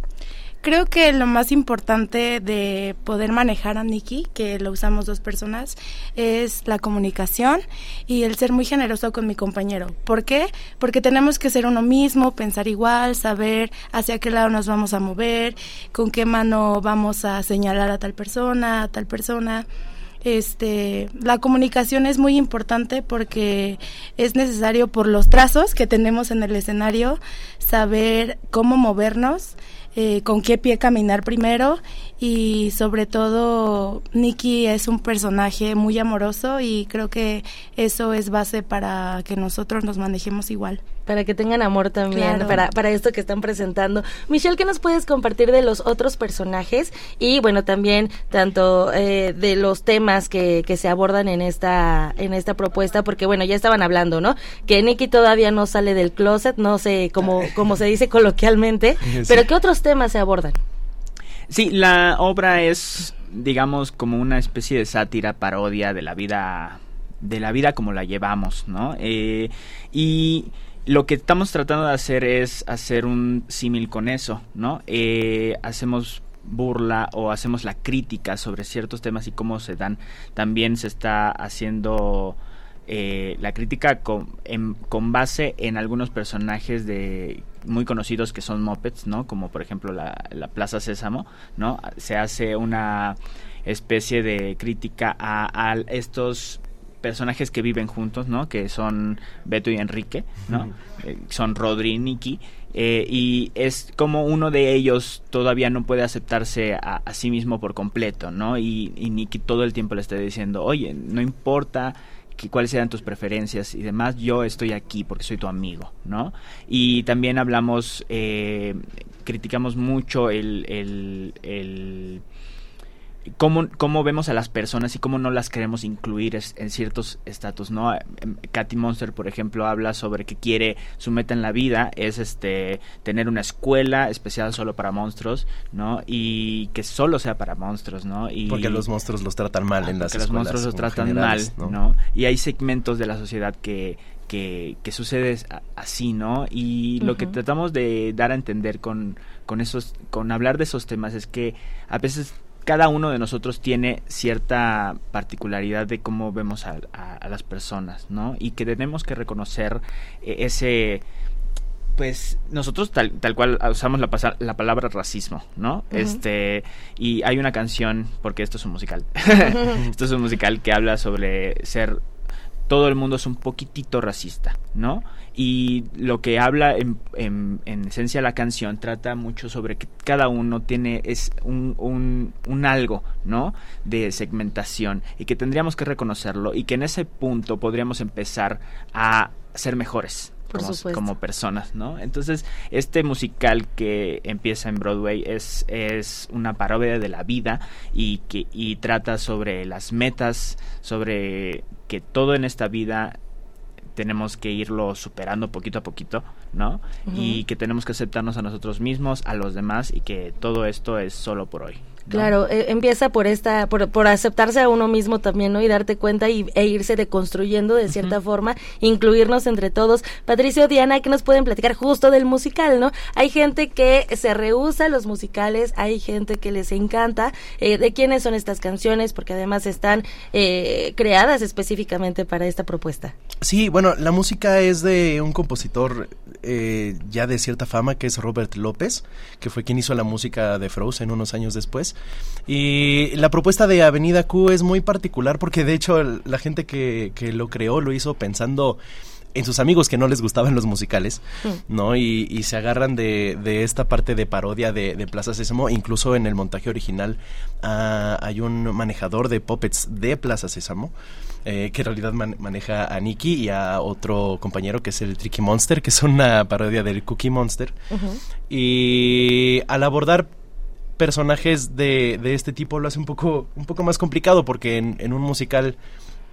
Creo que lo más importante de poder manejar a Nikki, que lo usamos dos personas, es la comunicación y el ser muy generoso con mi compañero. ¿Por qué? Porque tenemos que ser uno mismo, pensar igual, saber hacia qué lado nos vamos a mover, con qué mano vamos a señalar a tal persona, a tal persona este la comunicación es muy importante porque es necesario por los trazos que tenemos en el escenario saber cómo movernos eh, con qué pie caminar primero y sobre todo Nicky es un personaje muy amoroso y creo que eso es base para que nosotros nos manejemos igual. Para que tengan amor también, para, para esto que están presentando. Michelle, ¿qué nos puedes compartir de los otros personajes? Y bueno, también tanto eh, de los temas que, que se abordan en esta, en esta propuesta, porque bueno, ya estaban hablando, ¿no? Que Nicky todavía no sale del closet, no sé cómo, cómo se dice coloquialmente, pero ¿qué otros temas se abordan? Sí, la obra es, digamos, como una especie de sátira, parodia de la vida, de la vida como la llevamos, ¿no? Eh, y lo que estamos tratando de hacer es hacer un símil con eso, ¿no? Eh, hacemos burla o hacemos la crítica sobre ciertos temas y cómo se dan. También se está haciendo eh, la crítica con, con base en algunos personajes de muy conocidos que son mopeds, ¿no? Como por ejemplo la, Plaza Sésamo, ¿no? Se hace una especie de crítica a, estos personajes que viven juntos, ¿no? Que son Beto y Enrique, ¿no? Eh, son Rodri y Nicky. Eh, y es como uno de ellos todavía no puede aceptarse a, sí mismo por completo, ¿no? Y, y Nicky todo el tiempo le está diciendo, oye, no importa cuáles eran tus preferencias y demás, yo estoy aquí porque soy tu amigo, ¿no? Y también hablamos, eh, criticamos mucho el, el cómo, cómo vemos a las personas y cómo no las queremos incluir en ciertos estatus, ¿no? Em, Katy Monster, por ejemplo, habla sobre que quiere, su meta en la vida es este tener una escuela especial solo para monstruos, ¿no? Y que solo sea para monstruos, ¿no? Y, porque los monstruos los tratan mal en las escuelas. los monstruos los tratan mal, ¿no? Y hay segmentos de la sociedad que, que, que sucede así, ¿no? Y lo que tratamos de dar a entender con, con esos, con hablar de esos temas es que a veces cada uno de nosotros tiene cierta particularidad de cómo vemos a, las personas, ¿no? Y que tenemos que reconocer eh, ese pues nosotros tal, tal cual usamos la, la palabra racismo, ¿no? Este, y hay una canción, porque esto es un musical, esto es un musical que habla sobre ser todo el mundo es un poquitito racista, ¿no? Y lo que habla en, en, esencia la canción trata mucho sobre que cada uno tiene es un, un, un, algo, ¿no? De segmentación y que tendríamos que reconocerlo y que en ese punto podríamos empezar a ser mejores, como, personas, ¿no? Entonces, este musical que empieza en Broadway es, es una parodia de la vida y que y trata sobre las metas, sobre que todo en esta vida tenemos que irlo superando poquito a poquito, ¿no? Y que tenemos que aceptarnos a nosotros mismos, a los demás y que todo esto es solo por hoy. Claro, e, empieza por esta, por, por, aceptarse a uno mismo también, ¿no? Y darte cuenta y, e irse deconstruyendo de cierta forma, incluirnos entre todos. Patricio, Diana, que nos pueden platicar justo del musical, ¿no? Hay gente que se rehúsa a los musicales, hay gente que les encanta. Eh, ¿De quiénes son estas canciones? Porque además están eh, creadas específicamente para esta propuesta. Sí, bueno, la música es de un compositor eh, ya de cierta fama que es Robert López, que fue quien hizo la música de Frozen unos años después. Y la propuesta de Avenida Q es muy particular porque de hecho la gente que, que lo creó lo hizo pensando en sus amigos que no les gustaban los musicales, mm. ¿no? Y, se agarran de, de, esta parte de parodia de, de, Plaza Sésamo. Incluso en el montaje original ah, hay un manejador de puppets de Plaza Sésamo. Eh, que en realidad maneja a Nicky y a otro compañero que es el Tricky Monster, que es una parodia del Cookie Monster. Y al abordar personajes de, de, este tipo lo hace un poco, un poco más complicado porque en, un musical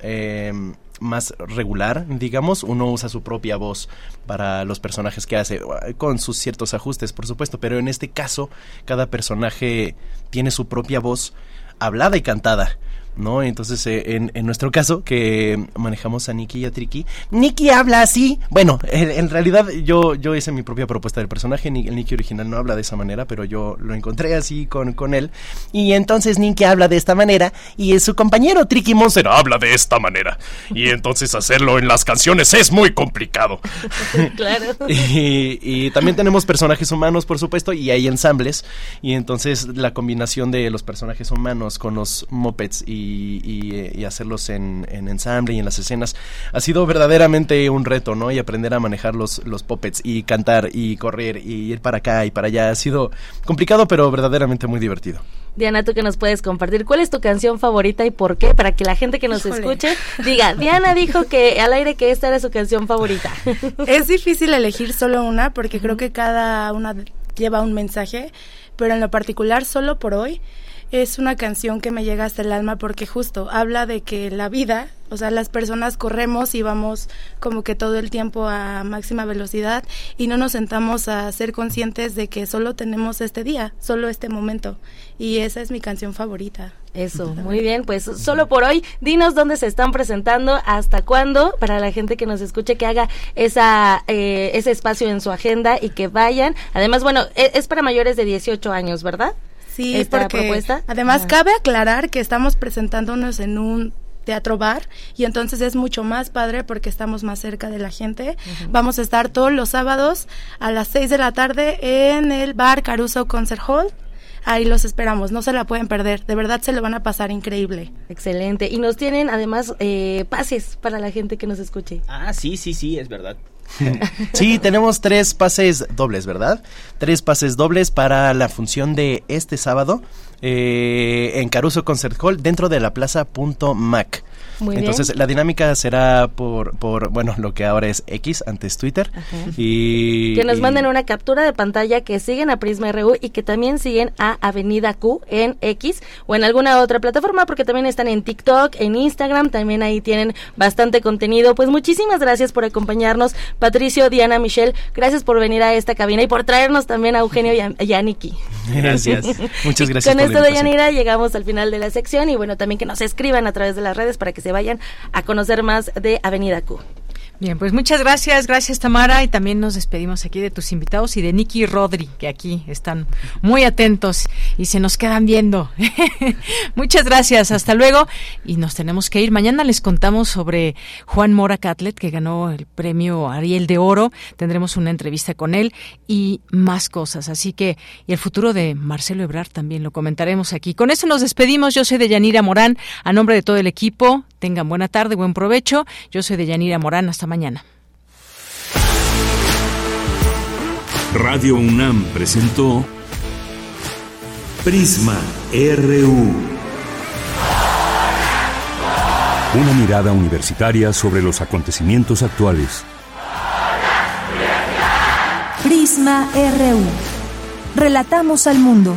eh, más regular, digamos, uno usa su propia voz para los personajes que hace, con sus ciertos ajustes, por supuesto, pero en este caso cada personaje tiene su propia voz hablada y cantada. ¿No? Entonces, eh, en, en, nuestro caso, que manejamos a Nikki y a Triki, Nikki habla así. Bueno, en, realidad yo, yo hice mi propia propuesta del personaje. El Nikki original no habla de esa manera, pero yo lo encontré así con, con él. Y entonces Nikki habla de esta manera y su compañero Triki Monster habla de esta manera. Y entonces hacerlo en las canciones es muy complicado. claro. y, y también tenemos personajes humanos, por supuesto, y hay ensambles. Y entonces la combinación de los personajes humanos con los mopeds y y, hacerlos en, ensamble y en las escenas ha sido verdaderamente un reto, ¿no? Y aprender a manejar los, los puppets y cantar y correr y ir para acá y para allá ha sido complicado, pero verdaderamente muy divertido. Diana, tú que nos puedes compartir, ¿cuál es tu canción favorita y por qué? Para que la gente que nos escuche diga, Diana dijo que al aire que esta era su canción favorita. Es difícil elegir solo una porque creo que cada una lleva un mensaje, pero en lo particular solo por hoy es una canción que me llega hasta el alma porque justo habla de que la vida, o sea, las personas corremos y vamos como que todo el tiempo a máxima velocidad y no nos sentamos a ser conscientes de que solo tenemos este día, solo este momento. Y esa es mi canción favorita. Eso, muy bien, pues solo por hoy, dinos dónde se están presentando, hasta cuándo, para la gente que nos escuche, que haga esa, eh, ese espacio en su agenda y que vayan. Además, bueno, es, es para mayores de 18 años, ¿verdad? Sí, esta propuesta. Además, cabe aclarar que estamos presentándonos en un teatro bar y entonces es mucho más padre porque estamos más cerca de la gente. Vamos a estar todos los sábados a las 6 de la tarde en el bar Caruso Concert Hall. Ahí los esperamos, no se la pueden perder, de verdad se le van a pasar increíble. Excelente. Y nos tienen además eh, pases para la gente que nos escuche. Ah, sí, sí, sí, es verdad. sí, tenemos tres pases dobles, ¿verdad? Tres pases dobles para la función de este sábado eh, en Caruso Concert Hall dentro de la plaza Mac. Entonces la dinámica será por, por, bueno, lo que ahora es X, antes Twitter. Y, que nos manden una captura de pantalla que siguen a Prisma RU y que también siguen a Avenida Q en X o en alguna otra plataforma porque también están en TikTok, en Instagram, también ahí tienen bastante contenido. Pues muchísimas gracias por acompañarnos, Patricio, Diana, Michelle, gracias por venir a esta cabina y por traernos también a Eugenio y a, Gracias. Muchas gracias. Con esto de Yanira llegamos al final de la sección y bueno, también que nos escriban a través de las redes para que vayan a conocer más de Avenida Q. Bien, pues muchas gracias, gracias Tamara y también nos despedimos aquí de tus invitados y de Nicky y Rodri, que aquí están muy atentos y se nos quedan viendo. muchas gracias, hasta luego y nos tenemos que ir. Mañana les contamos sobre Juan Mora Catlet, que ganó el premio Ariel de Oro. Tendremos una entrevista con él y más cosas. Así que, y el futuro de Marcelo Ebrard también lo comentaremos aquí. Con eso nos despedimos. Yo soy de Yanira Morán, a nombre de todo el equipo tengan buena tarde, buen provecho. Yo soy de Yanira Morán. Hasta mañana. Radio UNAM presentó Prisma RU. Una mirada universitaria sobre los acontecimientos actuales. Prisma RU. Relatamos al mundo.